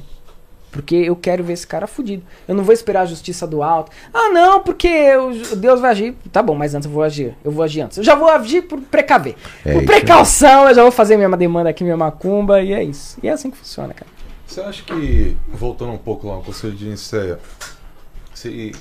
Porque eu quero ver esse cara fudido. Eu não vou esperar a justiça do alto. Ah, não, porque o Deus vai agir. Tá bom, mas antes eu vou agir. Eu vou agir antes. Eu já vou agir por precaver. É por precaução, eu já vou fazer minha demanda aqui, minha macumba, e é isso. E é assim que funciona, cara. Você acha que, voltando um pouco lá no Conselho de Nicéia, se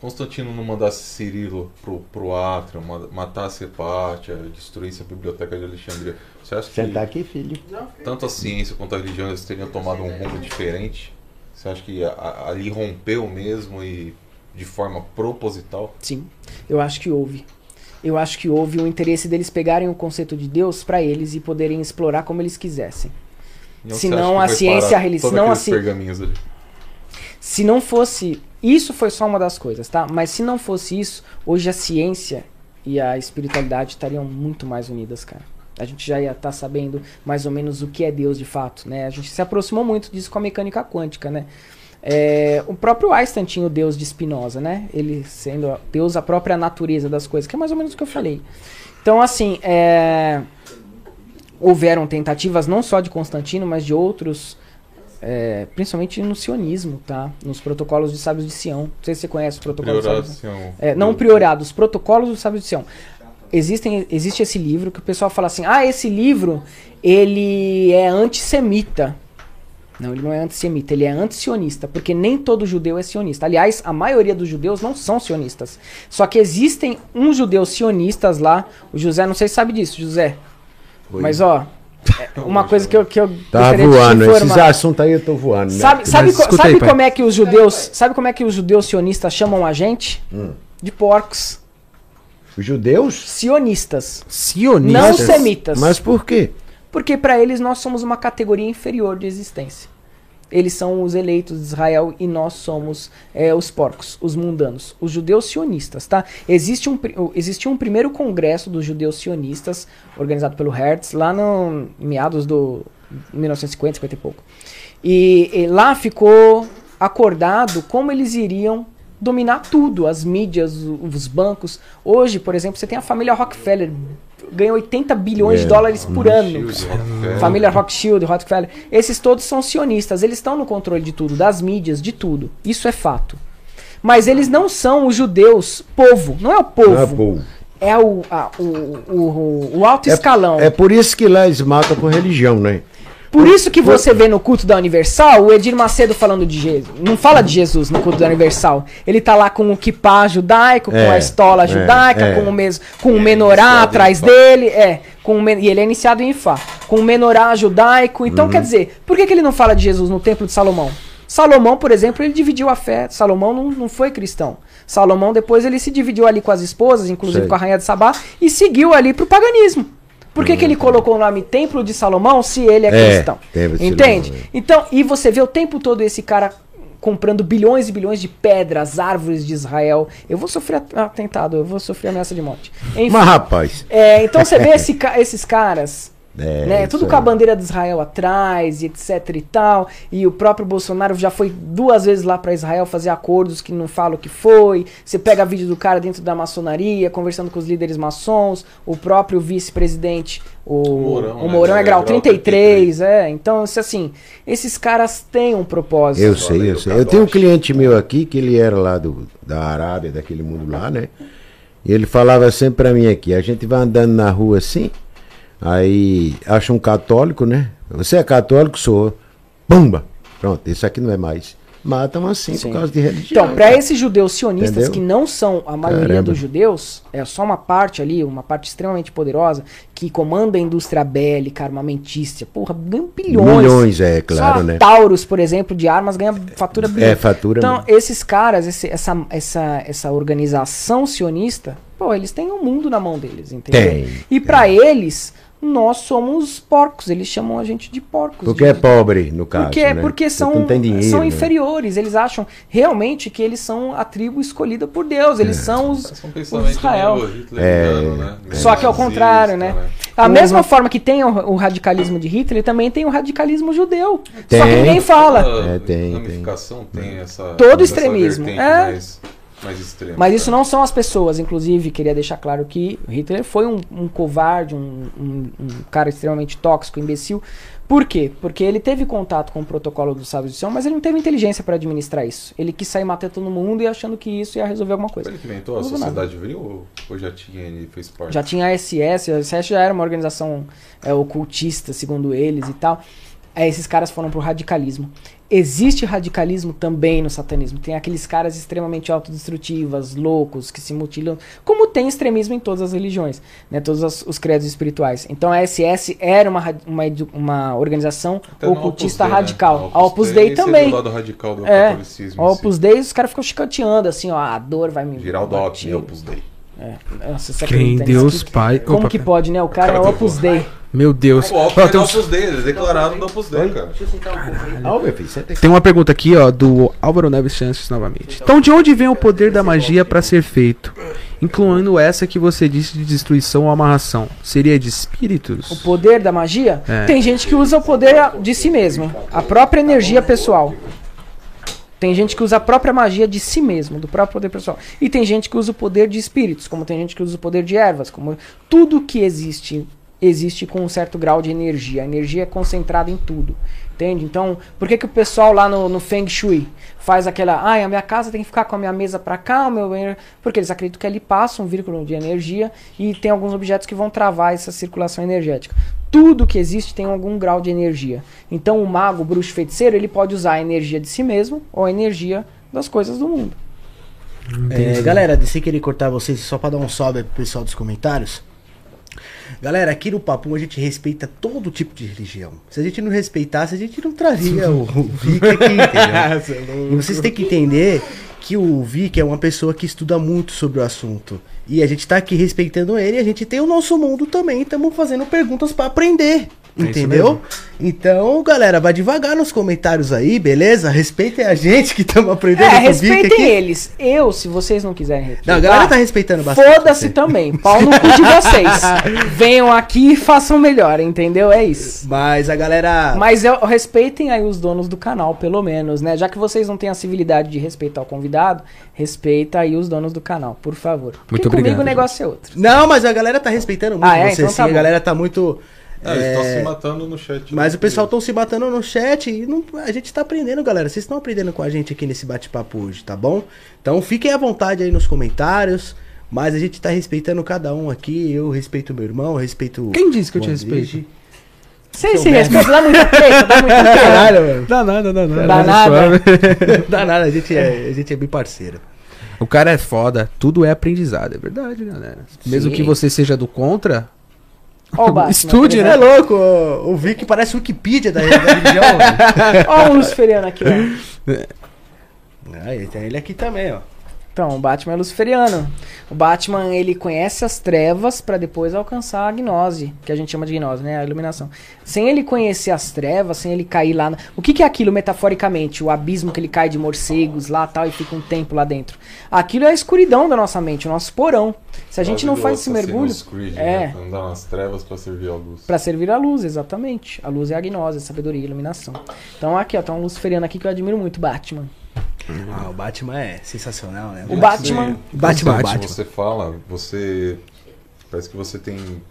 Constantino não mandasse Cirilo pro, pro átrio, matasse Hepátia, destruísse a biblioteca de Alexandria, você acha que Sentar aqui, filho. tanto a ciência quanto a religião eles teriam tomado um rumo diferente? Você acha que a- a- ali rompeu mesmo e de forma proposital? Sim, eu acho que houve. Eu acho que houve o interesse deles pegarem o conceito de Deus pra eles e poderem explorar como eles quisessem. Se não, a ciência e a religião- se não, a ci-? Se não fosse. Isso foi só uma das coisas, tá? Mas se não fosse isso, hoje a ciência e a espiritualidade estariam muito mais unidas, cara. A gente já ia estar sabendo mais ou menos o que é Deus de fato, né? A gente se aproximou muito disso com a mecânica quântica, né? É, o próprio Einstein tinha o Deus de Spinoza, né? Ele sendo Deus a própria natureza das coisas, que é mais ou menos o que eu falei. Então, assim, é, houveram tentativas não só de Constantino, mas de outros é, principalmente no sionismo, tá? Nos protocolos de sábios de Sião. Não sei se você conhece os protocolos de sábios. Prioração. É, não priorado, os protocolos dos sábios de Sião. Existem, existe esse livro que o pessoal fala assim: ah, esse livro ele é antissemita. Não, ele não é antissemita, ele é antisionista, porque nem todo judeu é sionista. Aliás, a maioria dos judeus não são sionistas. Só que existem uns judeus sionistas lá. O José, não sei se sabe disso, José. Mas ó, uma coisa que eu, que eu Tá voando, esses assuntos aí eu tô voando. né? Sabe, sabe, Mas co- sabe aí, pai. como é que os judeus, sabe como é que os judeus sionistas chamam a gente? De porcos. Os judeus? Sionistas, não Sionistas. semitas. Mas por quê? Porque para eles nós somos uma categoria inferior de existência. Eles são os eleitos de Israel e nós somos é, os porcos, os mundanos, os judeus sionistas, tá? Existe um, existiu um primeiro congresso dos judeus sionistas, organizado pelo Hertz, lá no meados do 1950, 50 e pouco. E, e lá ficou acordado como eles iriam dominar tudo, as mídias, os bancos. Hoje, por exemplo, você tem a família Rockefeller, ganha 80 bilhões de É, dólares por ano. Shield, Rockefeller. Família Rothschild, Rockefeller, esses todos são sionistas, eles estão no controle de tudo, das mídias, de tudo. Isso é fato. Mas eles não são os judeus povo, não é o povo, Não é povo. é o, a- o, o, o alto escalão. É por isso que lá eles matam por religião, né? Por isso que você vê no culto da Universal o Edir Macedo falando de Jesus. Não fala de Jesus no culto da Universal. Ele tá lá com o kippah judaico, com É, a estola é, judaica, é. com o mes com o É, menorá atrás dele, é, com o e ele é iniciado em Ifá, com o menorá judaico. Uhum. Então, quer dizer, por que, que ele não fala de Jesus no templo de Salomão? Salomão, por exemplo, ele dividiu a fé. Salomão não, não foi cristão. Salomão depois ele se dividiu ali com as esposas, inclusive Sei. com a rainha de Sabá, e seguiu ali pro paganismo. Por que, que ele colocou o nome Templo de Salomão se ele é, Uhum. É, cristão? Entende? Salomão, é. Então, e você vê o tempo todo esse cara comprando bilhões e bilhões de pedras, árvores de Israel. Eu vou sofrer at- atentado, eu vou sofrer ameaça de morte. Enfim, Mas rapaz. é, então você vê esse esses caras É, né? Tudo aí. com a bandeira de Israel atrás, e etc e tal. E o próprio Bolsonaro já foi duas vezes lá pra Israel fazer acordos que não falam o que foi. Você pega vídeo do cara dentro da maçonaria, conversando com os líderes maçons. O próprio vice-presidente, o, Mourão, o né? Mourão é É grau grau 33, é. Então, assim, esses caras têm um propósito. Eu sei, eu sei. Eu tenho um cliente meu aqui que ele era lá do, da Arábia, daquele mundo lá, né? E ele falava sempre pra mim aqui, a gente vai andando na rua assim, aí acha um católico, né? Você é católico? Sou. Pumba! Pronto, isso aqui não é mais. Matam assim Sim. por causa de religião. Então, para esses judeus sionistas, Entendeu? que não são a maioria Caramba. dos judeus, é só uma parte ali, uma parte extremamente poderosa, que comanda a indústria bélica, armamentícia. Porra, ganha bilhões. Milhões, é, claro, né? Taurus, por exemplo, de armas, ganha fatura bilhões. É, fatura Então, mesmo. esses caras, esse- essa, essa, essa organização sionista, pô, eles têm o mundo na mão deles, entendeu? Tem, E para eles, nós somos porcos. Eles chamam a gente de porcos. Porque de- é pobre, no caso. porque, né? porque são, tem dinheiro, são né? inferiores. Eles acham realmente que eles são a tribo escolhida por Deus. Eles são os, é um os Israel. hitleriano, né? Meio Só que ao contrário, né? Da mesma forma que tem o, o radicalismo de Hitler, também tem o radicalismo judeu. Só que Tem. ninguém fala. É, tem, ramificação tem, essa. Todo essa extremismo, vertente é. Mais, mais extrema. Mas isso não são as pessoas. Inclusive, queria deixar claro que Hitler foi um, um covarde, um, um- um cara extremamente tóxico, imbecil. Por quê? Porque ele teve contato com o protocolo do sábio de Sião, mas ele não teve inteligência para administrar isso. Ele quis sair matando todo mundo e achando que isso ia resolver alguma coisa. Ele que inventou a sociedade viril ou, ou já tinha ele fez parte? Já tinha a SS, a SS já era uma organização é, ocultista, segundo eles e tal. Aí esses caras foram pro radicalismo. Existe radicalismo também no satanismo. Tem aqueles caras extremamente autodestrutivas, loucos, que se mutilam, como tem extremismo em todas as religiões, né? Todos os, os credos espirituais. Então a SS era uma, uma, uma organização Até ocultista Opus Dei, né? radical. A Opus Dei seria também. lado radical do É, catolicismo. A. Opus Dei, os caras ficam chicoteando assim, ó, a dor vai me. Geraldo. Alckmin, Opus Dei. É, nossa, você Crê em? Deus, Que- Pai. Como Opa, que pode, né? O cara é Cara, o eu Opus Dei. Meu Deus. O Alckmin é Opus Dei, eles declararam do Opus Dei, cara. Meu filho, você tem tem uma pergunta aqui, ó, do Álvaro Neves Chances novamente. Então, de onde vem o poder da magia para ser feito? Incluindo essa que você disse de destruição ou amarração. Seria de espíritos? O poder da magia? É. Tem gente que usa o poder de si mesmo, a própria energia pessoal. Tem gente que usa a própria magia de si mesmo, do próprio poder pessoal. E tem gente que usa o poder de espíritos, como tem gente que usa o poder de ervas, como tudo que existe existe com um certo grau de energia. A energia é concentrada em tudo. Entende? Então, por que, que o pessoal lá no, no Feng Shui faz aquela. Ah, a minha casa tem que ficar com a minha mesa para cá, o meu banheiro. Porque eles acreditam que ali passa um vínculo de energia e tem alguns objetos que vão travar essa circulação energética. Tudo que existe tem algum grau de energia. Então, o mago, o bruxo feiticeiro, ele pode usar a energia de si mesmo ou a energia das coisas do mundo. É, galera, sem querer cortar vocês, só pra dar um salve pro pessoal dos comentários. Galera, aqui no Papo a gente respeita todo tipo de religião. Se a gente não respeitasse, a gente não traria o, o Vic aqui, entendeu? e vocês têm que entender que o Vic é uma pessoa que estuda muito sobre o assunto. E a gente tá aqui respeitando ele e a gente tem o nosso mundo também. Estamos fazendo perguntas pra aprender. Entendeu? Então, galera, vai devagar nos comentários aí, beleza? Respeitem a gente que estamos aprendendo É, respeitem aqui. eles. Eu, se vocês não quiserem respeitar. Não, a galera tá respeitando bastante. Foda-se também. Pau no cu de vocês. Venham aqui e façam melhor, entendeu? É isso. Mas a galera. Mas eu, respeitem aí os donos do canal, pelo menos, né? Já que vocês não têm a civilidade de respeitar o convidado, respeita aí os donos do canal, por favor. Porque Muito comigo obrigado, o negócio é outro. Não, mas a galera tá respeitando muito Ah, é? você, Então sim. tá a bom. galera tá muito. Ah, eles estão é, se matando no chat. Mas né? o pessoal estão se batendo no chat e não- a gente tá aprendendo, galera. Vocês estão aprendendo com a gente aqui nesse bate-papo hoje, tá bom? Então fiquem à vontade aí nos comentários. Mas a gente tá respeitando cada um aqui. Eu respeito meu irmão, eu respeito. Quem disse que eu te respeito? Vocês se respeitam, dá muita treta, dá treta. Caralho, mano. Dá nada, dá nada. Dá nada. Não dá nada, a gente é, a gente é bem parceiro. O cara é foda, tudo é aprendizado, é verdade, galera. Mesmo Sim. que você seja do contra, Ó o Batman, Estude, por É louco, o, Vic parece Wikipedia da, da religião. Ó o Luciferiano aqui, ó. Aí tem ele aqui também, ó. Então, o Batman é luciferiano. O Batman, ele conhece as trevas pra depois alcançar a gnose, que a gente chama de gnose, né? A iluminação. Sem ele conhecer as trevas, sem ele cair lá... Na... O que, que é aquilo, metaforicamente? O abismo que ele cai de morcegos lá tal e fica um tempo lá dentro. Aquilo é a escuridão da nossa mente, o nosso porão. Se a gente não faz esse mergulho... é. É. Andar nas trevas pra servir a luz. Pra servir a luz, exatamente. A luz é a gnose, a sabedoria, a iluminação. Então aqui, ó, tá um luciferiano aqui que eu admiro muito, Batman. Ah, o Batman é sensacional, né? O Batman... Batman, Batman. Batman. Você fala, você. Parece que você tem.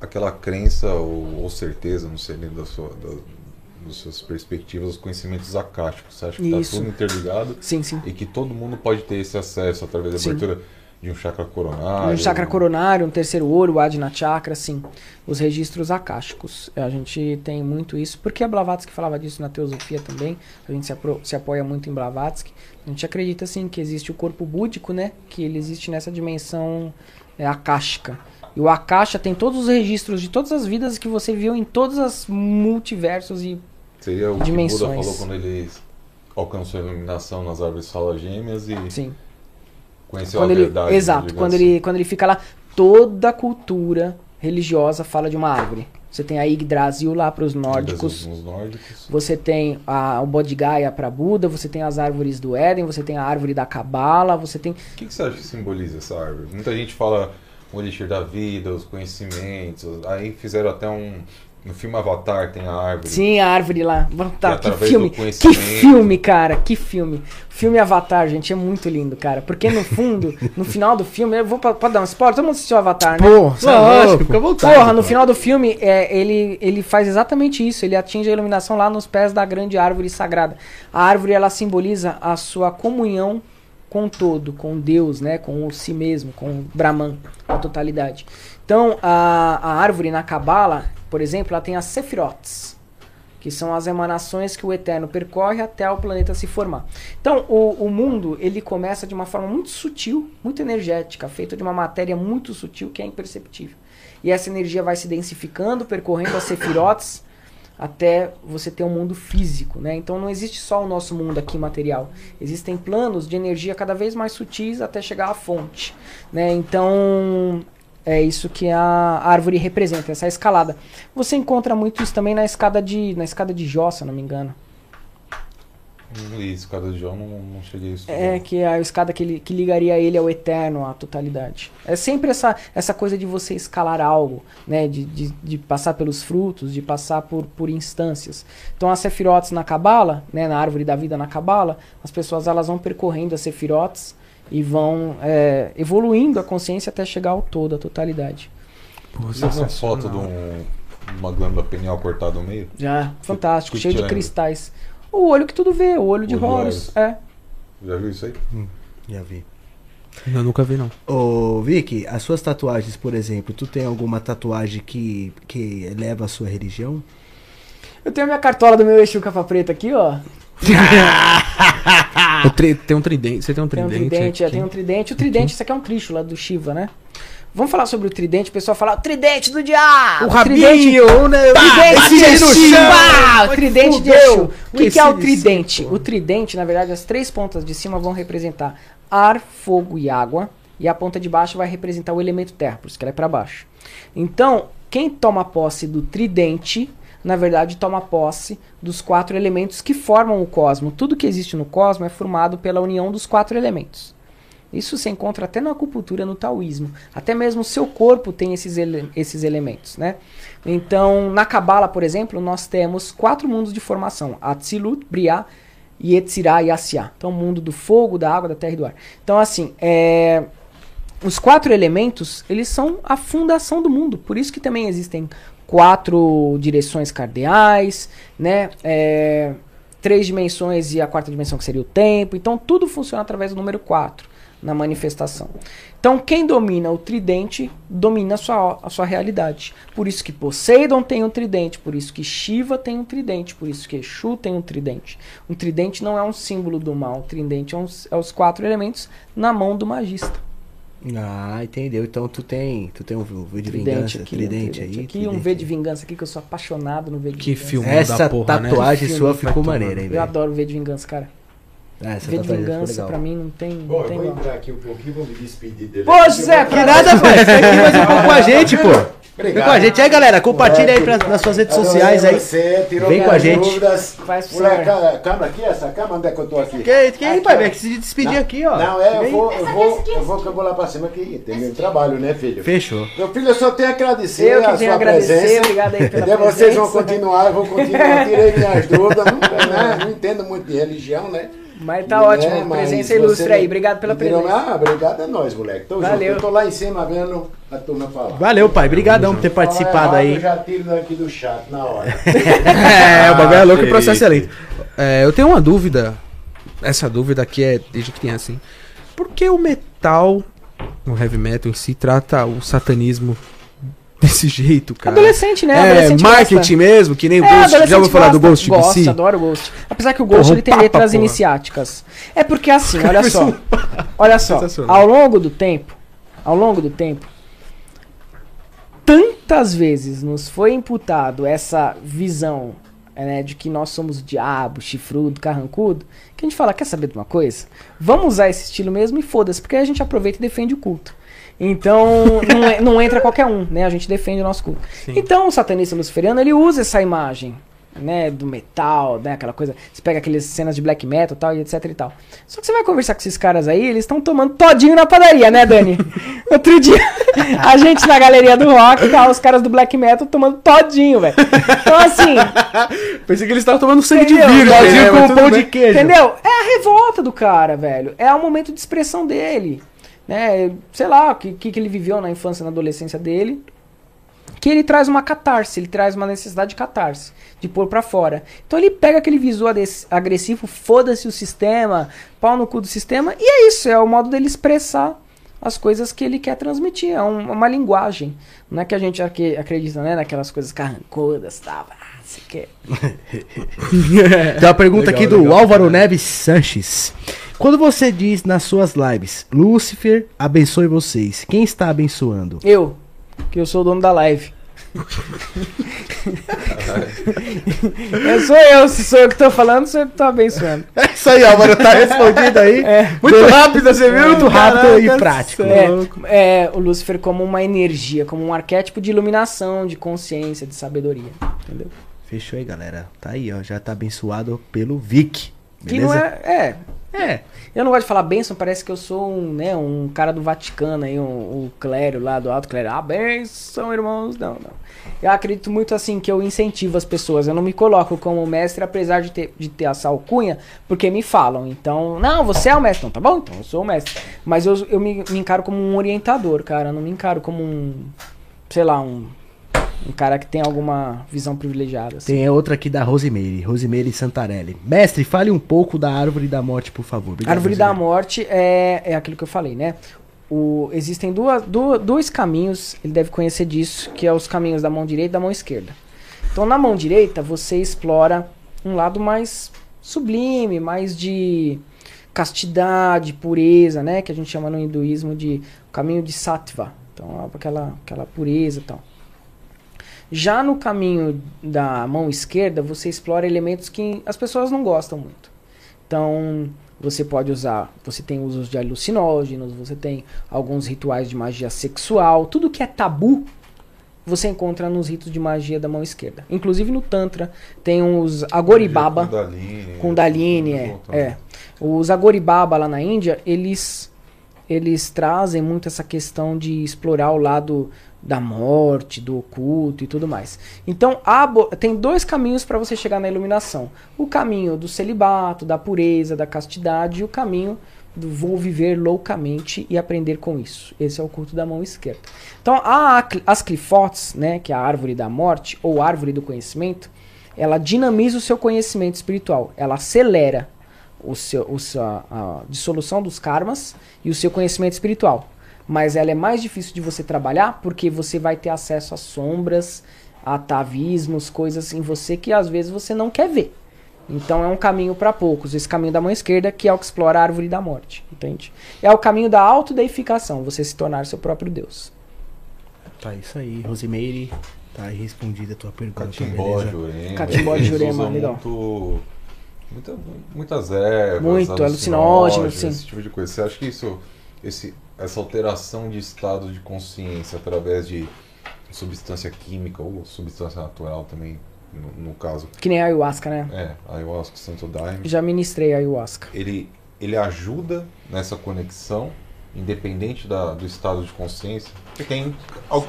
Aquela crença ou, ou certeza, não sei nem da sua. Da, das suas perspectivas, os conhecimentos acásticos. Você acha que Isso. tá tudo interligado Sim, sim. e que todo mundo pode ter esse acesso através da Sim. abertura de um chakra coronário. Um chakra coronário, um terceiro olho, o Adna Chakra, sim. Os registros acásticos. A gente tem muito isso, porque a Blavatsky falava disso na teosofia também. A gente se, se apoia muito em Blavatsky. A gente acredita, sim, que existe o corpo búdico, né? Que ele existe nessa dimensão é, akáshica. E o Akasha tem todos os registros de todas as vidas que você viu em todos os multiversos e Seria o dimensões. que Buda falou quando ele alcançou a iluminação nas árvores salas gêmeas e sim. Conheceu Quando a ele, verdade. exato, quando assim. ele, quando ele fica lá, toda a cultura religiosa fala de uma árvore. Você tem a Yggdrasil lá para os nórdicos. Você tem a, o Bodhigaya para Buda, você tem as árvores do Éden, você tem a árvore da Cabala, você tem. O que, que você acha que simboliza essa árvore? Muita gente fala o elixir da vida, os conhecimentos. Aí fizeram até um. No filme Avatar tem a árvore. Sim, a árvore lá. E que através filme. Que filme, cara. Que filme. O filme Avatar, gente, é muito lindo, cara. Porque no fundo, no final do filme, eu vou pra, pode dar um spoiler, todo mundo assistiu Avatar, né? Pô, lógico, fica à vontade. Porra, no final do filme, é, ele, ele faz exatamente isso. Ele atinge a iluminação lá nos pés da grande árvore sagrada. A árvore, ela simboliza a sua comunhão com o todo, com Deus, né? Com o si mesmo, com o Brahman, com a totalidade. Então, a, a árvore na Cabala, por exemplo, ela tem as Sephirots, que são as emanações que o Eterno percorre até o planeta se formar. Então, o, o mundo, ele começa de uma forma muito sutil, muito energética, feito de uma matéria muito sutil que é imperceptível. E essa energia vai se densificando, percorrendo as Sephirots, até você ter um mundo físico, né? Então não existe só o nosso mundo aqui material. Existem planos de energia cada vez mais sutis até chegar à fonte, né? Então é isso que a árvore representa, essa escalada. Você encontra muito isso também na escada de na escada de Jó, se não me engano. Li escada de Jó, não, não cheguei a estudar. É, que é a escada que, que ligaria ele ao eterno, à totalidade. É sempre essa, essa coisa de você escalar algo, né? De, de, de passar pelos frutos, de passar por, por instâncias. Então, as sefirotes na Cabala, né? Na árvore da vida na Cabala, as pessoas elas vão percorrendo as sefirotes e vão é, evoluindo a consciência até chegar ao todo, à totalidade. Pô, Você já viu uma foto de um- uma glândula pineal cortada no meio? Já, fantástico, que cheio te de cristais. O olho que tudo vê, o olho de Horus. É. Já viu isso aí? Já vi. Eu nunca vi, não. Ô, Vicky, as suas tatuagens, por exemplo, tu tem alguma tatuagem que, que eleva a sua religião? Eu tenho a minha cartola do meu Exu capa preta aqui, ó. Tri- tem um tridente. Você tem um Tem um tridente? tridente, é, tem um tridente. O tridente, isso aqui é um tricho lá do Shiva, né? Vamos falar sobre o tridente. O pessoal fala, o tridente do diabo! o tridente, rabinho, né? tridente de Exu! O tridente de! Exu. O que, que é o tridente? O tridente, na verdade, as três pontas de cima vão representar ar, fogo e água. E a ponta de baixo vai representar o elemento terra, por isso que ela é para baixo. Então, quem toma posse do tridente, na verdade, toma posse dos quatro elementos que formam o cosmo. Tudo que existe no cosmo é formado pela união dos quatro elementos. Isso se encontra até na acupuntura, no taoísmo. Até mesmo o seu corpo tem esses, ele- esses elementos, né? Então, na Kabbalah, por exemplo, nós temos quatro mundos de formação. Atzilut, Briah, Yetzirah e Asiá. Então, o mundo do fogo, da água, da terra e do ar. Então, assim, é, os quatro elementos, eles são a fundação do mundo. Por isso que também existem quatro direções cardeais, né? É, três dimensões e a quarta dimensão que seria o tempo. Então, tudo funciona através do número 4 na manifestação. Então, quem domina o tridente domina a sua, a sua realidade. Por isso que Poseidon tem um tridente, por isso que Shiva tem um tridente, por isso que Exu tem um tridente. Um tridente não é um símbolo do mal, o tridente é, um- é os quatro elementos na mão do magista. Ah, entendeu. Então tu tem, tu tem um V de Tridente vingança, aqui, tridente, um aí. aqui, tridente um V de vingança aqui, que eu sou apaixonado no V de Que vingança. filme Essa da porra, né? tatuagem Que sua ficou maneira, hein, Eu velho? adoro V de vingança, cara. Essa V de tatuagem ficou vingança pra mim não tem, Bom, não eu tem vou igual. entrar aqui um pouquinho, vou me despedir dele. Pô, José, Que nada, pai. Você aqui mais um pouco com a gente, pô. Vem com a gente aí, galera. Compartilha aí pra- nas suas redes sociais aí. Você, tirou Vem com minhas a gente. Dúvidas. Faz pro senhor. a cama aqui, essa cama, onde é que eu tô aqui? Que, que aí, pai? Vem que se despedir Não, aqui, ó. Não, é, eu Vem. vou, eu Essa vou, aqui, eu vou que eu vou lá pra cima aqui. Tem meu trabalho, né, filho? Fechou. Meu filho, eu só tenho a agradecer Eu que a tenho sua agradecer, presença. obrigado aí pela Entendeu? Vocês vão presença. continuar, eu vou continuar. Eu tirei minhas dúvidas. Não, né, não entendo muito de religião, né? Mas tá ótimo, É, mas presença ilustre aí. Obrigado pela presença. Ah, obrigado é nós, moleque. Tô junto. Valeu. Eu tô lá em cima vendo a turma falar. Valeu, pai. Obrigadão por ter participado errado, aí. Eu já tiro daqui do chat na hora. É, o bagulho é louco e o Felipe. processo é lento. É, eu tenho uma dúvida. Essa dúvida aqui é desde que tem assim. Por que o metal, o heavy metal em si, trata o satanismo desse jeito, cara? Adolescente, né? É, Adolescente marketing gosta. mesmo, que nem o É, Ghost. Já ouviu falar do gosta, Ghost Gosto, BC? adoro o Ghost. Apesar que o Ghost Porra, ele tem papa, letras porra. iniciáticas. É porque assim, olha só. olha só. Ao longo do tempo, ao longo do tempo, tantas vezes nos foi imputado essa visão né, de que nós somos diabo, chifrudo, carrancudo, que a gente fala, quer saber de uma coisa? Vamos usar esse estilo mesmo e foda-se, porque a gente aproveita e defende o culto. Então, não, é- não entra qualquer um, né? A gente defende o nosso culto. Então, o satanista luciferiano, ele usa essa imagem, né, do metal, né, aquela coisa. Você pega aquelas cenas de black metal e tal, e etc e tal. Só que você vai conversar com esses caras aí, eles estão tomando todinho na padaria, né, Dani? Outro dia, a gente na galeria do rock, tá, os caras do black metal tomando todinho, velho. Então, assim, Pensei que eles estavam tomando sangue de Entendeu? vírus. Todinho né, com um pão bem. de queijo. Entendeu? É a revolta do cara, velho. É o momento de expressão dele. Né? Sei lá, o que, que, que ele viveu na infância, na adolescência dele. Que ele traz uma catarse, ele traz uma necessidade de catarse, de pôr pra fora. Então ele pega aquele visual agressivo, foda-se o sistema, pau no cu do sistema, e é isso, é o modo dele expressar as coisas que ele quer transmitir. É um- uma linguagem. Não é que a gente acredita né, naquelas coisas carrancudas. Ah, você quer. Tem uma pergunta aqui do Álvaro Neves Sanches. Quando você diz nas suas lives, Lúcifer abençoe vocês, quem está abençoando? Eu, que eu sou o dono da live. é, sou eu, se sou eu que tô falando, sou eu que tô abençoando. É isso aí, Álvaro, tá respondido aí. É. Muito rápido, você viu? Muito rápido e Caraca, prático. É, é, o Lúcifer como uma energia, como um arquétipo de iluminação, de consciência, de sabedoria. Entendeu? Fechou aí, galera. Tá aí, ó. Já tá abençoado pelo Vic. Que Beleza? não é. É. É. Eu não gosto de falar bênção, parece que eu sou um, né, um cara do Vaticano aí, um, um lá do alto clero. Ah, bênção, irmãos. Não, não. Eu acredito muito assim que eu incentivo as pessoas. Eu não me coloco como mestre, apesar de ter, de ter essa alcunha, porque me falam. Então, não, você é o mestre. Não, tá bom? Então eu sou o mestre. Mas eu, eu me, me encaro como um orientador, cara. Eu não me encaro como um, sei lá, um, um cara que tem alguma visão privilegiada. assim. Tem outra aqui da Rosemary, Rosemary Santarelli. Mestre, fale um pouco da árvore da morte, por favor. Obrigado, Árvore da Rosemary. morte é, é aquilo que eu falei, né? O, existem duas, du- dois caminhos, ele deve conhecer disso, que é os caminhos da mão direita e da mão esquerda. Então, na mão direita, você explora um lado mais sublime, mais de castidade, pureza, né? Que a gente chama no hinduísmo de caminho de sattva. Então, aquela, aquela pureza e tal. Já no caminho da mão esquerda, você explora elementos que as pessoas não gostam muito. Então, você pode usar, você tem usos de alucinógenos, você tem alguns rituais de magia sexual, tudo que é tabu, você encontra nos ritos de magia da mão esquerda. Inclusive no Tantra, tem os Agoribaba. Kundalini. Kundalini, é, é. Os Agoribaba lá na Índia, eles eles trazem muito essa questão de explorar o lado da morte, do oculto e tudo mais. Então, tem dois caminhos para você chegar na iluminação: o caminho do celibato, da pureza, da castidade, e o caminho do vou viver loucamente e aprender com isso. Esse é o culto da mão esquerda. Então, a, acl- as clifotes, né, que é a árvore da morte ou árvore do conhecimento, ela dinamiza o seu conhecimento espiritual, ela acelera o seu, o seu- a, a dissolução dos karmas e o seu conhecimento espiritual. Mas ela é mais difícil de você trabalhar porque você vai ter acesso a sombras, a atavismos, coisas em você que às vezes você não quer ver. Então é um caminho para poucos, esse caminho da mão esquerda que é o que explora a árvore da morte, entende? É o caminho da autodeificação, você se tornar seu próprio Deus. Tá isso aí, Rosemary. Tá aí respondida a tua pergunta. Catimbó, beleza? Jurema. Catimbó, Eles Jurema, legal. Muito, muita- muitas ervas, Muito, alucinógeno, sim. esse tipo de coisa. Você acha que isso, esse, essa alteração de estado de consciência através de substância química ou substância natural também, no, no caso, Que nem a ayahuasca, né? é, ayahuasca, santo daime, Já ministrei a ayahuasca. ele, ele ajuda nessa conexão, independente da, do estado de consciência. Porque tem,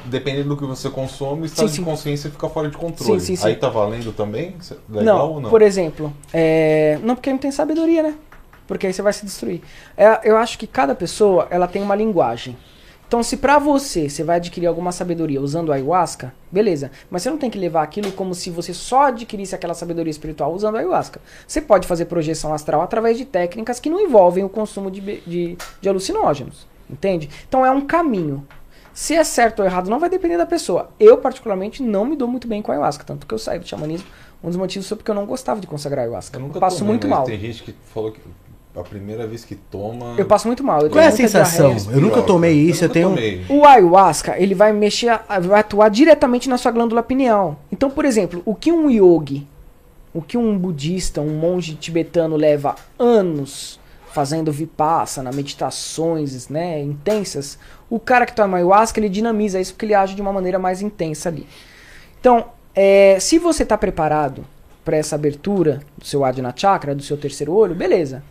dependendo do que você consome, o estado Sim, de sim. consciência fica fora de controle. Sim, sim, sim. Aí tá valendo também? Legal não, ou não? por exemplo, é... não porque não tem sabedoria, né? Porque aí você vai se destruir. É, eu acho que cada pessoa ela tem uma linguagem. Então, se pra você você vai adquirir alguma sabedoria usando a ayahuasca, beleza. Mas você não tem que levar aquilo como se você só adquirisse aquela sabedoria espiritual usando a ayahuasca. Você pode fazer projeção astral através de técnicas que não envolvem o consumo de, de, de alucinógenos. Entende? Então é um caminho. Se é certo ou errado, não vai depender da pessoa. Eu, particularmente, não me dou muito bem com a ayahuasca. Tanto que eu saí do xamanismo. Um dos motivos foi porque eu não gostava de consagrar ayahuasca. Eu Eu, nunca passo tomei, muito mal. Tem gente que falou que a primeira vez que toma. Eu passo muito mal. Eu Qual é a sensação? diarreia. Eu nunca tomei isso, eu nunca tenho- tomei. O ayahuasca, ele vai mexer, vai atuar diretamente na sua glândula pineal. Então, por exemplo, o que um yogi, o que um budista, um monge tibetano leva anos fazendo vipassana, meditações, né, intensas, o cara que toma ayahuasca, ele dinamiza isso porque ele age de uma maneira mais intensa ali. Então, é, se você está preparado para essa abertura do seu Adina Chakra, do seu terceiro olho, beleza,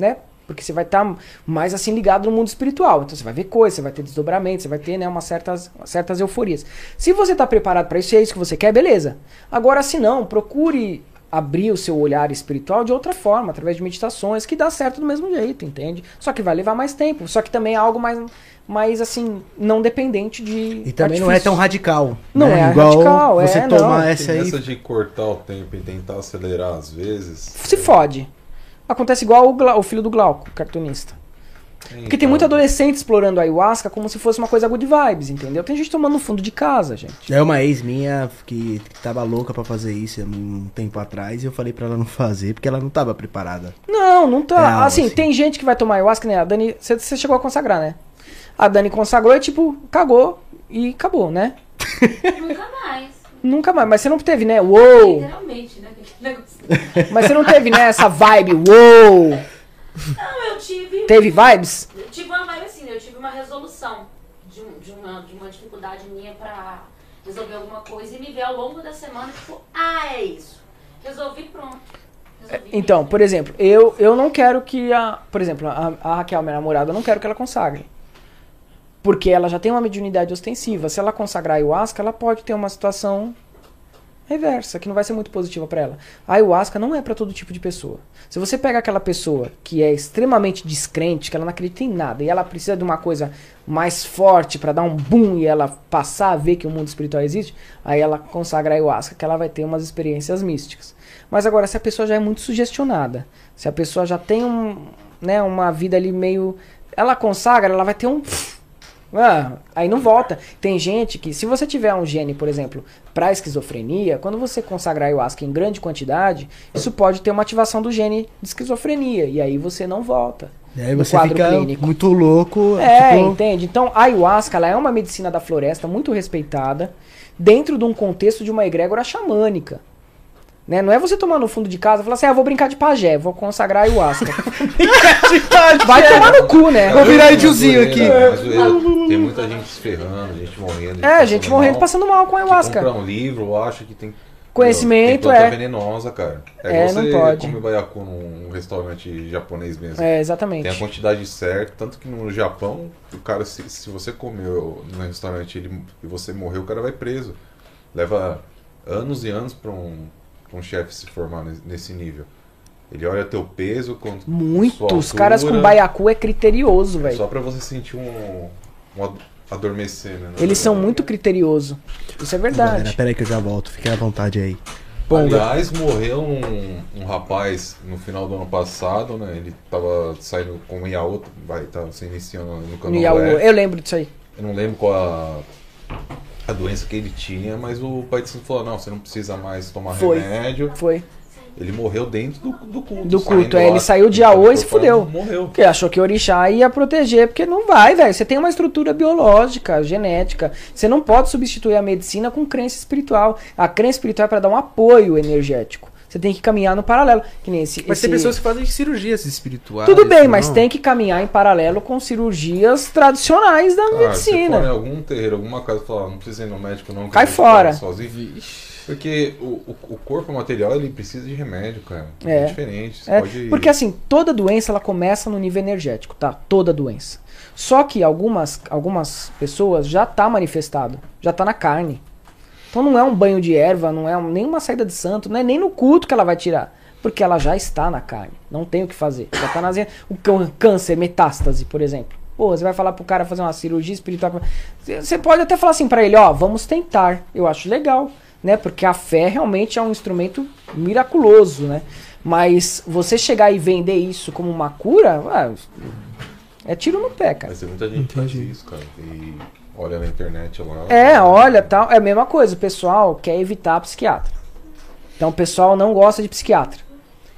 né? Porque você vai estar mais assim ligado no mundo espiritual. Então você vai ver coisas, você vai ter desdobramento, você vai ter né, umas certas, certas euforias. Se você está preparado para isso e é isso que você quer, beleza. Agora, se não, procure abrir o seu olhar espiritual de outra forma, através de meditações, que dá certo do mesmo jeito, entende? Só que vai levar mais tempo. Só que também é algo mais, mais assim, não dependente de. E também não é tão radical. Não né? é Igual radical, você é, tomar não. essa aí. essa de cortar o tempo e tentar acelerar às vezes. Se fode. Acontece igual o, Glau- o filho do Glauco, o cartunista. Porque tem muito adolescente explorando a ayahuasca como se fosse uma coisa good vibes, entendeu? Tem gente tomando no fundo de casa, gente. É uma ex minha que que tava louca pra fazer isso um tempo atrás e eu falei pra ela não fazer porque ela não tava preparada. Não, não tá. Real, assim, assim. tem gente que vai tomar ayahuasca, né? A Dani, você você chegou a consagrar, né? A Dani consagrou e, tipo, cagou e acabou, né? Nunca mais. Nunca mais. Mas você não teve, né? Uou! Literalmente, né? Mas você não teve, né? Essa vibe, uou! Não, eu tive. Teve vibes? Eu tive uma vibe assim, eu tive uma resolução de, de uma, de uma dificuldade minha pra resolver alguma coisa e me ver ao longo da semana, tipo, ah, é isso. Resolvi, pronto. Resolvi. Então, por exemplo, eu, eu não quero que a. Por exemplo, a, a Raquel, minha namorada, eu não quero que ela consagre. Porque ela já tem uma mediunidade ostensiva. Se ela consagrar ayahuasca, ela pode ter uma situação reversa, que não vai ser muito positiva pra ela. A ayahuasca não é pra todo tipo de pessoa. Se você pega aquela pessoa que é extremamente descrente, que ela não acredita em nada, e ela precisa de uma coisa mais forte pra dar um boom e ela passar a ver que o mundo espiritual existe, aí ela consagra a ayahuasca, que ela vai ter umas experiências místicas. Mas agora, se a pessoa já é muito sugestionada, se a pessoa já tem um, né, uma vida ali meio. Ela consagra, ela vai ter um. Ah, aí não volta. Tem gente que, se você tiver um gene, por exemplo, para esquizofrenia, quando você consagrar ayahuasca em grande quantidade, isso pode ter uma ativação do gene de esquizofrenia. E aí você não volta. E aí você quadro fica clínico. muito louco. É, tipo, entende? Então, a ayahuasca ela é uma medicina da floresta muito respeitada dentro de um contexto de uma egrégora xamânica. Né? Não é você tomar no fundo de casa e falar assim, ah, vou brincar de pajé, vou consagrar a ayahuasca. Vai tomar no cu, né? Vou virar Mas idiozinho aqui. mas zoeira, Tem muita gente se ferrando, gente morrendo. É, gente morrendo mal, passando mal com ayahuasca. compra um livro, acha que tem. Conhecimento, tem é. venenosa, cara. É, É, igual não você pode. comer baiacu num restaurante japonês mesmo. É, exatamente. Tem a quantidade certa, tanto que no Japão, o cara, se, se você comeu no restaurante ele- e você morreu, o cara vai preso. Leva anos e anos pra um, um chefe se formar nesse- nível. Ele olha teu peso, quanto Muito. sua Os caras com baiacu é criterioso, velho. Só pra você sentir um, um ad- adormecer, né? Eles são muito criterioso. Isso é Galera, verdade. pera aí que eu já volto. Fiquem à vontade aí. Aliás, morreu um, um rapaz no final do ano passado, né? Ele tava saindo com o Iaô, vai, tava se iniciando no canal. Eu lembro disso aí. Eu não lembro qual a, a doença que ele tinha, mas o pai de santo falou: não, você não precisa mais tomar Foi. remédio. Foi. Ele morreu dentro do, do culto. Do culto, é, lá, ele saiu de tava Iaô e se preocupado, fudeu. Morreu. Porque achou que o orixá ia proteger, porque não vai, velho. Você tem uma estrutura biológica, genética. Você não pode substituir a medicina com crença espiritual. A crença espiritual é para dar um apoio energético. Você tem que caminhar no paralelo. Que nem esse, Mas esse- tem pessoas que fazem cirurgias espirituais. Tudo bem, mas não? tem que caminhar em paralelo com cirurgias tradicionais da Cara, você for em medicina. algum terreiro, alguma casa falar, não precisa ir no médico não. Cai fora. Porque o, o, o corpo material, ele precisa de remédio, cara. É. É, diferente. Você É, pode... porque assim, toda doença ela começa no nível energético, tá? Toda doença. Só que algumas, algumas pessoas já tá manifestado, já tá na carne. Então não é um banho de erva, não é um- nem uma saída de santo, não é nem no culto que ela vai tirar. Porque ela já está na carne. Não tem o que fazer. Já tá nas... O cân- câncer, metástase, por exemplo. Pô, você vai falar pro cara fazer uma cirurgia espiritual. Você pode até falar assim pra ele, ó, vamos tentar. Eu acho legal, né? Porque a fé realmente é um instrumento miraculoso, né? Mas você chegar e vender isso como uma cura, ah, é tiro no pé, cara. Mas tem muita gente que faz isso, cara. E olha na internet lá. É, olha, tal, é a mesma coisa. O pessoal quer evitar psiquiatra. Então o pessoal não gosta de psiquiatra.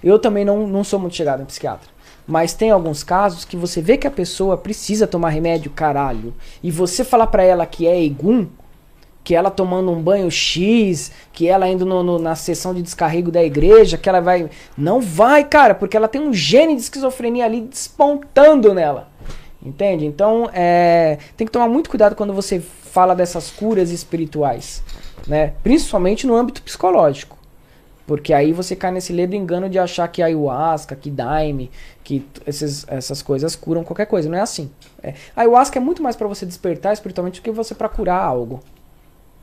Eu também não, não sou muito chegado em psiquiatra. Mas tem alguns casos que você vê que a pessoa precisa tomar remédio, caralho. E você falar pra ela que é egum, que ela tomando um banho X, que ela indo no- no- na sessão de descarrego da igreja, que ela vai. Não vai, cara, porque ela tem um gene de esquizofrenia ali despontando nela. Entende? Então, é, tem que tomar muito cuidado quando você fala dessas curas espirituais, né? Principalmente no âmbito psicológico. Porque aí você cai nesse ledo engano de achar que ayahuasca, que daime, que esses, essas coisas curam qualquer coisa. Não é assim. É, ayahuasca é muito mais pra você despertar espiritualmente do que você pra curar algo.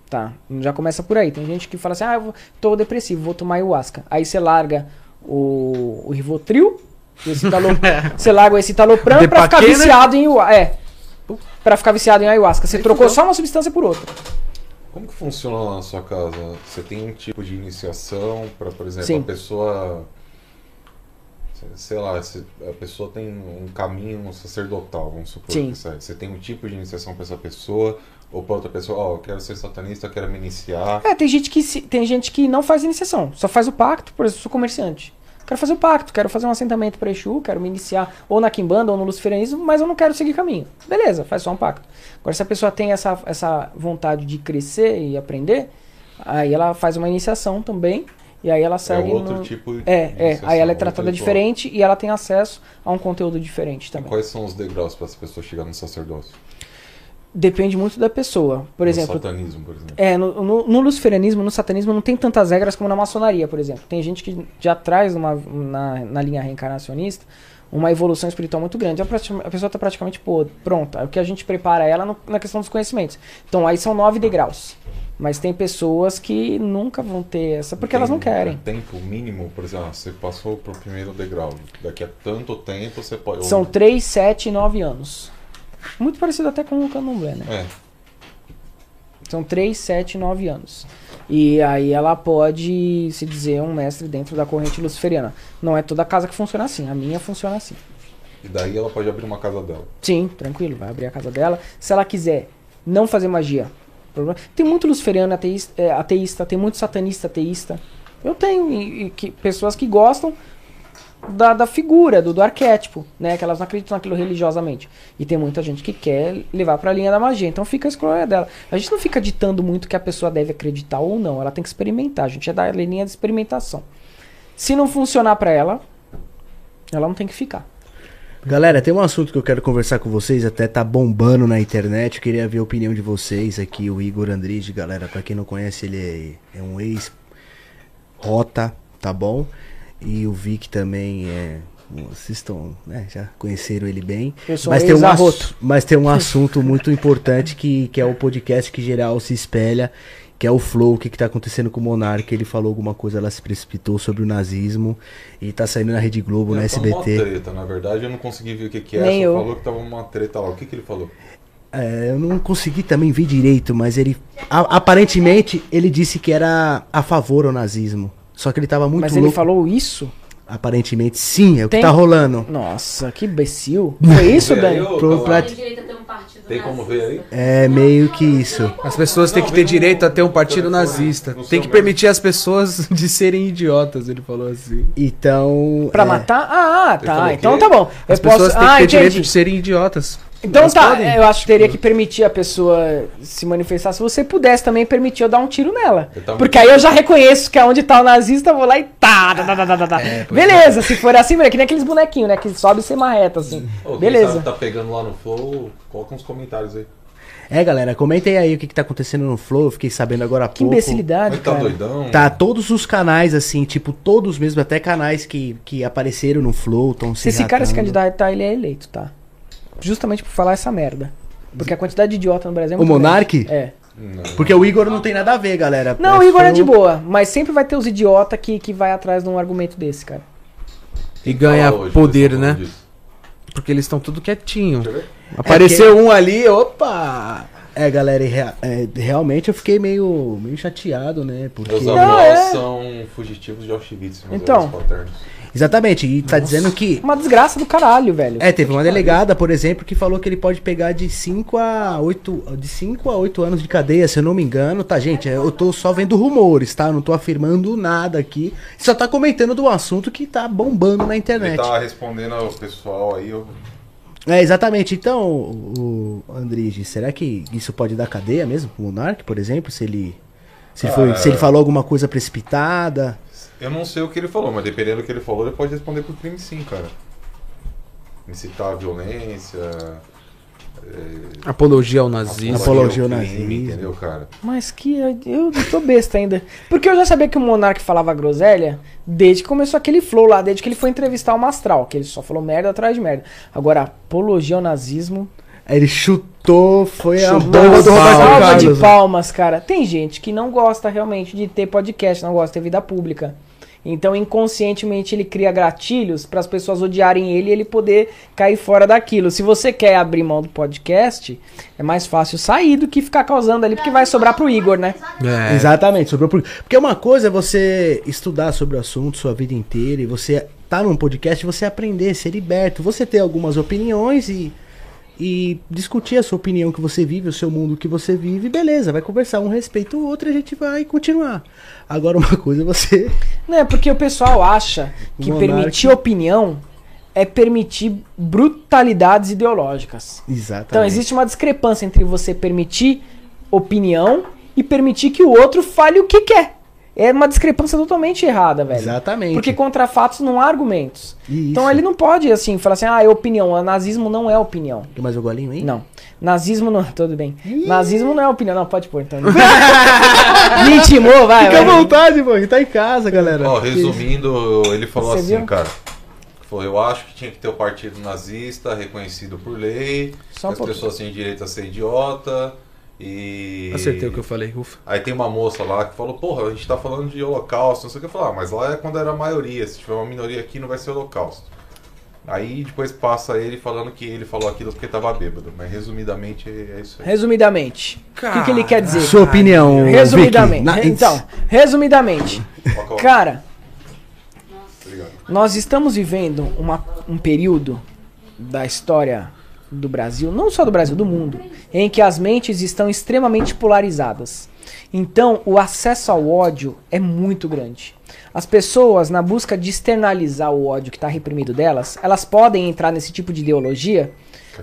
Tá? Já começa por aí. Tem gente que fala assim: ah, eu tô depressivo, vou tomar ayahuasca. Aí você larga o, o Rivotril, Escitalo- você larga o Escitalopram pra ficar Depaquena. viciado em ayahuasca. É. Pra ficar viciado em ayahuasca. Você trocou só uma substância por outra. Como que funciona lá na sua casa? Você tem um tipo de iniciação para, por exemplo, Sim. a pessoa. Sei lá, se a pessoa tem um caminho sacerdotal, vamos supor. Sim. Você tem um tipo de iniciação para essa pessoa, ou para outra pessoa, ó, eu quero ser satanista, eu quero me iniciar. É, tem gente que se- tem gente que não faz iniciação, só faz o pacto, por exemplo, eu sou comerciante. Quero fazer o pacto, quero fazer um assentamento para Exu, quero me iniciar ou na Kimbanda ou no Luciferianismo, mas eu não quero seguir caminho. Beleza, faz só um pacto. Agora, se a pessoa tem essa, essa vontade de crescer e aprender, aí ela faz uma iniciação também, e aí ela É segue outro no... tipo de É, é, aí ela é tratada diferente e ela tem acesso a um conteúdo diferente também. Quais são os degraus para essa pessoa chegar no sacerdócio? Depende muito da pessoa. Por no exemplo, satanismo, por exemplo. É, no, no, no luciferianismo, no satanismo, não tem tantas regras como na maçonaria, por exemplo. Tem gente que já traz uma, na, na linha reencarnacionista uma evolução espiritual muito grande. A, prati- a pessoa está praticamente pô, pronta. É o que a gente prepara ela no- na questão dos conhecimentos. Então, aí são nove degraus. Mas tem pessoas que nunca vão ter essa, porque elas não Tem querem. Tempo mínimo, por exemplo, ah, você passou pro primeiro degrau. Daqui a tanto tempo você pode. São 3, 7 e 9 anos. Muito parecido até com o candomblé, né? É. São 3, 7 e 9 anos. E aí ela pode se dizer um mestre dentro da corrente luciferiana. Não é toda casa que funciona assim, a minha funciona assim. E daí ela pode abrir uma casa dela. Sim, tranquilo, vai abrir a casa dela. Se ela quiser não fazer magia, tem muito luciferiano ateísta, é, ateísta, tem muito satanista ateísta. Eu tenho e- e que- pessoas que gostam da, da figura, do, do arquétipo, né? Que elas não acreditam naquilo religiosamente. E tem muita gente que quer levar pra linha da magia. Então fica a escolha dela. A gente não fica ditando muito que a pessoa deve acreditar ou não. Ela tem que experimentar. A gente é da linha de experimentação. Se não funcionar pra ela, ela não tem que ficar. Galera, tem um assunto que eu quero conversar com vocês, até tá bombando na internet, eu queria ver a opinião de vocês aqui, o Igor Andrige, galera, pra quem não conhece, ele é, é um ex-rota, tá bom? E o Vic também é... Vocês estão, né, já conheceram ele bem. Mas, tem um assu- mas tem um assunto muito importante que, que é o podcast que geral se espelha, que é o Flow, o que, que tá acontecendo com o Monark. Ele falou alguma coisa, ela se precipitou sobre o nazismo e tá saindo na Rede Globo, na É, tá uma SBT. treta, na verdade, eu não consegui ver o que, que é. Nem só eu. falou que tava uma treta lá. O que, que ele falou? É, eu não consegui também ver direito, mas ele. a- aparentemente, ele disse que era a favor ao nazismo. Só que ele tava muito Mas louco. ele falou isso? Aparentemente, sim, é o Tem- que tá rolando. Nossa, que imbecil. Foi isso, Vê aí, Dani? ô, Pro- pra- Tem direito a ter um partido Tem como ver aí? É meio que isso. As pessoas têm que ter direito a ter um partido nazista. no Tem que permitir as pessoas de serem idiotas, ele falou assim. Então. Pra é, matar? Ah, tá. falou Então que tá bom. As eu pessoas posso. têm que Ah, ter direito entendi. de serem idiotas. Então Elas tá. podem. Eu acho que teria que permitir a pessoa se manifestar. Se você pudesse também permitir eu dar um tiro nela. Tava- Porque aí eu já reconheço que é onde tá o nazista, eu vou lá e tá. tá, tá, tá, tá, tá, tá. É, pois Beleza, se for assim, é que nem aqueles bonequinhos, né? Que sobe e se marreta, assim. Ô, Beleza. sabe tá pegando lá no Flow, coloca uns comentários aí. É, galera, comentem aí o que, que tá acontecendo no Flow. Eu fiquei sabendo agora há Que pouco. imbecilidade, Mas tá cara. doidão? Tá, todos os canais, assim, tipo, todos mesmo, até canais que, que apareceram no Flow, estão se Se esse cara se candidatar, ele é eleito, tá? Justamente por falar essa merda. Porque a quantidade de idiota no Brasil é O muito Monark? grande. É. Não. Porque o Igor não tem nada a ver, galera. Não, o É Igor é de boa, mas sempre vai ter os idiota que, que vai atrás de um argumento desse, cara. E ganha poder, pessoal, né? Porque eles estão tudo quietinho. Deixa eu ver. Apareceu um ali, opa! É, galera, e rea- é, realmente eu fiquei meio, meio chateado, né? Porque. Os Não, avós é. são fugitivos de Auschwitz, Então. paternos. Exatamente, e tá dizendo que. Uma desgraça do caralho, velho. É, teve uma delegada, por exemplo, que falou que ele pode pegar de 5 a 8, de 5 a 8 anos de cadeia, se eu não me engano, tá, gente? Eu tô só vendo rumores, tá? Eu não tô afirmando nada aqui. Só tá comentando do assunto que tá bombando na Ele internet. tá respondendo ao pessoal aí, eu... É, exatamente. Então, o o Andrige, será que isso pode dar cadeia mesmo pro Monark, por exemplo, se ele se, ele foi- Ah, se ele falou alguma coisa precipitada? Eu não sei o que ele falou, mas dependendo do que ele falou, ele pode responder por crime sim, cara. Incitar a violência, Apologia ao nazismo. Apologia ao crime, nazismo. entendeu, cara? Mas que. Eu tô besta ainda. Porque eu já sabia que o Monark falava groselha desde que começou aquele flow lá, desde que ele foi entrevistar o Mastral, que ele só falou merda atrás de merda. Agora, apologia ao nazismo. Ele chutou, foi a Chutou. Roberto Salva de palmas, cara. Tem gente que não gosta realmente de ter podcast, não gosta de ter vida pública. Então, inconscientemente, ele cria gatilhos para as pessoas odiarem ele e ele poder cair fora daquilo. Se você quer abrir mão do podcast, é mais fácil sair do que ficar causando ali, porque vai sobrar pro Igor, né? É. Exatamente, sobrou por... Porque uma coisa é você estudar sobre o assunto sua vida inteira e você tá num podcast e você aprender, ser liberto, você ter algumas opiniões e, e discutir a sua opinião que você vive, o seu mundo que você vive, beleza, vai conversar, um respeita o outro e a gente vai continuar. Agora uma coisa é você. Não, é porque o pessoal acha que Monark. permitir opinião é permitir brutalidades ideológicas. Exatamente. Então existe uma discrepância entre você permitir opinião e permitir que o outro fale o que quer. É uma discrepância totalmente errada, velho. Exatamente. Porque contra fatos não há argumentos. Isso. Então ele não pode, assim, falar assim, ah, é opinião. O nazismo não é opinião. Quer mais um golinho aí? Não. Nazismo não. Tudo bem. Nazismo não é opinião. Não, pode pôr então. Me intimou, vai. Fica à vai. vontade, pô, tá em casa, galera. Ó, resumindo, ele falou Você assim, viu? cara. Falou, eu acho que tinha que ter o partido nazista reconhecido por lei, Só um as pouquinho. pessoas têm direito a ser idiota, E. Acertei o que eu falei, ufa. Aí tem uma moça lá que falou, porra, a gente tá falando de holocausto, não sei o que eu falar, mas lá é quando era a maioria, se tiver uma minoria aqui não vai ser holocausto. Aí depois passa ele falando que ele falou aquilo porque tava bêbado, mas resumidamente é isso aí. Resumidamente, o que, que ele quer dizer? Sua opinião, Resumidamente. Vicky. Na- Então, resumidamente, é cara, nós estamos vivendo uma- um período da história do Brasil, não só do Brasil, do mundo, em que as mentes estão extremamente polarizadas. Então, o acesso ao ódio é muito grande. As pessoas, na busca de externalizar o ódio que está reprimido delas, elas podem entrar nesse tipo de ideologia,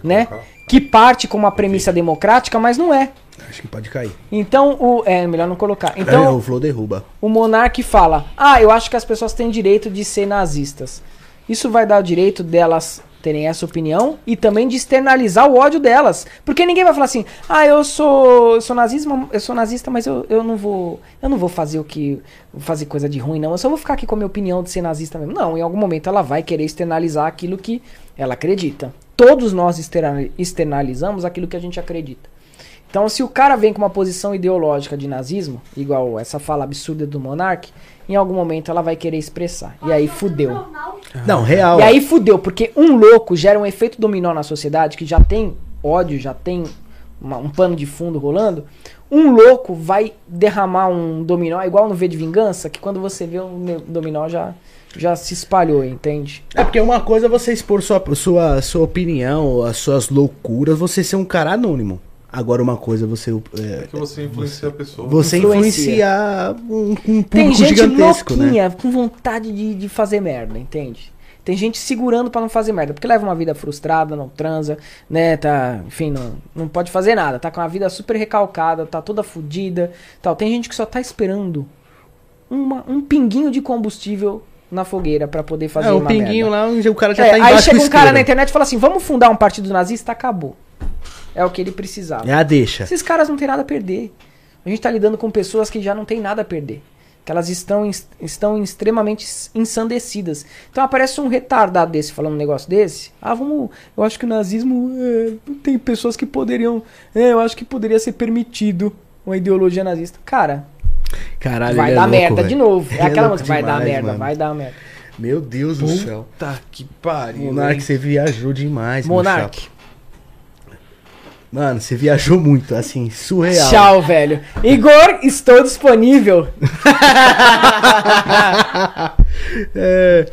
né? colocar? Que parte com uma premissa democrática, mas não é. Acho que pode cair. Então, o, é melhor não colocar. É, Então, o Flow derruba. o monarca fala: Ah, eu acho que as pessoas têm direito de ser nazistas. Isso vai dar o direito delas terem essa opinião e também de externalizar o ódio delas. Porque ninguém vai falar assim: "Ah, eu sou, eu sou nazismo, eu sou nazista, mas eu, eu não vou, eu não vou fazer o que fazer coisa de ruim não. Eu só vou ficar aqui com a minha opinião de ser nazista mesmo". Não, em algum momento ela vai querer externalizar aquilo que ela acredita. Todos nós externa- externalizamos aquilo que a gente acredita. Então, se o cara vem com uma posição ideológica de nazismo, igual essa fala absurda do Monark, em algum momento ela vai querer expressar. E aí fudeu. Não, real. E aí fudeu, porque um louco gera um efeito dominó na sociedade que já tem ódio, já tem uma- um pano de fundo rolando. Um louco vai derramar um dominó, igual no V de Vingança, que quando você vê um dominó já, já se espalhou, entende? É porque uma coisa é você expor sua, sua, sua opinião, as suas loucuras, você ser um cara anônimo. Agora uma coisa você. É, É que você influencia a pessoa. você Influencia. influenciar um, um público Tem gente gigantesco, né? louquinha, com vontade de, de fazer merda, entende? Tem gente segurando pra não fazer merda, porque leva uma vida frustrada, não transa, né, tá, enfim, não, não pode fazer nada, tá com a vida super recalcada, tá toda fodida, tal. Tem gente que só tá esperando uma- um pinguinho de combustível na fogueira pra poder fazer É, o uma pinguinho merda. lá, onde o cara já É, tá embaixo aí chega um cara na internet e fala assim, vamos fundar um partido nazista, acabou. É o que ele precisava. É a deixa. Esses caras não têm nada a perder. A gente tá lidando com pessoas que já não têm nada a perder. Que elas estão, estão extremamente ensandecidas. Então aparece um retardado desse falando um negócio desse. Ah, vamos. Eu acho que o nazismo. é, tem pessoas que poderiam. é, eu acho que poderia ser permitido uma ideologia nazista. Cara, Caralho, vai é dar louco, merda velho. de novo. É é aquela música, vai dar merda, mano. vai dar merda. Meu Deus do céu. Tá que pariu. Monark, hein? você viajou demais, meu Monark. Mano, você viajou muito, assim, surreal. Tchau, velho. Igor, estou disponível. É...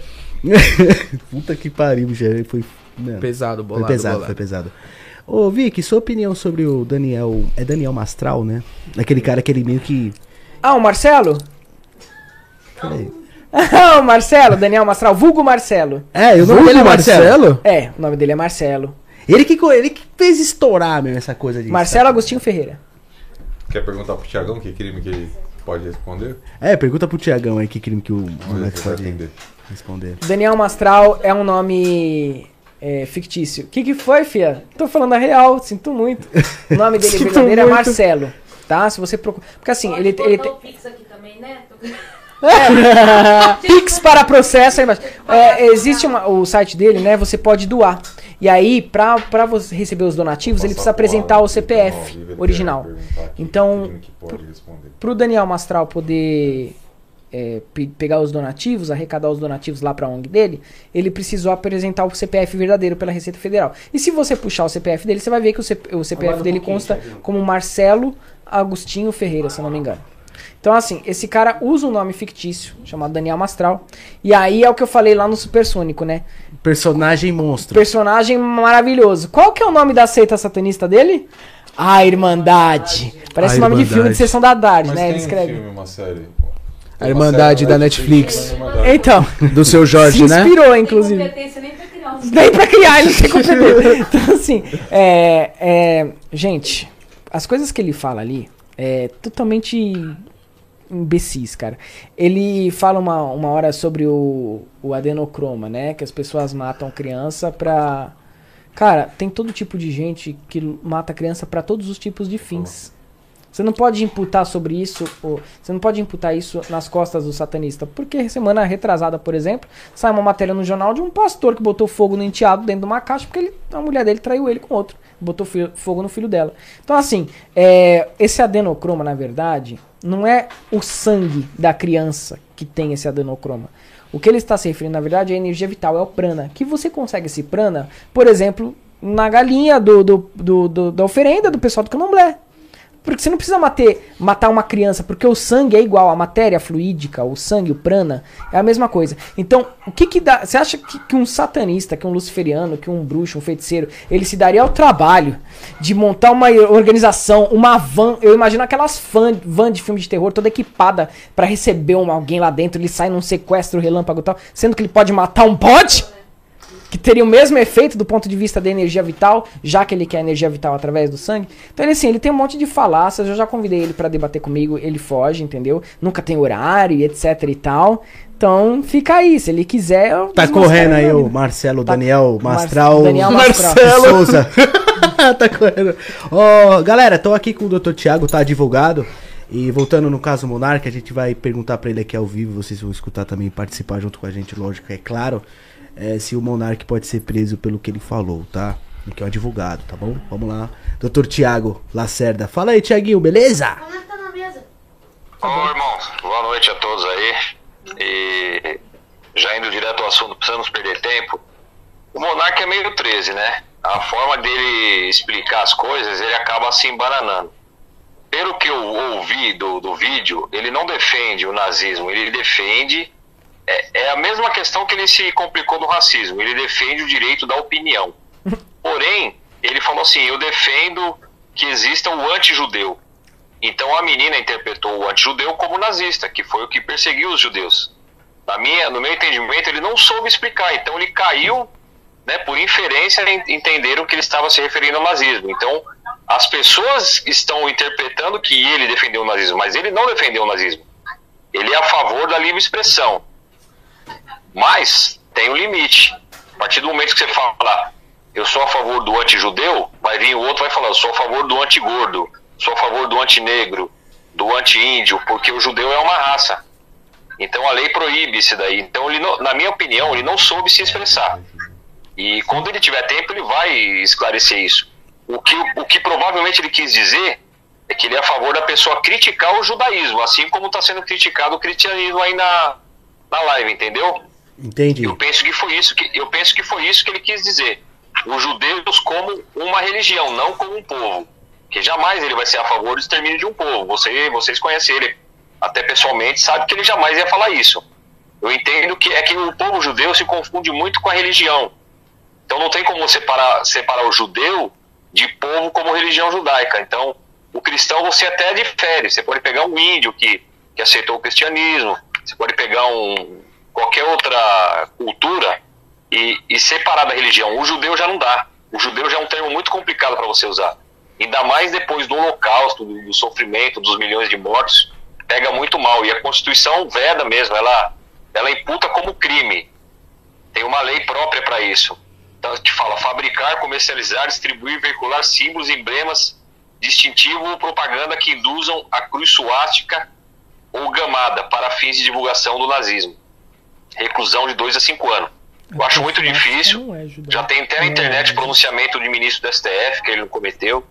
Puta que pariu, já foi. Mano, Pesado, foi bolado, pesado, bolado. foi pesado. Ô, Vicky, sua opinião sobre o Daniel. É Daniel Mastral, né? Aquele cara que ele meio que. Ah, o Marcelo? Peraí. Ah, o Marcelo, Daniel Mastral, vulgo Marcelo. É, o nome Vulgo dele é Marcelo. Marcelo? É, o nome dele é Marcelo. Ele que, ele que fez estourar mesmo essa coisa de. Marcelo Agostinho Ferreira. Quer perguntar pro Tiagão que crime que ele pode responder? É, pergunta pro Tiagão aí que crime que o vai pode atender. responder. Daniel Mastral é um nome é, fictício. O que, que foi, fia? Tô falando a real, sinto muito. O nome dele Sinto verdadeiro é muito. Marcelo. Tá? Se você procura. Porque assim, Pode ele, botar ele tem. o Pix aqui também, né? Pix para processo aí embaixo. É, existe uma- o site dele, né? Você pode doar. E aí, pra, pra você receber os donativos, ele precisa apresentar o CPF original. Então. Pro Daniel Mastral poder é, pe- pegar os donativos, arrecadar os donativos lá pra ONG dele, ele precisou apresentar o CPF verdadeiro pela Receita Federal. E se você puxar o CPF dele, você vai ver que o, CP o CPF dele consta como Marcelo Agostinho Ferreira, se eu não me engano. Então, assim, esse cara usa um nome fictício, chamado Daniel Mastral. E aí é o que eu falei lá no Supersônico, né? Personagem monstro. Personagem maravilhoso. Qual que é o nome da seita satanista dele? A Irmandade. Parece A nome de filme de Sessão da Tarde, Mas né? tem Ele escreve. um filme, uma série. A Irmandade da Netflix. Então, Do seu Jorge, se né? inspirou, Tem inclusive. competência nem pra criar Nem pra criar, ele não tem competência. Então, assim, é, é, gente, as coisas que ele fala ali é totalmente imbecis, cara. Ele fala uma, uma hora sobre o, o adenocroma, né? Que as pessoas matam criança pra. Cara, tem todo tipo de gente que mata criança pra todos os tipos de fins. Você não pode imputar sobre isso, você não pode imputar isso nas costas do satanista. Porque semana retrasada, por exemplo, sai uma matéria no jornal de um pastor que botou fogo no enteado dentro de uma caixa porque ele, a mulher dele traiu ele com outro. Botou fi- fogo no filho dela. Então, assim, é, esse adenocroma, na verdade, não é o sangue da criança que tem esse adenocroma. O que ele está se referindo, na verdade, é a energia vital, é o prana. Que você consegue esse prana, por exemplo, na galinha do, do, do- do- da oferenda do pessoal do candomblé. Porque você não precisa mater, matar uma criança, porque o sangue é igual, a matéria fluídica, o sangue, o prana, é a mesma coisa. Então, o que que dá. Você acha que, que um satanista, que um luciferiano, que um bruxo, um feiticeiro, ele se daria ao trabalho de montar uma organização, uma van. Eu imagino aquelas van, van de filme de terror toda equipada pra receber um, alguém lá dentro, ele sai num sequestro relâmpago e tal, sendo que ele pode matar um bode? Que teria o mesmo efeito do ponto de vista da energia vital, já que ele quer energia vital através do sangue. Então ele assim, ele tem um monte de falácias, eu já convidei ele pra debater comigo, ele foge, entendeu? Nunca tem horário e etc e tal. Então fica aí, se ele quiser. eu Tá correndo aí o Marcelo Tá- Daniel Mar- Mastral. Daniel Mastral. Marcelo Souza. tá correndo. Ó, galera, tô aqui com o Dr. Thiago, tá advogado. E voltando no caso Monarca, a gente vai perguntar pra ele aqui ao vivo, vocês vão escutar também, participar junto com a gente, lógico, é claro. É, se o Monark pode ser preso pelo que ele falou, tá? Que é o advogado, tá bom? Vamos lá. Dr. Thiago Lacerda. Fala aí, Thiaguinho, beleza? Como é que tá na mesa? Ô, irmãos, boa noite a todos aí. E já indo direto ao assunto, precisamos perder tempo. O Monarca é meio 13, né? A forma dele explicar as coisas, ele acaba se embananando. Pelo que eu ouvi do, do vídeo, ele não defende o nazismo, ele defende. É, é a mesma questão que ele se complicou do racismo, ele defende o direito da opinião. Porém, ele falou assim: eu defendo que exista o anti-judeu. Então a menina interpretou o anti-judeu como nazista, que foi o que perseguiu os judeus. Na minha, no meu entendimento, ele não soube explicar, então ele caiu, né, por inferência, en- entenderam que ele estava se referindo ao nazismo. Então as pessoas estão interpretando que ele defendeu o nazismo, mas ele não defendeu o nazismo. Ele é a favor da livre expressão. Mas tem um limite. A partir do momento que você fala, eu sou a favor do anti-judeu, vai vir o outro vai falar, eu sou a favor do anti-gordo, sou a favor do anti-negro, do anti-índio, porque o judeu é uma raça. Então a lei proíbe isso daí. Então, ele não- na minha opinião, ele não soube se expressar. E quando ele tiver tempo, ele vai esclarecer isso. O que, o que provavelmente ele quis dizer é que ele é a favor da pessoa criticar o judaísmo, assim como está sendo criticado o cristianismo aí na, na live, entendeu? Entendi. Eu penso que foi isso que eu penso que foi isso que ele quis dizer. Os judeus como uma religião, não como um povo. Que jamais ele vai ser a favor do extermínio de um povo. Você, vocês conhecem ele até pessoalmente, sabe que ele jamais ia falar isso. Eu entendo que é que o povo judeu se confunde muito com a religião. Então não tem como separar, separar o judeu de povo como religião judaica. Então, o cristão você até difere. Você pode pegar um índio que, que aceitou o cristianismo, você pode pegar um, qualquer outra cultura e, e separar da religião. O judeu já não dá. O judeu já é um termo muito complicado para você usar. Ainda mais depois do holocausto, do, do sofrimento, dos milhões de mortos, pega muito mal. E a Constituição veda mesmo, ela, ela imputa como crime. Tem uma lei própria para isso. Então, te fala fabricar, comercializar, distribuir, veicular símbolos, emblemas, distintivo ou propaganda que induzam a cruz suástica ou gamada para fins de divulgação do nazismo. Reclusão de 2 a 5 anos. Eu acho muito difícil. Não é. Já tem até na internet pronunciamento de ministro do STF que ele não cometeu.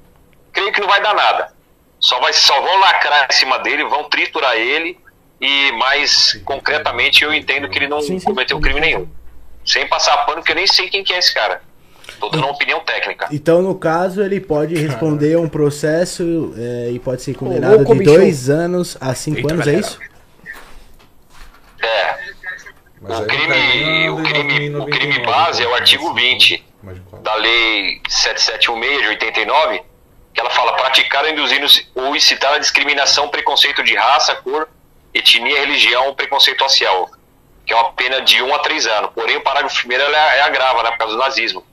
Creio que não vai dar nada. Só, vai, só vão lacrar em cima dele, vão triturar ele e mais concretamente eu entendo que ele não Sim, sim. cometeu crime nenhum. Sem passar pano, porque eu nem sei quem que é esse cara. Tô dando uma opinião técnica. Então, no caso, ele pode responder a um processo é, e pode ser Ô, condenado louco, de bicho. dois anos a cinco Eita, anos, é galera. isso? É, o aí crime, o crime, o 2099, crime base é o artigo 20 Mais de quatro. da lei 7716 de 89, que ela fala praticar, induzir ou incitar a discriminação, preconceito de raça, cor, etnia, religião ou preconceito racial, que é uma pena de 1 a 3 anos. Porém, o parágrafo primeiro ela é agrava, né, por causa do nazismo,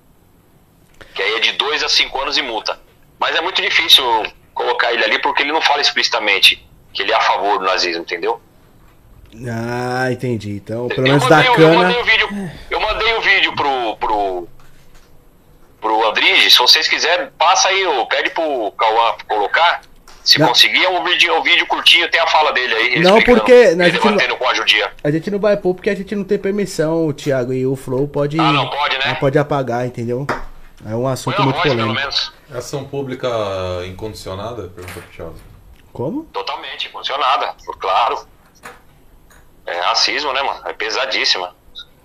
que aí é de 2 a 5 anos e multa. Mas é muito difícil colocar ele ali porque ele não fala explicitamente que ele é a favor do nazismo, entendeu? Ah, entendi. Então, pelo Eu menos mandei, da o- eu cana. mandei o vídeo, eu mandei o vídeo pro, pro, pro Andrige. Se vocês quiserem, passa aí, pede pro Cauã colocar. Se Não. conseguir, é um vídeo, um vídeo curtinho, tem a fala dele aí. Não, porque a gente não- com a judia. A gente não vai pôr porque a gente não tem permissão, o Thiago, e o Flow pode. Ah, não pode, né? não pode apagar, entendeu? É um assunto muito voz, pelo polêmico. menos. Ação pública incondicionada? Pergunta pro Thiago. Como? Totalmente, funcionada, claro. É racismo, né, mano? É pesadíssima.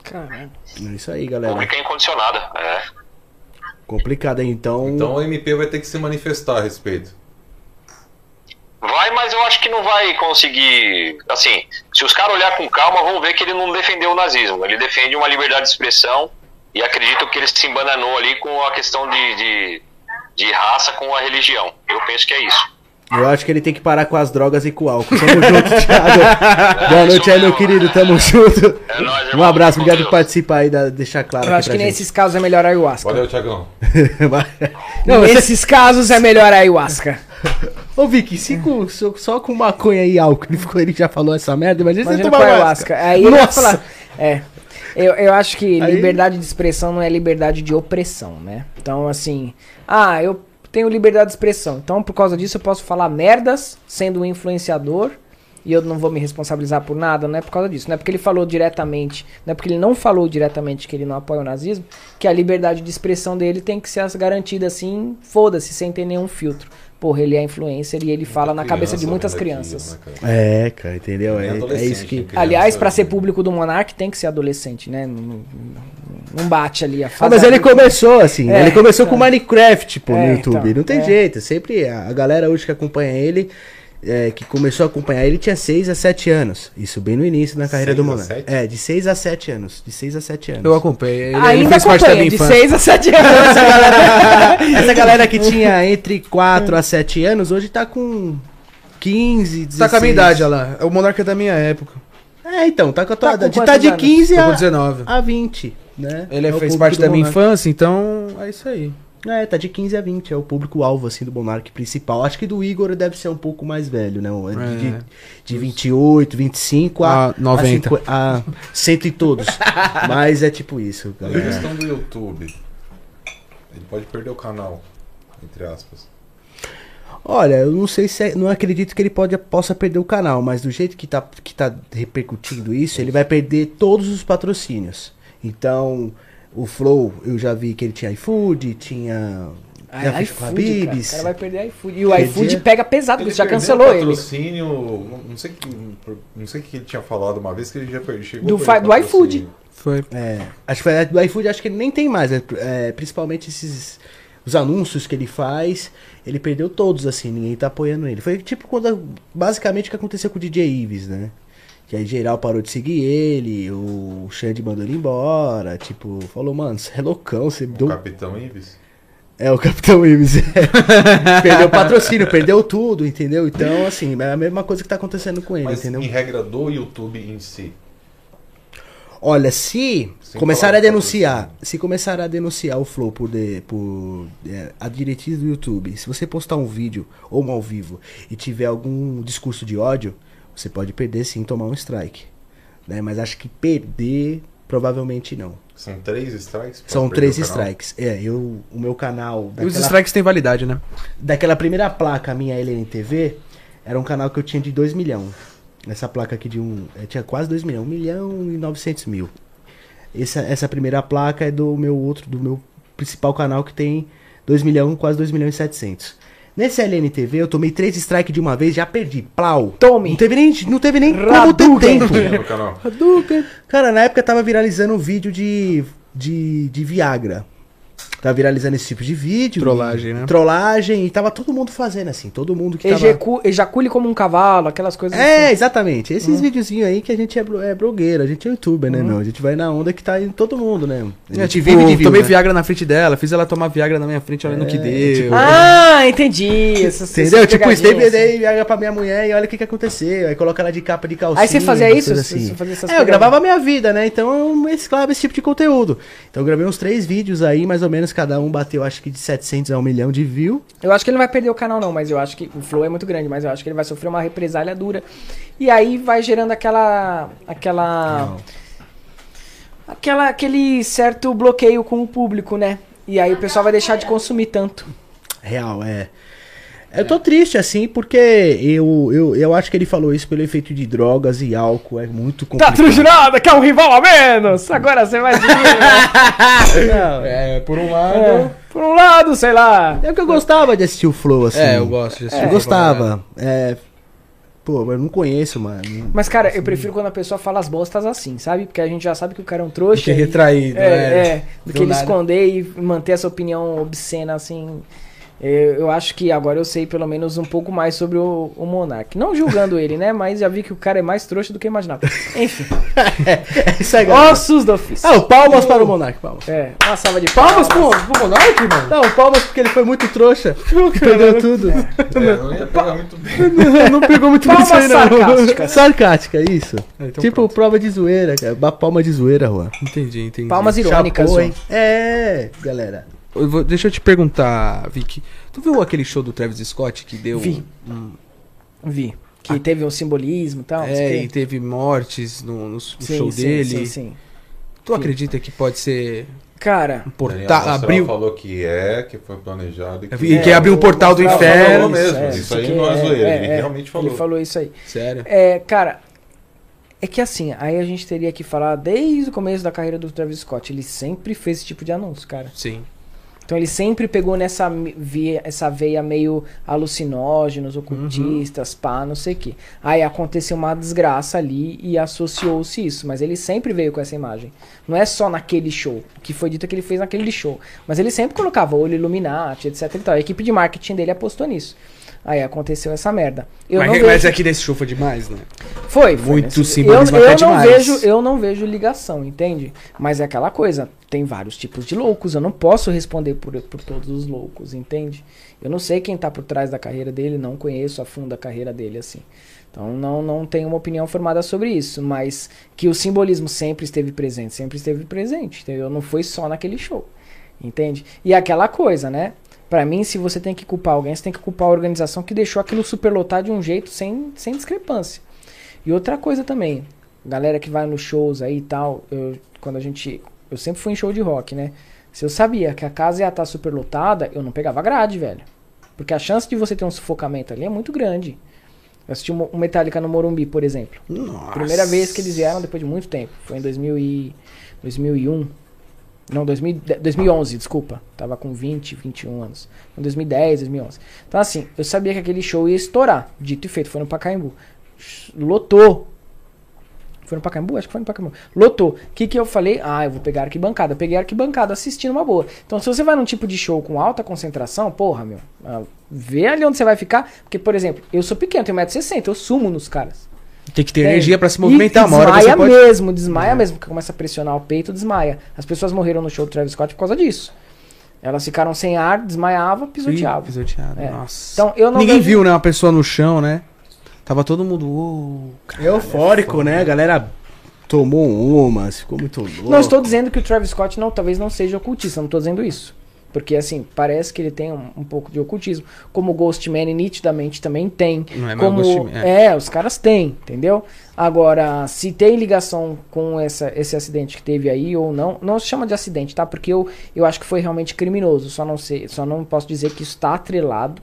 Caralho. É isso aí, galera. Pública incondicionada. É. Complicado aí, então. Então o MP vai ter que se manifestar a respeito. Vai, mas eu acho que não vai conseguir. Assim, se os caras olhar com calma, vão ver que ele não defendeu o nazismo. Ele defende uma liberdade de expressão e acredito que ele se embananou ali com a questão de, de, de raça com a religião. Eu penso que é isso. Eu acho que ele tem que parar com as drogas e com o álcool. Tamo junto, Thiago. Boa noite aí, meu querido. Tamo junto. É nóis, Um abraço, obrigado por participar aí, da, deixar claro. Eu acho que gente. nesses casos é melhor a ayahuasca. Valeu, Thiagão. Não, você... Nesses casos é melhor a ayahuasca. Ô, Vicky, se com- só, só com maconha e álcool ele, ficou, ele já falou essa merda, imagina você tomar ayahuasca. ayahuasca. Aí ele vai Nossa. falar. É. Eu, eu acho que Aí- liberdade de expressão não é liberdade de opressão, né? Então, assim. Ah, eu tenho liberdade de expressão. Então, por causa disso, eu posso falar merdas sendo um influenciador. E eu não vou me responsabilizar por nada, não é por causa disso. Não é porque ele falou diretamente, não é porque ele não falou diretamente que ele não apoia o nazismo, que a liberdade de expressão dele tem que ser garantida assim, foda-se, sem ter nenhum filtro. Porra, ele é influencer e ele fala na cabeça de muitas Criança crianças. né, cara? É, cara, entendeu? É, é adolescente, isso que. hein, criança. Aliás, pra ser público do Monark tem que ser adolescente, né? Não, não- não bate ali a Ah, fase. mas ele começou assim, né? É, ele começou então. com Minecraft, pô, no É, YouTube. então, não tem é. jeito. Sempre a galera hoje que acompanha ele, é, que começou a acompanhar ele, tinha 6 a 7 anos. Isso bem no início da carreira do Monark. É, de 6 a 7 anos. De 6 a 7 anos. Eu acompanhei. Ele, ele Ainda fez parte da acompanha, minha de infância. 6 a 7 anos. essa, galera, essa galera que tinha entre 4 a 7 anos, hoje tá com 15, 16. Tá com a minha idade, olha lá. É o Monarca da minha época. É, então, tá com a tua Tá idade. Tá de anos? 15 Tô com a, 19. a 20, né? Ele É o fez parte da minha infância, então é isso aí. É, tá de 15 a 20, é o público-alvo, assim, do Monark principal. Acho que do Igor deve ser um pouco mais velho, né? De, de, É. de 28, 25 a, A 90. A, cinqu- a cento e todos. Mas é tipo isso, E a galera. questão do YouTube. Ele pode perder o canal, entre aspas. Olha, eu não sei se é, não acredito que ele pode, possa perder o canal, mas do jeito que tá, que tá repercutindo isso, ele vai perder todos os patrocínios. Então, o Flow, eu já vi que ele tinha iFood, tinha. já Ai, fez com a iFood, cara. O Habib's. cara vai perder iFood. E o Perdia. iFood pega pesado, porque já cancelou o ele. patrocínio, não- não sei que não sei o que ele tinha falado uma vez que ele já chegou Do fa- do iFood. Foi. É, acho que foi do iFood, acho que ele nem tem mais, né? É, principalmente esses os anúncios que ele faz, ele perdeu todos assim, ninguém tá apoiando ele. Foi tipo quando basicamente o que aconteceu com o DJ Ives, né? Que aí geral parou de seguir ele, o Xande mandou ele embora, tipo, falou, mano, você é loucão, você O deu... Capitão Ives. É, o Capitão Ives. é. perdeu o patrocínio, perdeu tudo, entendeu? Então, assim, é a mesma coisa que tá acontecendo com ele, Mas entendeu? em regra do YouTube em si. Olha, se Sem começar a de denunciar, se começar a denunciar o Flow por, de- por é, a diretriz do YouTube, se você postar um vídeo ou um ao vivo e tiver algum discurso de ódio, você pode perder sim, tomar um strike. Né? Mas acho que perder, provavelmente não. São três strikes? São três strikes. É, eu, o meu canal, E os daquela, strikes têm validade, né? daquela primeira placa minha LNTV, era um canal que eu tinha de 2 milhões. Essa placa aqui de um. eh, tinha quase 2 milhões, 1 milhão e 900 mil. Essa, essa primeira placa é do meu outro, do meu principal canal que tem 2 milhões, quase 2 milhões e 700. Nesse LNTV eu tomei 3 strikes de uma vez, já perdi. Plau. Tome. Não teve nem, não teve nem como ter tempo. Cara, na época tava viralizando um vídeo de, de, de Viagra. Tava viralizando esse tipo de vídeo. Trollagem, e- né? Trollagem, e tava todo mundo fazendo assim, todo mundo que tava... Ejecu- ejacule como um cavalo, aquelas coisas É, assim. exatamente. Esses videozinhos aí que a gente é, é blogueiro, a gente é youtuber, né, meu? A gente vai na onda que tá em todo mundo, né? A É, gente tipo, vive de view, tomei né? Viagra na frente dela, fiz ela tomar Viagra na minha frente, olha no que É, deu. tipo, Ah, entendi. Essas, Entendeu? essas Tipo, stay assim. dei Viagra pra minha mulher e olha o que que aconteceu. Aí coloca ela de capa de calcinha. Aí você fazia isso? coisas Você- fazia essas é, eu gravava a minha vida, né? Então eu mesclava esse tipo de conteúdo. Então eu gravei uns três vídeos aí, mais ou menos, cada um bateu acho que de 700 a 1 milhão de view. Eu acho que ele não vai perder o canal, não, mas eu acho que o flow é muito grande, mas eu acho que ele vai sofrer uma represália dura. E aí vai gerando aquela. aquela. aquela aquele certo bloqueio com o público, né? E aí o pessoal vai deixar de consumir tanto. Real, é. Eu tô triste, assim, porque eu, eu, eu acho que ele falou isso pelo efeito de drogas e álcool. É muito Tá complicado. truginada, quer um rival a menos? Agora você vai dizer. Não, É, por um lado. É, por um lado, sei lá. É que eu gostava de assistir o Flow, assim. É, eu gosto de assistir. Eu gostava. É. Pô, mas eu não conheço, mano. Mas, cara, eu prefiro quando a pessoa fala as bostas assim, sabe? Porque a gente já sabe que o cara é um trouxa. Que é e- retraído, É, né? é, do Do que ele nada. esconder e manter essa opinião obscena, assim. Eu, eu acho que agora eu sei pelo menos um pouco mais sobre o, o Monark. Não julgando ele, né? Mas já vi que o cara é mais trouxa do que eu imaginava. Enfim, É isso aí, galera. ossos do ofício. Ah, palmas para o Monark, palmas. É, uma salva de Palmas palmas. pro, pro Monark, mano? Não, palmas porque ele foi muito trouxa. Perdeu tudo. É, não ia pegar muito bem. não pegou muito Palmas isso aí, não. sarcásticas. Sarcástica, isso. É, então tipo pronto. prova de zoeira, cara. Palma de zoeira, Juan. Entendi, entendi. Palmas irônicas. Chapou? É, galera. Eu vou- deixa eu te perguntar, Vicky. Tu viu aquele show do Travis Scott que deu. Vi. Vi. Que teve um simbolismo e tal. É, e teve mortes no, no Sim, show sim, dele. Sim, sim. Tu acredita que pode ser Cara, Daniel portal. Abriu. falou que é, que foi planejado. E E que abriu um o portal do inferno. falou mesmo, é, isso aí que não é zoeira, ele realmente falou. Ele falou isso aí. Sério? É, cara, é que assim, aí a gente teria que falar desde o começo da carreira do Travis Scott. Ele sempre fez esse tipo de anúncio, cara. Sim. Então ele sempre pegou nessa via, essa veia meio alucinógenos, ocultistas, pá, não sei o que. Aí aconteceu uma desgraça ali e associou-se isso. Mas ele sempre veio com essa imagem. Não é só naquele show, que foi dito que ele fez naquele show. Mas ele sempre colocava olho Illuminati, etc e tal. A equipe de marketing dele apostou nisso. Aí aconteceu essa merda. Eu mas, não mas vejo... aqui desse foi demais, né? Foi, foi Muito nesse- simbolismo eu, eu até não demais. vejo Eu não vejo ligação, entende? Mas é aquela coisa, tem vários tipos de loucos, eu não posso responder por, por todos os loucos, entende? Eu não sei quem tá por trás da carreira dele, não conheço a fundo a carreira dele, assim. Então não, não tenho uma opinião formada sobre isso, mas que o simbolismo sempre esteve presente, sempre esteve presente, entendeu? Não foi só naquele show, entende? E é aquela coisa, né? Pra mim, se você tem que culpar alguém, você tem que culpar a organização que deixou aquilo superlotar de um jeito sem, sem discrepância. E outra coisa também, galera que vai nos shows aí e tal, eu, quando a gente. Eu sempre fui em show de rock, né? Se eu sabia que a casa ia estar superlotada, eu não pegava grade, velho. Porque a chance de você ter um sufocamento ali é muito grande. Eu assisti um um Metallica no Morumbi, por exemplo. Nossa. Primeira vez que eles vieram depois de muito tempo. Foi em 2000 e 2001. Não, 2000, de- 2011, desculpa. Tava com 20, 21 anos. Em 2010, 2011. Então, assim, eu sabia que aquele show ia estourar. Dito e feito, foi no Pacaembu. Lotou. Foi no Pacaembu? Acho que foi no Pacaembu. Lotou. O que, que eu falei? Ah, eu vou pegar arquibancada. Peguei arquibancada assistindo uma boa. Então, se você vai num tipo de show com alta concentração, porra, meu. ah, Vê ali onde você vai ficar. Porque, por exemplo, eu sou pequeno, tenho 1,60m, eu sumo nos caras. Tem que ter Tem. energia pra se E- movimentar. e Uma hora você desmaia pode... mesmo, desmaia mesmo, porque começa a pressionar o peito, desmaia. As pessoas morreram no show do Travis Scott por causa disso. Elas ficaram sem ar, desmaiava, pisoteava. Ih, Pisoteado, É. nossa. Então, eu não Ninguém vejo- viu, né? Uma pessoa no chão, né? Tava todo mundo. "Uou, cara, Eufórico, né? A galera tomou umas, ficou muito louco. Não estou dizendo que o Travis Scott não, talvez não seja ocultista, não estou dizendo isso. Porque, assim, parece que ele tem um, um pouco de ocultismo. Como o Ghostman nitidamente também tem. Não é mais como, Ghostman, é. os caras têm, entendeu? Agora, se tem ligação com essa, esse acidente que teve aí ou não, não se chama de acidente, tá? Porque eu, eu acho que foi realmente criminoso. Só não sei, só não posso dizer que isso está atrelado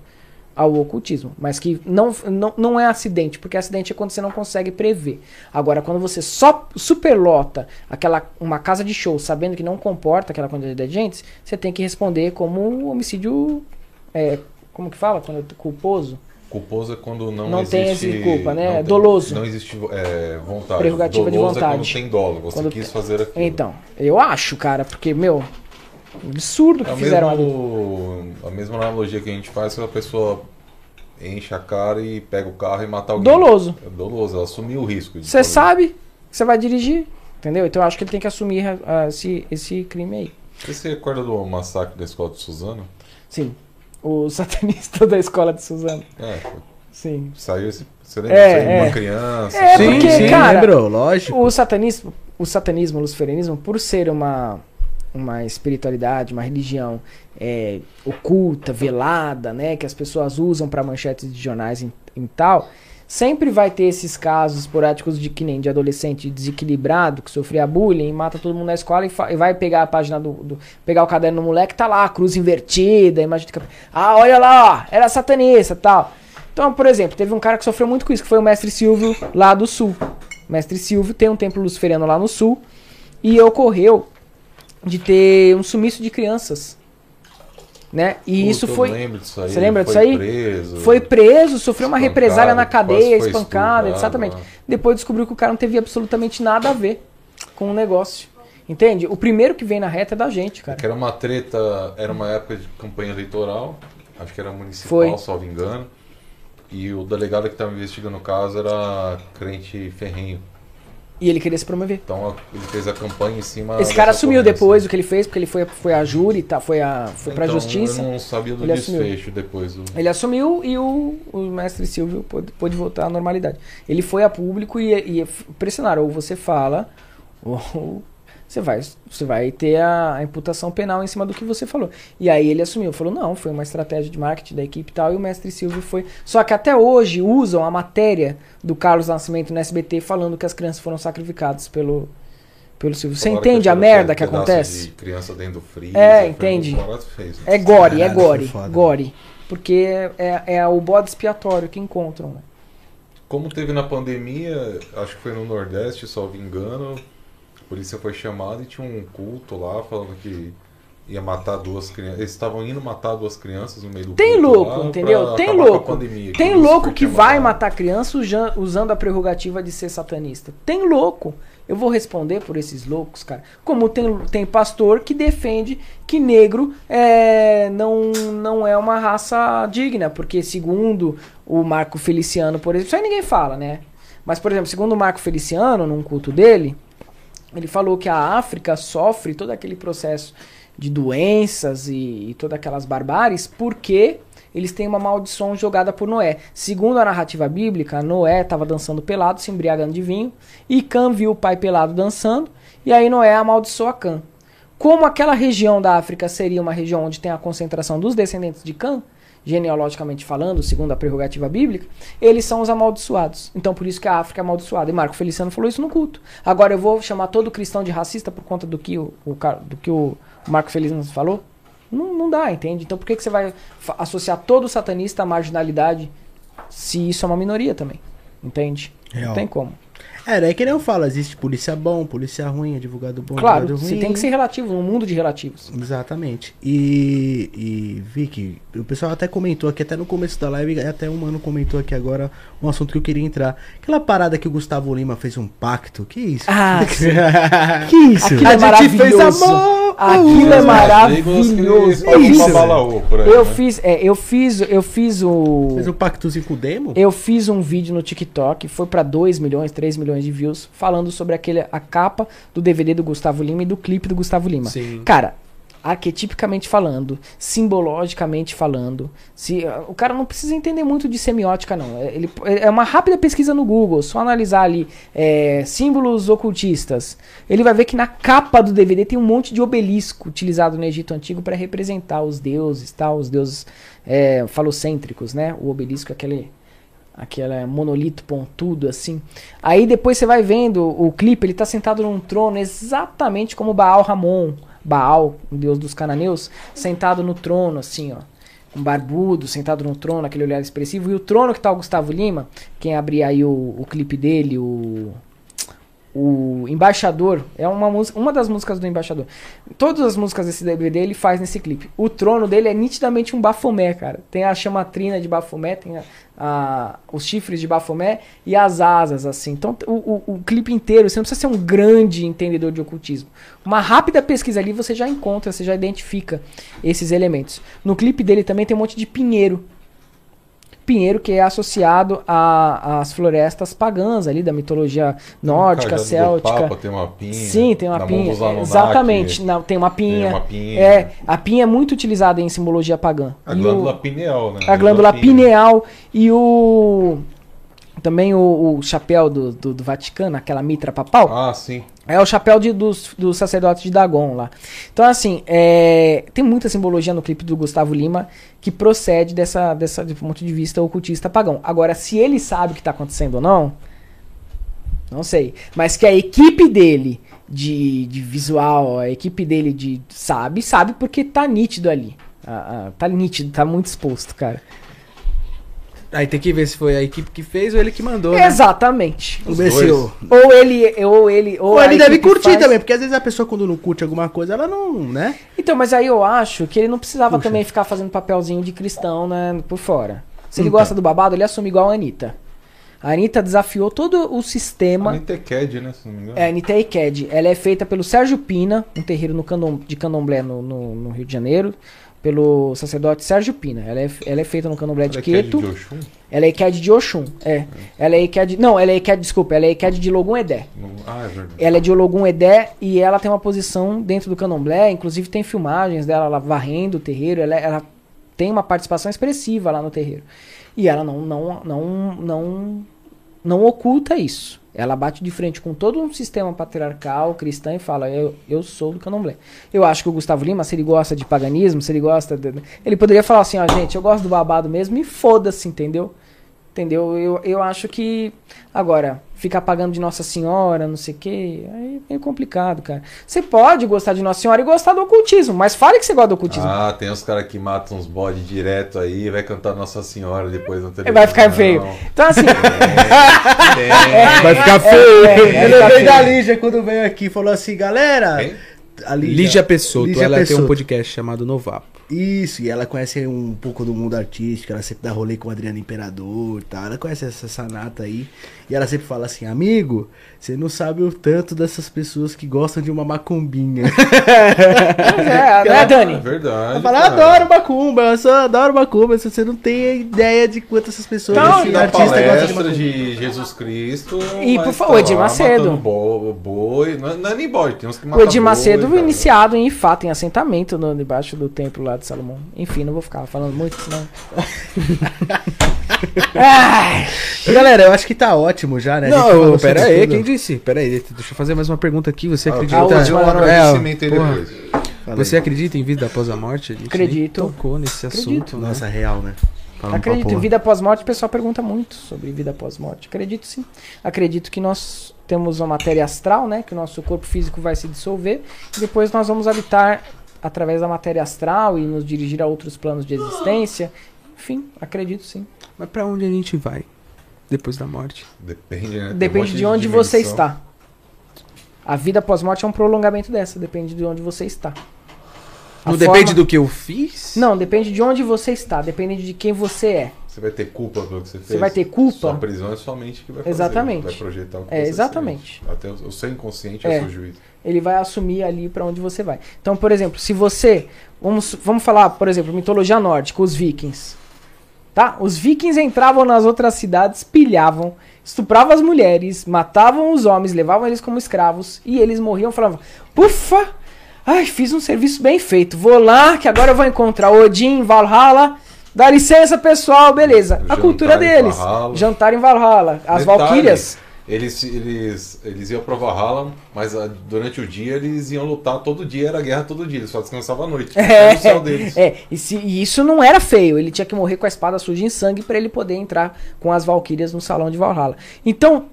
ao ocultismo, mas que não, não, não é acidente, porque acidente é quando você não consegue prever. Agora, quando você só superlota aquela uma casa de show sabendo que não comporta aquela quantidade de gente, você tem que responder como um homicídio é, como que fala quando é culposo? Culposo é quando não, Não tem existe... esse culpa, né? não tem- Doloso. Não existe é, vontade. Prerrogativa de Doloso é vontade. quando tem dolo, você Quando quis tem- fazer aquilo. Então, eu acho, cara, porque meu, absurdo que É fizeram ali. mesmo, a mesma analogia que a gente faz se a pessoa enche a cara e pega o carro e mata alguém. Doloso. É doloso, ela assumiu o risco. Você sabe que você vai dirigir, entendeu? Então eu acho que ele tem que assumir ah, esse, esse crime aí. Você se recorda do massacre da escola de Suzano? Sim. O satanista da escola de Suzano. É, Sim. saiu esse. Você lembra? É, saiu é. uma criança. É, saiu- porque, sim, cara, lembrou, lógico. O satanismo, o satanismo, o luciferianismo, por ser uma, uma espiritualidade, uma religião é, oculta, velada, né, que as pessoas usam para manchetes de jornais e, tal, Sempre vai ter esses casos esporádicos de que nem de adolescente desequilibrado, que sofria bullying, mata todo mundo na escola e, e vai pegar a página do, do- pegar o caderno do moleque, tá lá, cruz invertida, de cap- Ah, olha lá, ó, era satanista tal. Então, por exemplo, teve um cara que sofreu muito com isso, que foi o mestre Silvio lá do sul. O mestre Silvio tem um templo luciferiano lá no sul e ocorreu de ter um sumiço de crianças. Né? E isso Puta, eu foi. lembro disso aí, Você lembra disso aí? Preso, Foi preso, sofreu uma espancado, represália na cadeia, estuprado, exatamente. Depois descobriu que o cara não teve absolutamente nada a ver com o negócio. Entende? O primeiro que vem na reta é da gente, cara. Que era uma treta, era uma época de campanha eleitoral, acho que era municipal, Foi. salvo engano. E o delegado que estava investigando o caso era crente ferrenho. E ele queria se promover. Então ele fez a campanha em cima. Esse cara assumiu depois o que ele fez, porque ele foi, foi a júri, tá? foi, a, foi pra Então, justiça. Eu não sabia do Ele assumiu. desfecho depois. Do... Ele assumiu e o, o mestre Silvio pôde, pôde voltar à normalidade. Ele foi a público e, e pressionaram, ou você fala, ou você vai, você vai ter a, a imputação penal em cima do que você falou. E aí ele assumiu, falou, não, foi uma estratégia de marketing da equipe e tal, e o mestre Silvio foi. Só que até hoje usam a matéria do Carlos Nascimento no SBT falando que as crianças foram sacrificadas pelo, pelo Silvio. Você entende a merda que acontece? De criança dentro do freezer. É, entende. feio, né? É gore, é Caralho, gore, foi foda. gore. Porque é, é o bode expiatório que encontram, né? Como teve na pandemia, acho que foi no Nordeste, salvo engano, a polícia foi chamada e tinha um culto lá falando que ia matar duas crianças. Eles estavam indo matar duas crianças no meio do Tem culto louco, lá entendeu? Tem louco. pandemia, Tem louco que vai matar. matar criança uja- usando a prerrogativa de ser satanista. Tem louco. Eu vou responder por esses loucos, cara. Como tem, tem pastor que defende que negro é, não, não é uma raça digna, porque segundo o Marco Feliciano, por exemplo, isso aí ninguém fala, né? Mas, por exemplo, segundo o Marco Feliciano, num culto dele, ele falou que a África sofre todo aquele processo de doenças e, e todas aquelas barbáries porque eles têm uma maldição jogada por Noé. Segundo a narrativa bíblica, Noé estava dançando pelado, se embriagando de vinho, e Cã viu o pai pelado dançando, e aí Noé amaldiçoa Cã. Como aquela região da África seria uma região onde tem a concentração dos descendentes de Cã, genealogicamente falando, segundo a prerrogativa bíblica, eles são os amaldiçoados. Então por isso que a África é amaldiçoada. E Marco Feliciano falou isso no culto. Agora eu vou chamar todo cristão de racista por conta do que o, o do que o Marco Feliciano falou? Não, não dá, entende? Então por que, que você vai associar todo satanista à marginalidade se isso é uma minoria também? Entende? Não Real. tem como. É, daí que nem eu falo, existe polícia bom, polícia ruim, advogado bom, Claro, advogado você ruim. tem que ser relativo, num mundo de relativos. Exatamente. E, e Vicky, o pessoal até comentou aqui, até no começo da live, até um mano comentou aqui agora um assunto que eu queria entrar. Aquela parada que o Gustavo Lima fez um pacto, que isso? Ah, que isso? Aquilo a é gente fez amor! Aquilo é Os maravilhoso. É isso. Eu né? fiz, é, eu fiz, eu fiz o Fez um pactozinho com o demo? Eu fiz um vídeo no TikTok, foi pra 2 milhões, 3 milhões de views, falando sobre aquele, a capa do DVD do Gustavo Lima e do clipe do Gustavo Lima. Sim. Cara, arquetipicamente falando, simbologicamente falando, se o cara não precisa entender muito de semiótica não. É, Ele, é uma rápida pesquisa no Google, só analisar ali é, símbolos ocultistas. Ele vai ver que na capa do DVD tem um monte de obelisco utilizado no Egito antigo para representar os deuses, tal, os deuses é, falocêntricos, né? O obelisco é aquele aquele monolito pontudo assim. Aí depois você vai vendo o clipe, ele tá sentado num trono exatamente como Baal Ramon, Baal, o deus dos cananeus, sentado no trono assim, ó. Um barbudo, sentado no trono, aquele olhar expressivo. E o trono que tá o Gustavo Lima, quem abrir aí o, o clipe dele, o o Embaixador é uma uma das músicas do Embaixador. Todas as músicas desse DVD ele faz nesse clipe. O trono dele é nitidamente um bafomé, cara. Tem a chamatrina de bafomé, tem a, a- os chifres de bafomé e as asas, assim. Então o, o, o clipe inteiro, você não precisa ser um grande entendedor de ocultismo. Uma rápida pesquisa ali você já encontra, você já identifica esses elementos. No clipe dele também tem um monte de pinheiro. Pinheiro que é associado às florestas pagãs ali da mitologia nórdica, Cajado do céltica. Papa, tem uma pinha. Sim, tem uma na pinha. Exatamente. Não, tem uma pinha. Tem uma pinha. É, a pinha é muito utilizada em simbologia pagã. A E o- glândula pineal, né? a glândula pineal e o Também o, o chapéu do, do, do Vaticano, aquela mitra papal. Ah, sim. É o chapéu de, dos, dos sacerdotes de Dagon lá. Então, assim, é, tem muita simbologia no clipe do Gustavo Lima que procede dessa, dessa de ponto de vista ocultista pagão. Agora, se ele sabe o que está acontecendo ou não, não sei. Mas que a equipe dele de, de visual, a equipe dele de sabe, sabe porque tá nítido ali. Ah, ah, tá nítido, tá muito exposto, cara. Aí tem que ver se foi a equipe que fez ou ele que mandou, né? Exatamente. Vamos ver se o- Ou ele, ou ele, ou, Ou ele deve curtir faz- também, porque às vezes a pessoa quando não curte alguma coisa, ela não, né? Então, mas aí eu acho que ele não precisava Puxa. também ficar fazendo papelzinho de cristão, né, por fora. Se ele Então. gosta do babado, ele assume igual a Anitta. A Anitta desafiou todo o sistema. A Nitecad, né? Se não me engano. É, a Anitta Iked. Ela é feita pelo Sérgio Pina, um terreiro no candom, de candomblé no, no, no Rio de Janeiro, pelo sacerdote Sérgio Pina. Ela é, ela é feita no candomblé de Ela é Queto. de Oxum? Ela é Iked de Oxum, é. Ela é Iked... Não, ela é Iked, desculpa, ela é Iked de Logum Edé. Ah, é verdade. Ela é de Ologum Edé e ela tem uma posição dentro do candomblé, inclusive tem filmagens dela lá varrendo o terreiro, ela, ela tem uma participação expressiva lá no terreiro. E ela não, não, não, não, não oculta isso. Ela bate de frente com todo um sistema patriarcal cristão e fala: eu, eu sou do candomblé. Eu acho que o Gustavo Lima, se ele gosta de paganismo, se ele gosta. De, ele poderia falar assim: ó, gente, eu gosto do babado mesmo e foda-se, entendeu? Entendeu? Eu, eu acho que. Agora, ficar pagando de Nossa Senhora, não sei o quê, aí é meio complicado, cara. Você pode gostar de Nossa Senhora e gostar do ocultismo, mas fale que você gosta do ocultismo. Ah, tem uns caras que matam uns bodes direto aí, vai cantar Nossa Senhora depois na televisão. É, vai ficar feio. Então, assim. Vai ficar é, feio. é, eu ficar lembrei feio. da Lígia quando veio aqui falou assim, galera. Quem? A Lígia Pessoto, Lígia ela tem Pessotto. um podcast chamado Novapo. Isso, e ela conhece um pouco do mundo artístico, ela sempre dá rolê com o Adriano Imperador e tal. Ela conhece essa, essa nata aí. E ela sempre fala assim, amigo, você não sabe o tanto dessas pessoas que gostam de uma macumbinha. É, não é, É Dani? verdade. Ela fala, cara. adoro macumba, eu só adoro macumba. Você não tem ideia de quantas essas pessoas, Não, esse E na artista gosta de macumba. de Jesus Cristo. E, mas por favor, tá Edir lá Macedo. boi, não é, não é nem bode, tem uns que O matam Edir boi, Macedo cara. iniciado em fato, em assentamento no, debaixo do templo lá de Salomão. Enfim, não vou ficar falando muito, senão. Galera, eu acho que tá ótimo já, né? Não, pera aí, tudo. quem disse? Pera aí, deixa eu fazer mais uma pergunta aqui. Você Ah, acredita? última, É, Você acredita em vida após a morte? A Acredito. tocou nesse Acredito. assunto, né? Nossa, real, né? Fala um acredito em vida após morte, o pessoal pergunta muito sobre vida após morte. Acredito sim. Acredito que nós temos uma matéria astral, né? Que o nosso corpo físico vai se dissolver. E depois nós vamos habitar através da matéria astral e nos dirigir a outros planos de existência. Enfim, acredito sim. Mas pra onde a gente vai depois da morte? Depende, né? Um Depende monte de onde você está. A vida após morte é um prolongamento dessa, depende de onde você está. A Não forma- depende do que eu fiz? Não, depende de onde você está, depende de quem você é. Você vai ter culpa pelo que você fez. Você vai ter culpa? Sua prisão é somente que vai fazer. Exatamente. Vai projetar o que É, você exatamente. sente. Até o, o seu inconsciente É. é, seu juízo. Ele vai assumir ali pra onde você vai. Então, por exemplo, se você. Vamos, vamos falar, por exemplo, mitologia nórdica, os vikings. Tá? Os vikings entravam nas outras cidades, pilhavam, estupravam as mulheres, matavam os homens, levavam eles como escravos e eles morriam falavam: Ufa! Ai, fiz um serviço bem feito. Vou lá, que agora eu vou encontrar Odin, Valhalla. Dá licença, pessoal, beleza. A Jantar cultura em deles. Valhalla. Jantar em Valhalla. As Detalhe, Valquírias. Eles, eles, eles iam pra Valhalla, mas ah, durante o dia eles iam lutar todo dia, era guerra todo dia, eles só descansavam à noite. O céu deles. É, e, se- e isso não era feio. Ele tinha que morrer com a espada suja em sangue pra ele poder entrar com as Valquírias no salão de Valhalla. Então,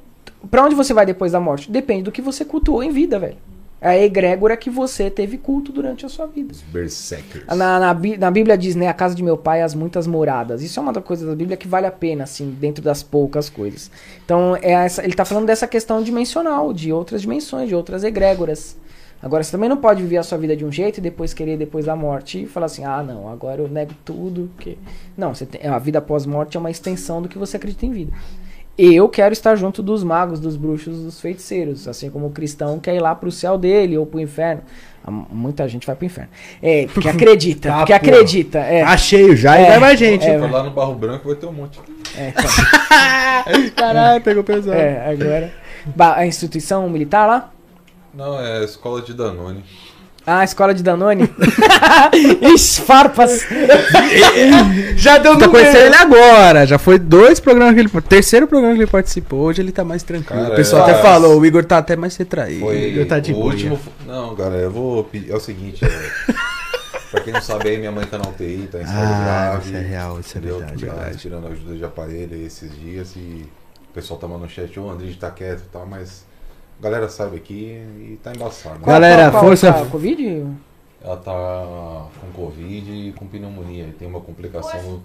pra onde você vai depois da morte? Depende do que você cultuou em vida, velho. É a egrégora que você teve culto durante a sua vida. Os Berserkers. Na, na, na Bíblia diz, né? A casa de meu pai, as muitas moradas. Isso é uma das coisas da Bíblia que vale a pena, assim, dentro das poucas coisas. Então, é essa, ele tá falando dessa questão dimensional, de outras dimensões, de outras egrégoras. Agora, você também não pode viver a sua vida de um jeito e depois querer, depois da morte, falar assim: ah, não, agora eu nego tudo. Que... Não, você tem, a vida após-morte é uma extensão do que você acredita em vida. Eu quero estar junto dos magos, dos bruxos, dos feiticeiros, assim como o cristão quer ir lá pro céu dele ou pro inferno. Ah, Muita gente vai pro inferno. É, porque acredita, Tá, porque pô. acredita. É, Tá cheio já e É, vai mais gente. é, lá no Barro Branco vai ter um monte. é, então. Caralho, pegou pesado. É, agora. A instituição militar lá? Não, é a escola de Danone. Ah, escola de Danone? Ixi, farpas. Já deu Tá conhecendo ele agora. Já foi dois programas que ele. Terceiro programa que ele participou. Hoje ele tá mais tranquilo. Cara, o pessoal é- até falou, o Igor tá até mais retraído. Foi tá de o boa. último. Não, galera, eu vou pedir. É o seguinte, é, pra quem não sabe aí, minha mãe tá na UTI, tá em estado Ah, grave. isso é real, isso é entendeu? verdade, Tá verdade. tirando ajuda de aparelho aí esses dias e o pessoal tá mandando no chat, ô André tá quieto e tal, mas a galera sabe aqui e tá embaçado. né? Galera, Qual- qual- força- tá, Covid? Ela tá com Covid e com pneumonia. e Tem uma complicação no.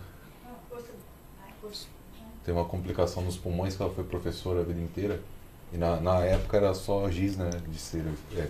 Tem uma complicação nos pulmões que ela foi professora a vida inteira. E na, na época era só giz, né? De cera. É,